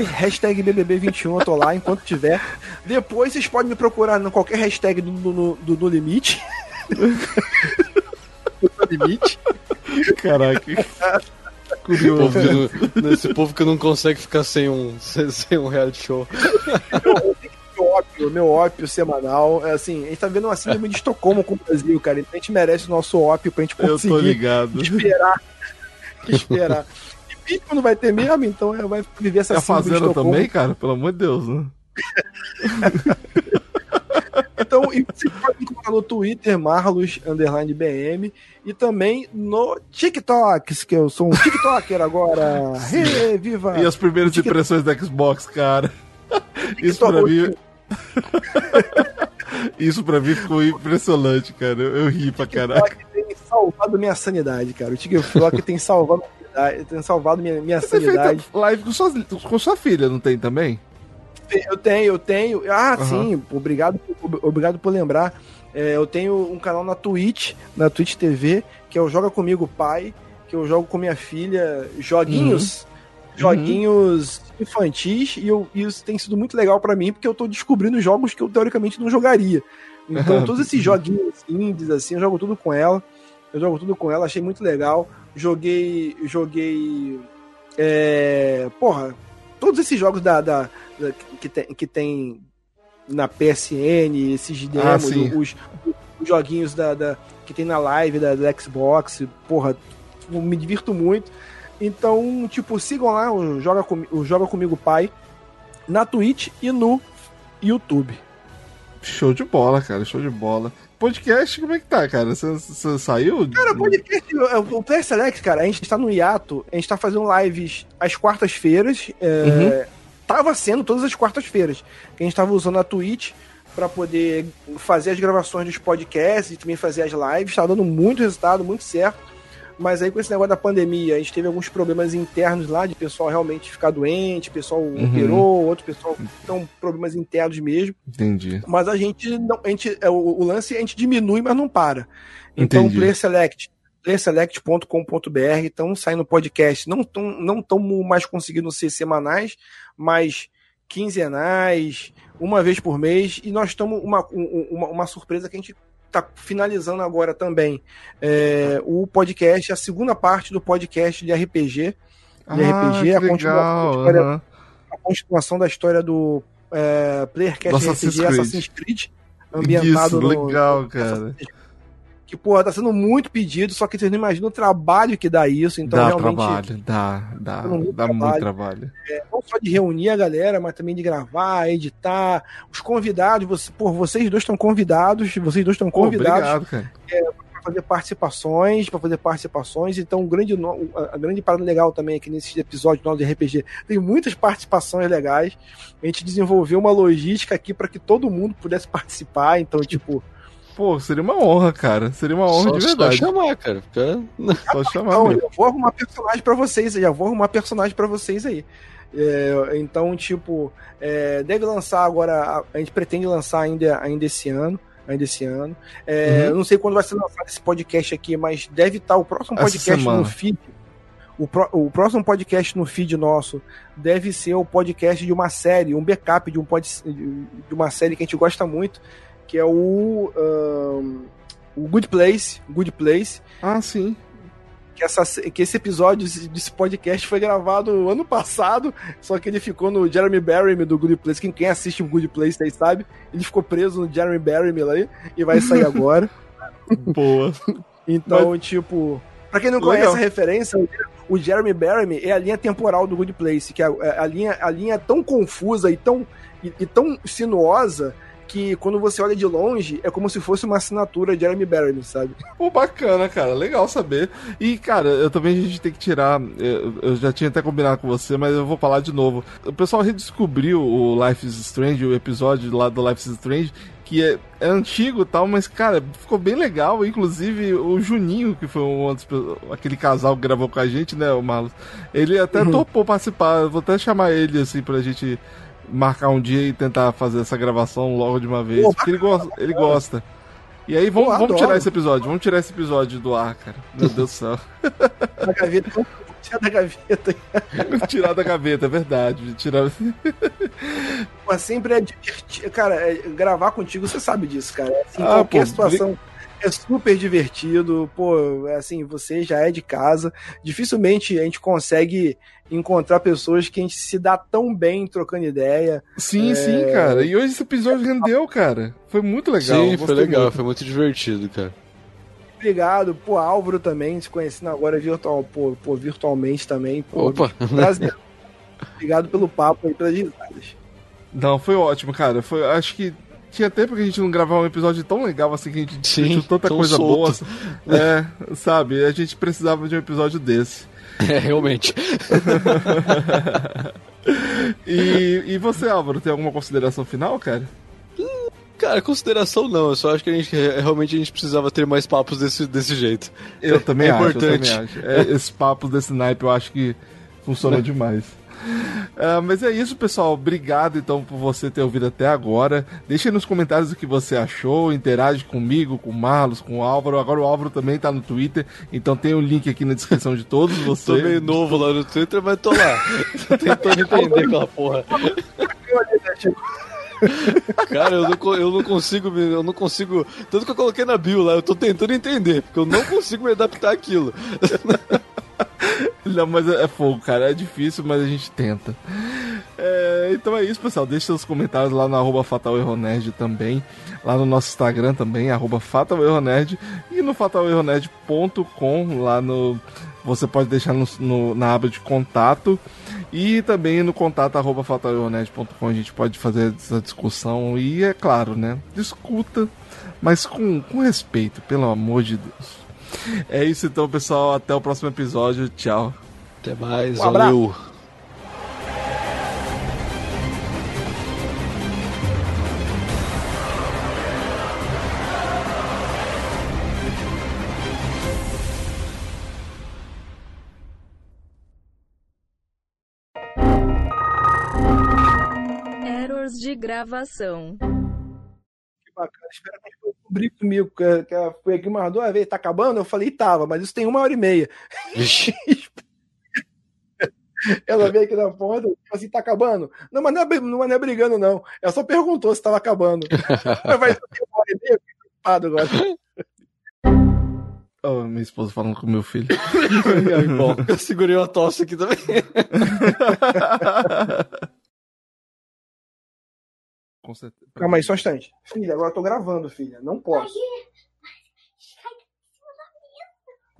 hashtag BBB21, eu tô lá enquanto tiver. Depois vocês podem me procurar em qualquer hashtag do, do, do, do Limite. do Limite. (laughs) Caraca. Curioso. Povo esse povo que não consegue ficar sem um, sem, sem um reality show. meu ópio, meu ópio semanal. É assim, a gente tá vendo uma síndrome de Estocolmo com o Brasil, cara. Então a gente merece o nosso ópio pra gente conseguir Eu tô ligado. esperar. esperar não vai ter mesmo, então vai viver essa é a fazenda também, cara? Pelo amor de Deus, né? (laughs) então, você pode encontrar no Twitter, Marlos Underline BM, e também no TikTok, que eu sou um TikToker agora. (laughs) Hey, viva! E as primeiras TikTok. impressões da Xbox, cara. (laughs) Isso pra mim. Isso pra mim ficou impressionante, cara. Eu, eu ri pra caralho. tem salvado minha sanidade, cara. O TikTok tem salvado tem salvado minha, minha Você sanidade. live com sua, com sua filha, não tem também? Eu tenho, eu tenho. Ah, uhum. sim, obrigado, obrigado por lembrar. É, eu tenho um canal na Twitch, na Twitch TV, que é o Joga Comigo Pai, que eu jogo com minha filha joguinhos. Uhum. Joguinhos uhum. infantis e eu, isso tem sido muito legal para mim porque eu tô descobrindo jogos que eu teoricamente não jogaria. Então, (laughs) todos esses joguinhos indies, assim, eu jogo tudo com ela. Eu jogo tudo com ela, achei muito legal. Joguei. Joguei. É, porra, todos esses jogos da, da, da, que, tem, que tem na PSN, esses demos, ah, os, os, joguinhos da, da, que tem na live da, da Xbox, porra, me divirto muito. Então, tipo, sigam lá o Joga, Com, o Joga Comigo Pai na Twitch e no YouTube. Show de bola, cara, show de bola podcast, como é que tá, cara? Você saiu? Cara, o podcast, o Player Select, cara, a gente tá no hiato, a gente tá fazendo lives às quartas-feiras. É, uhum. Tava sendo todas as quartas-feiras. Que a gente tava usando a Twitch para poder fazer as gravações dos podcasts e também fazer as lives. Tá dando muito resultado, muito certo. Mas aí com esse negócio da pandemia, a gente teve alguns problemas internos lá, de pessoal realmente ficar doente, pessoal uhum. operou, outro pessoal estão problemas internos mesmo. Entendi. Mas a gente não, a gente, é, o, o lance a gente diminui, mas não para. Então, Entendi. Player Select, playerselect.com.br, estão saindo podcast, não estão não tão mais conseguindo ser semanais, mas quinzenais, uma vez por mês, e nós estamos uma, uma, uma surpresa que a gente está finalizando agora também é, o podcast, a segunda parte do podcast de RPG. De ah, RPG, a continuação, história, uhum. a continuação, da história do é, Playercast RPG Assassin's Creed, ambientado Isso, legal, no, cara que, porra, tá sendo muito pedido, só que vocês não imaginam o trabalho que dá isso. Então, dá realmente. Trabalho, dá, dá, tá muito dá trabalho. muito trabalho. É, não só de reunir a galera, mas também de gravar, editar. Os convidados, você, por vocês dois estão convidados, vocês dois estão convidados. Obrigado, cara. É, fazer participações, para fazer participações. Então, um grande, a grande parada legal também aqui nesse episódio nosso de RPG tem muitas participações legais. A gente desenvolveu uma logística aqui para que todo mundo pudesse (laughs) participar. Então, tipo, Pô, seria uma honra, cara. Seria uma honra só, de verdade. Só chamar, cara. Fica... (laughs) Só chamar. Então, eu vou arrumar personagem para vocês, já vou arrumar personagem para vocês aí. É, então, tipo, é, deve lançar agora. A gente pretende lançar ainda, ainda esse ano. Ainda esse ano. É, uhum. Eu não sei quando vai ser lançado esse podcast aqui, mas deve estar o próximo podcast no feed. O, pro, o, próximo podcast no feed nosso deve ser o podcast de uma série, um backup de, um pod, de uma série que a gente gosta muito, que é o, um, o Good Place. Good Place. Ah, sim. Que, essa, que esse episódio desse podcast foi gravado ano passado, só que ele ficou no Jeremy Barry do Good Place. Quem, quem assiste o Good Place aí sabe, ele ficou preso no Jeremy Barry lá e vai sair (laughs) agora. Boa. Então, Mas... tipo, Pra quem não Legal. conhece a referência, o Jeremy Barry é a linha temporal do Good Place, que é a, é a, linha, a linha tão confusa e tão, e, e tão sinuosa que quando você olha de longe, é como se fosse uma assinatura de Jeremy Barry, sabe? Pô, bacana, cara. Legal saber. E, cara, eu também a gente tem que tirar. Eu, eu, já tinha até combinado com você, mas eu vou falar de novo. O pessoal redescobriu o Life is Strange, o episódio lá do Life is Strange, que é, é antigo e tal, mas, cara, ficou bem legal. Inclusive, o Juninho, que foi um aquele casal que gravou com a gente, né, o Marlos, ele até uhum. (laughs) topou participar. vou até chamar ele, assim, pra gente marcar um dia e tentar fazer essa gravação logo de uma vez. Pô, porque ele gosta, ele gosta. E aí, vamos, vamos tirar esse episódio. Vamos tirar esse episódio do ar, cara. Meu Deus do céu. Da gaveta. Tirar da gaveta. tirar da gaveta, é verdade. Tirar... Mas sempre é divertido. Cara, é, gravar contigo, você sabe disso, cara. Assim, ah, qualquer pô, situação é super divertido. Pô, assim, você já é de casa. Dificilmente a gente consegue encontrar pessoas que a gente se dá tão bem trocando ideia. Sim, é... sim, cara. E hoje esse episódio rendeu, cara. Foi muito legal. Sim, foi legal, muito. foi muito divertido, cara. Obrigado, pô, Álvaro também, se conhecendo agora virtual, pô, pô virtualmente também. Pô, Opa! Prazer. Obrigado pelo papo aí, pelas risadas. Não, foi ótimo, cara. Foi, acho que tinha tempo que a gente não gravava um episódio tão legal assim, que a gente tinha tanta coisa solto. boa. É, sabe? A gente precisava de um episódio desse. (laughs) É, realmente. (laughs) e, e você, Álvaro, tem alguma consideração final, cara? Cara, consideração não, eu só acho que a gente realmente a gente precisava ter mais papos desse, desse jeito. Eu também é acho, importante. Também acho. É, esses papos desse naipe eu acho que funcionam demais. Uh, mas é isso, pessoal. Obrigado então por você ter ouvido até agora. Deixe nos comentários o que você achou. Interage comigo, com o Marlos, com o Álvaro. Agora o Álvaro também tá no Twitter, então tem o um link aqui na descrição de todos (laughs) vocês. tô meio novo lá no Twitter, mas tô lá. (laughs) tô tentando entender aquela porra. Cara, eu não, eu não consigo, eu não consigo. Tanto que eu coloquei na bio lá, eu tô tentando entender, porque eu não consigo me adaptar àquilo. (laughs) (laughs) Não, mas é, é fogo, cara. É difícil, mas a gente tenta. É, então é isso, pessoal. Deixe seus comentários lá no arroba FatalErroNerd também. Lá no nosso Instagram também, arroba FatalErroNerd. E no fatalerronerd.com, lá no... Você pode deixar no, no, na aba de contato. E também no contato arroba a gente pode fazer essa discussão. E é claro, né? Discuta, mas com, com respeito, pelo amor de Deus. É isso então, pessoal. Até o próximo episódio. Tchau. Até mais. Um valeu. Errors de gravação. Que bacana. Espero que descobrir comigo, que, que foi aqui umas duas vezes, tá acabando? Eu falei, tava, mas isso tem uma hora e meia. (laughs) Ela veio aqui na porta, falou assim, tá acabando? Não, mas não é, não é brigando, não. Ela só perguntou se tava acabando. (laughs) Vai ser uma hora e meia, preocupado agora. Oh, minha esposa falando com meu filho. (laughs) Bom, eu segurei uma tosse aqui também. Com certeza. Calma aí, só um instante. Filha, agora eu tô gravando, filha. Não posso.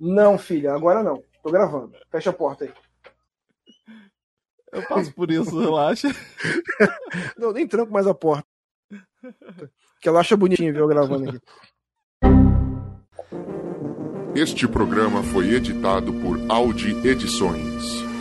Não, filha, agora não. Tô gravando. Fecha a porta aí. Eu passo por isso, relaxa. (laughs) não, nem tranco mais a porta. Que ela acha bonitinho ver eu gravando aqui. Este programa foi editado por Audi Edições.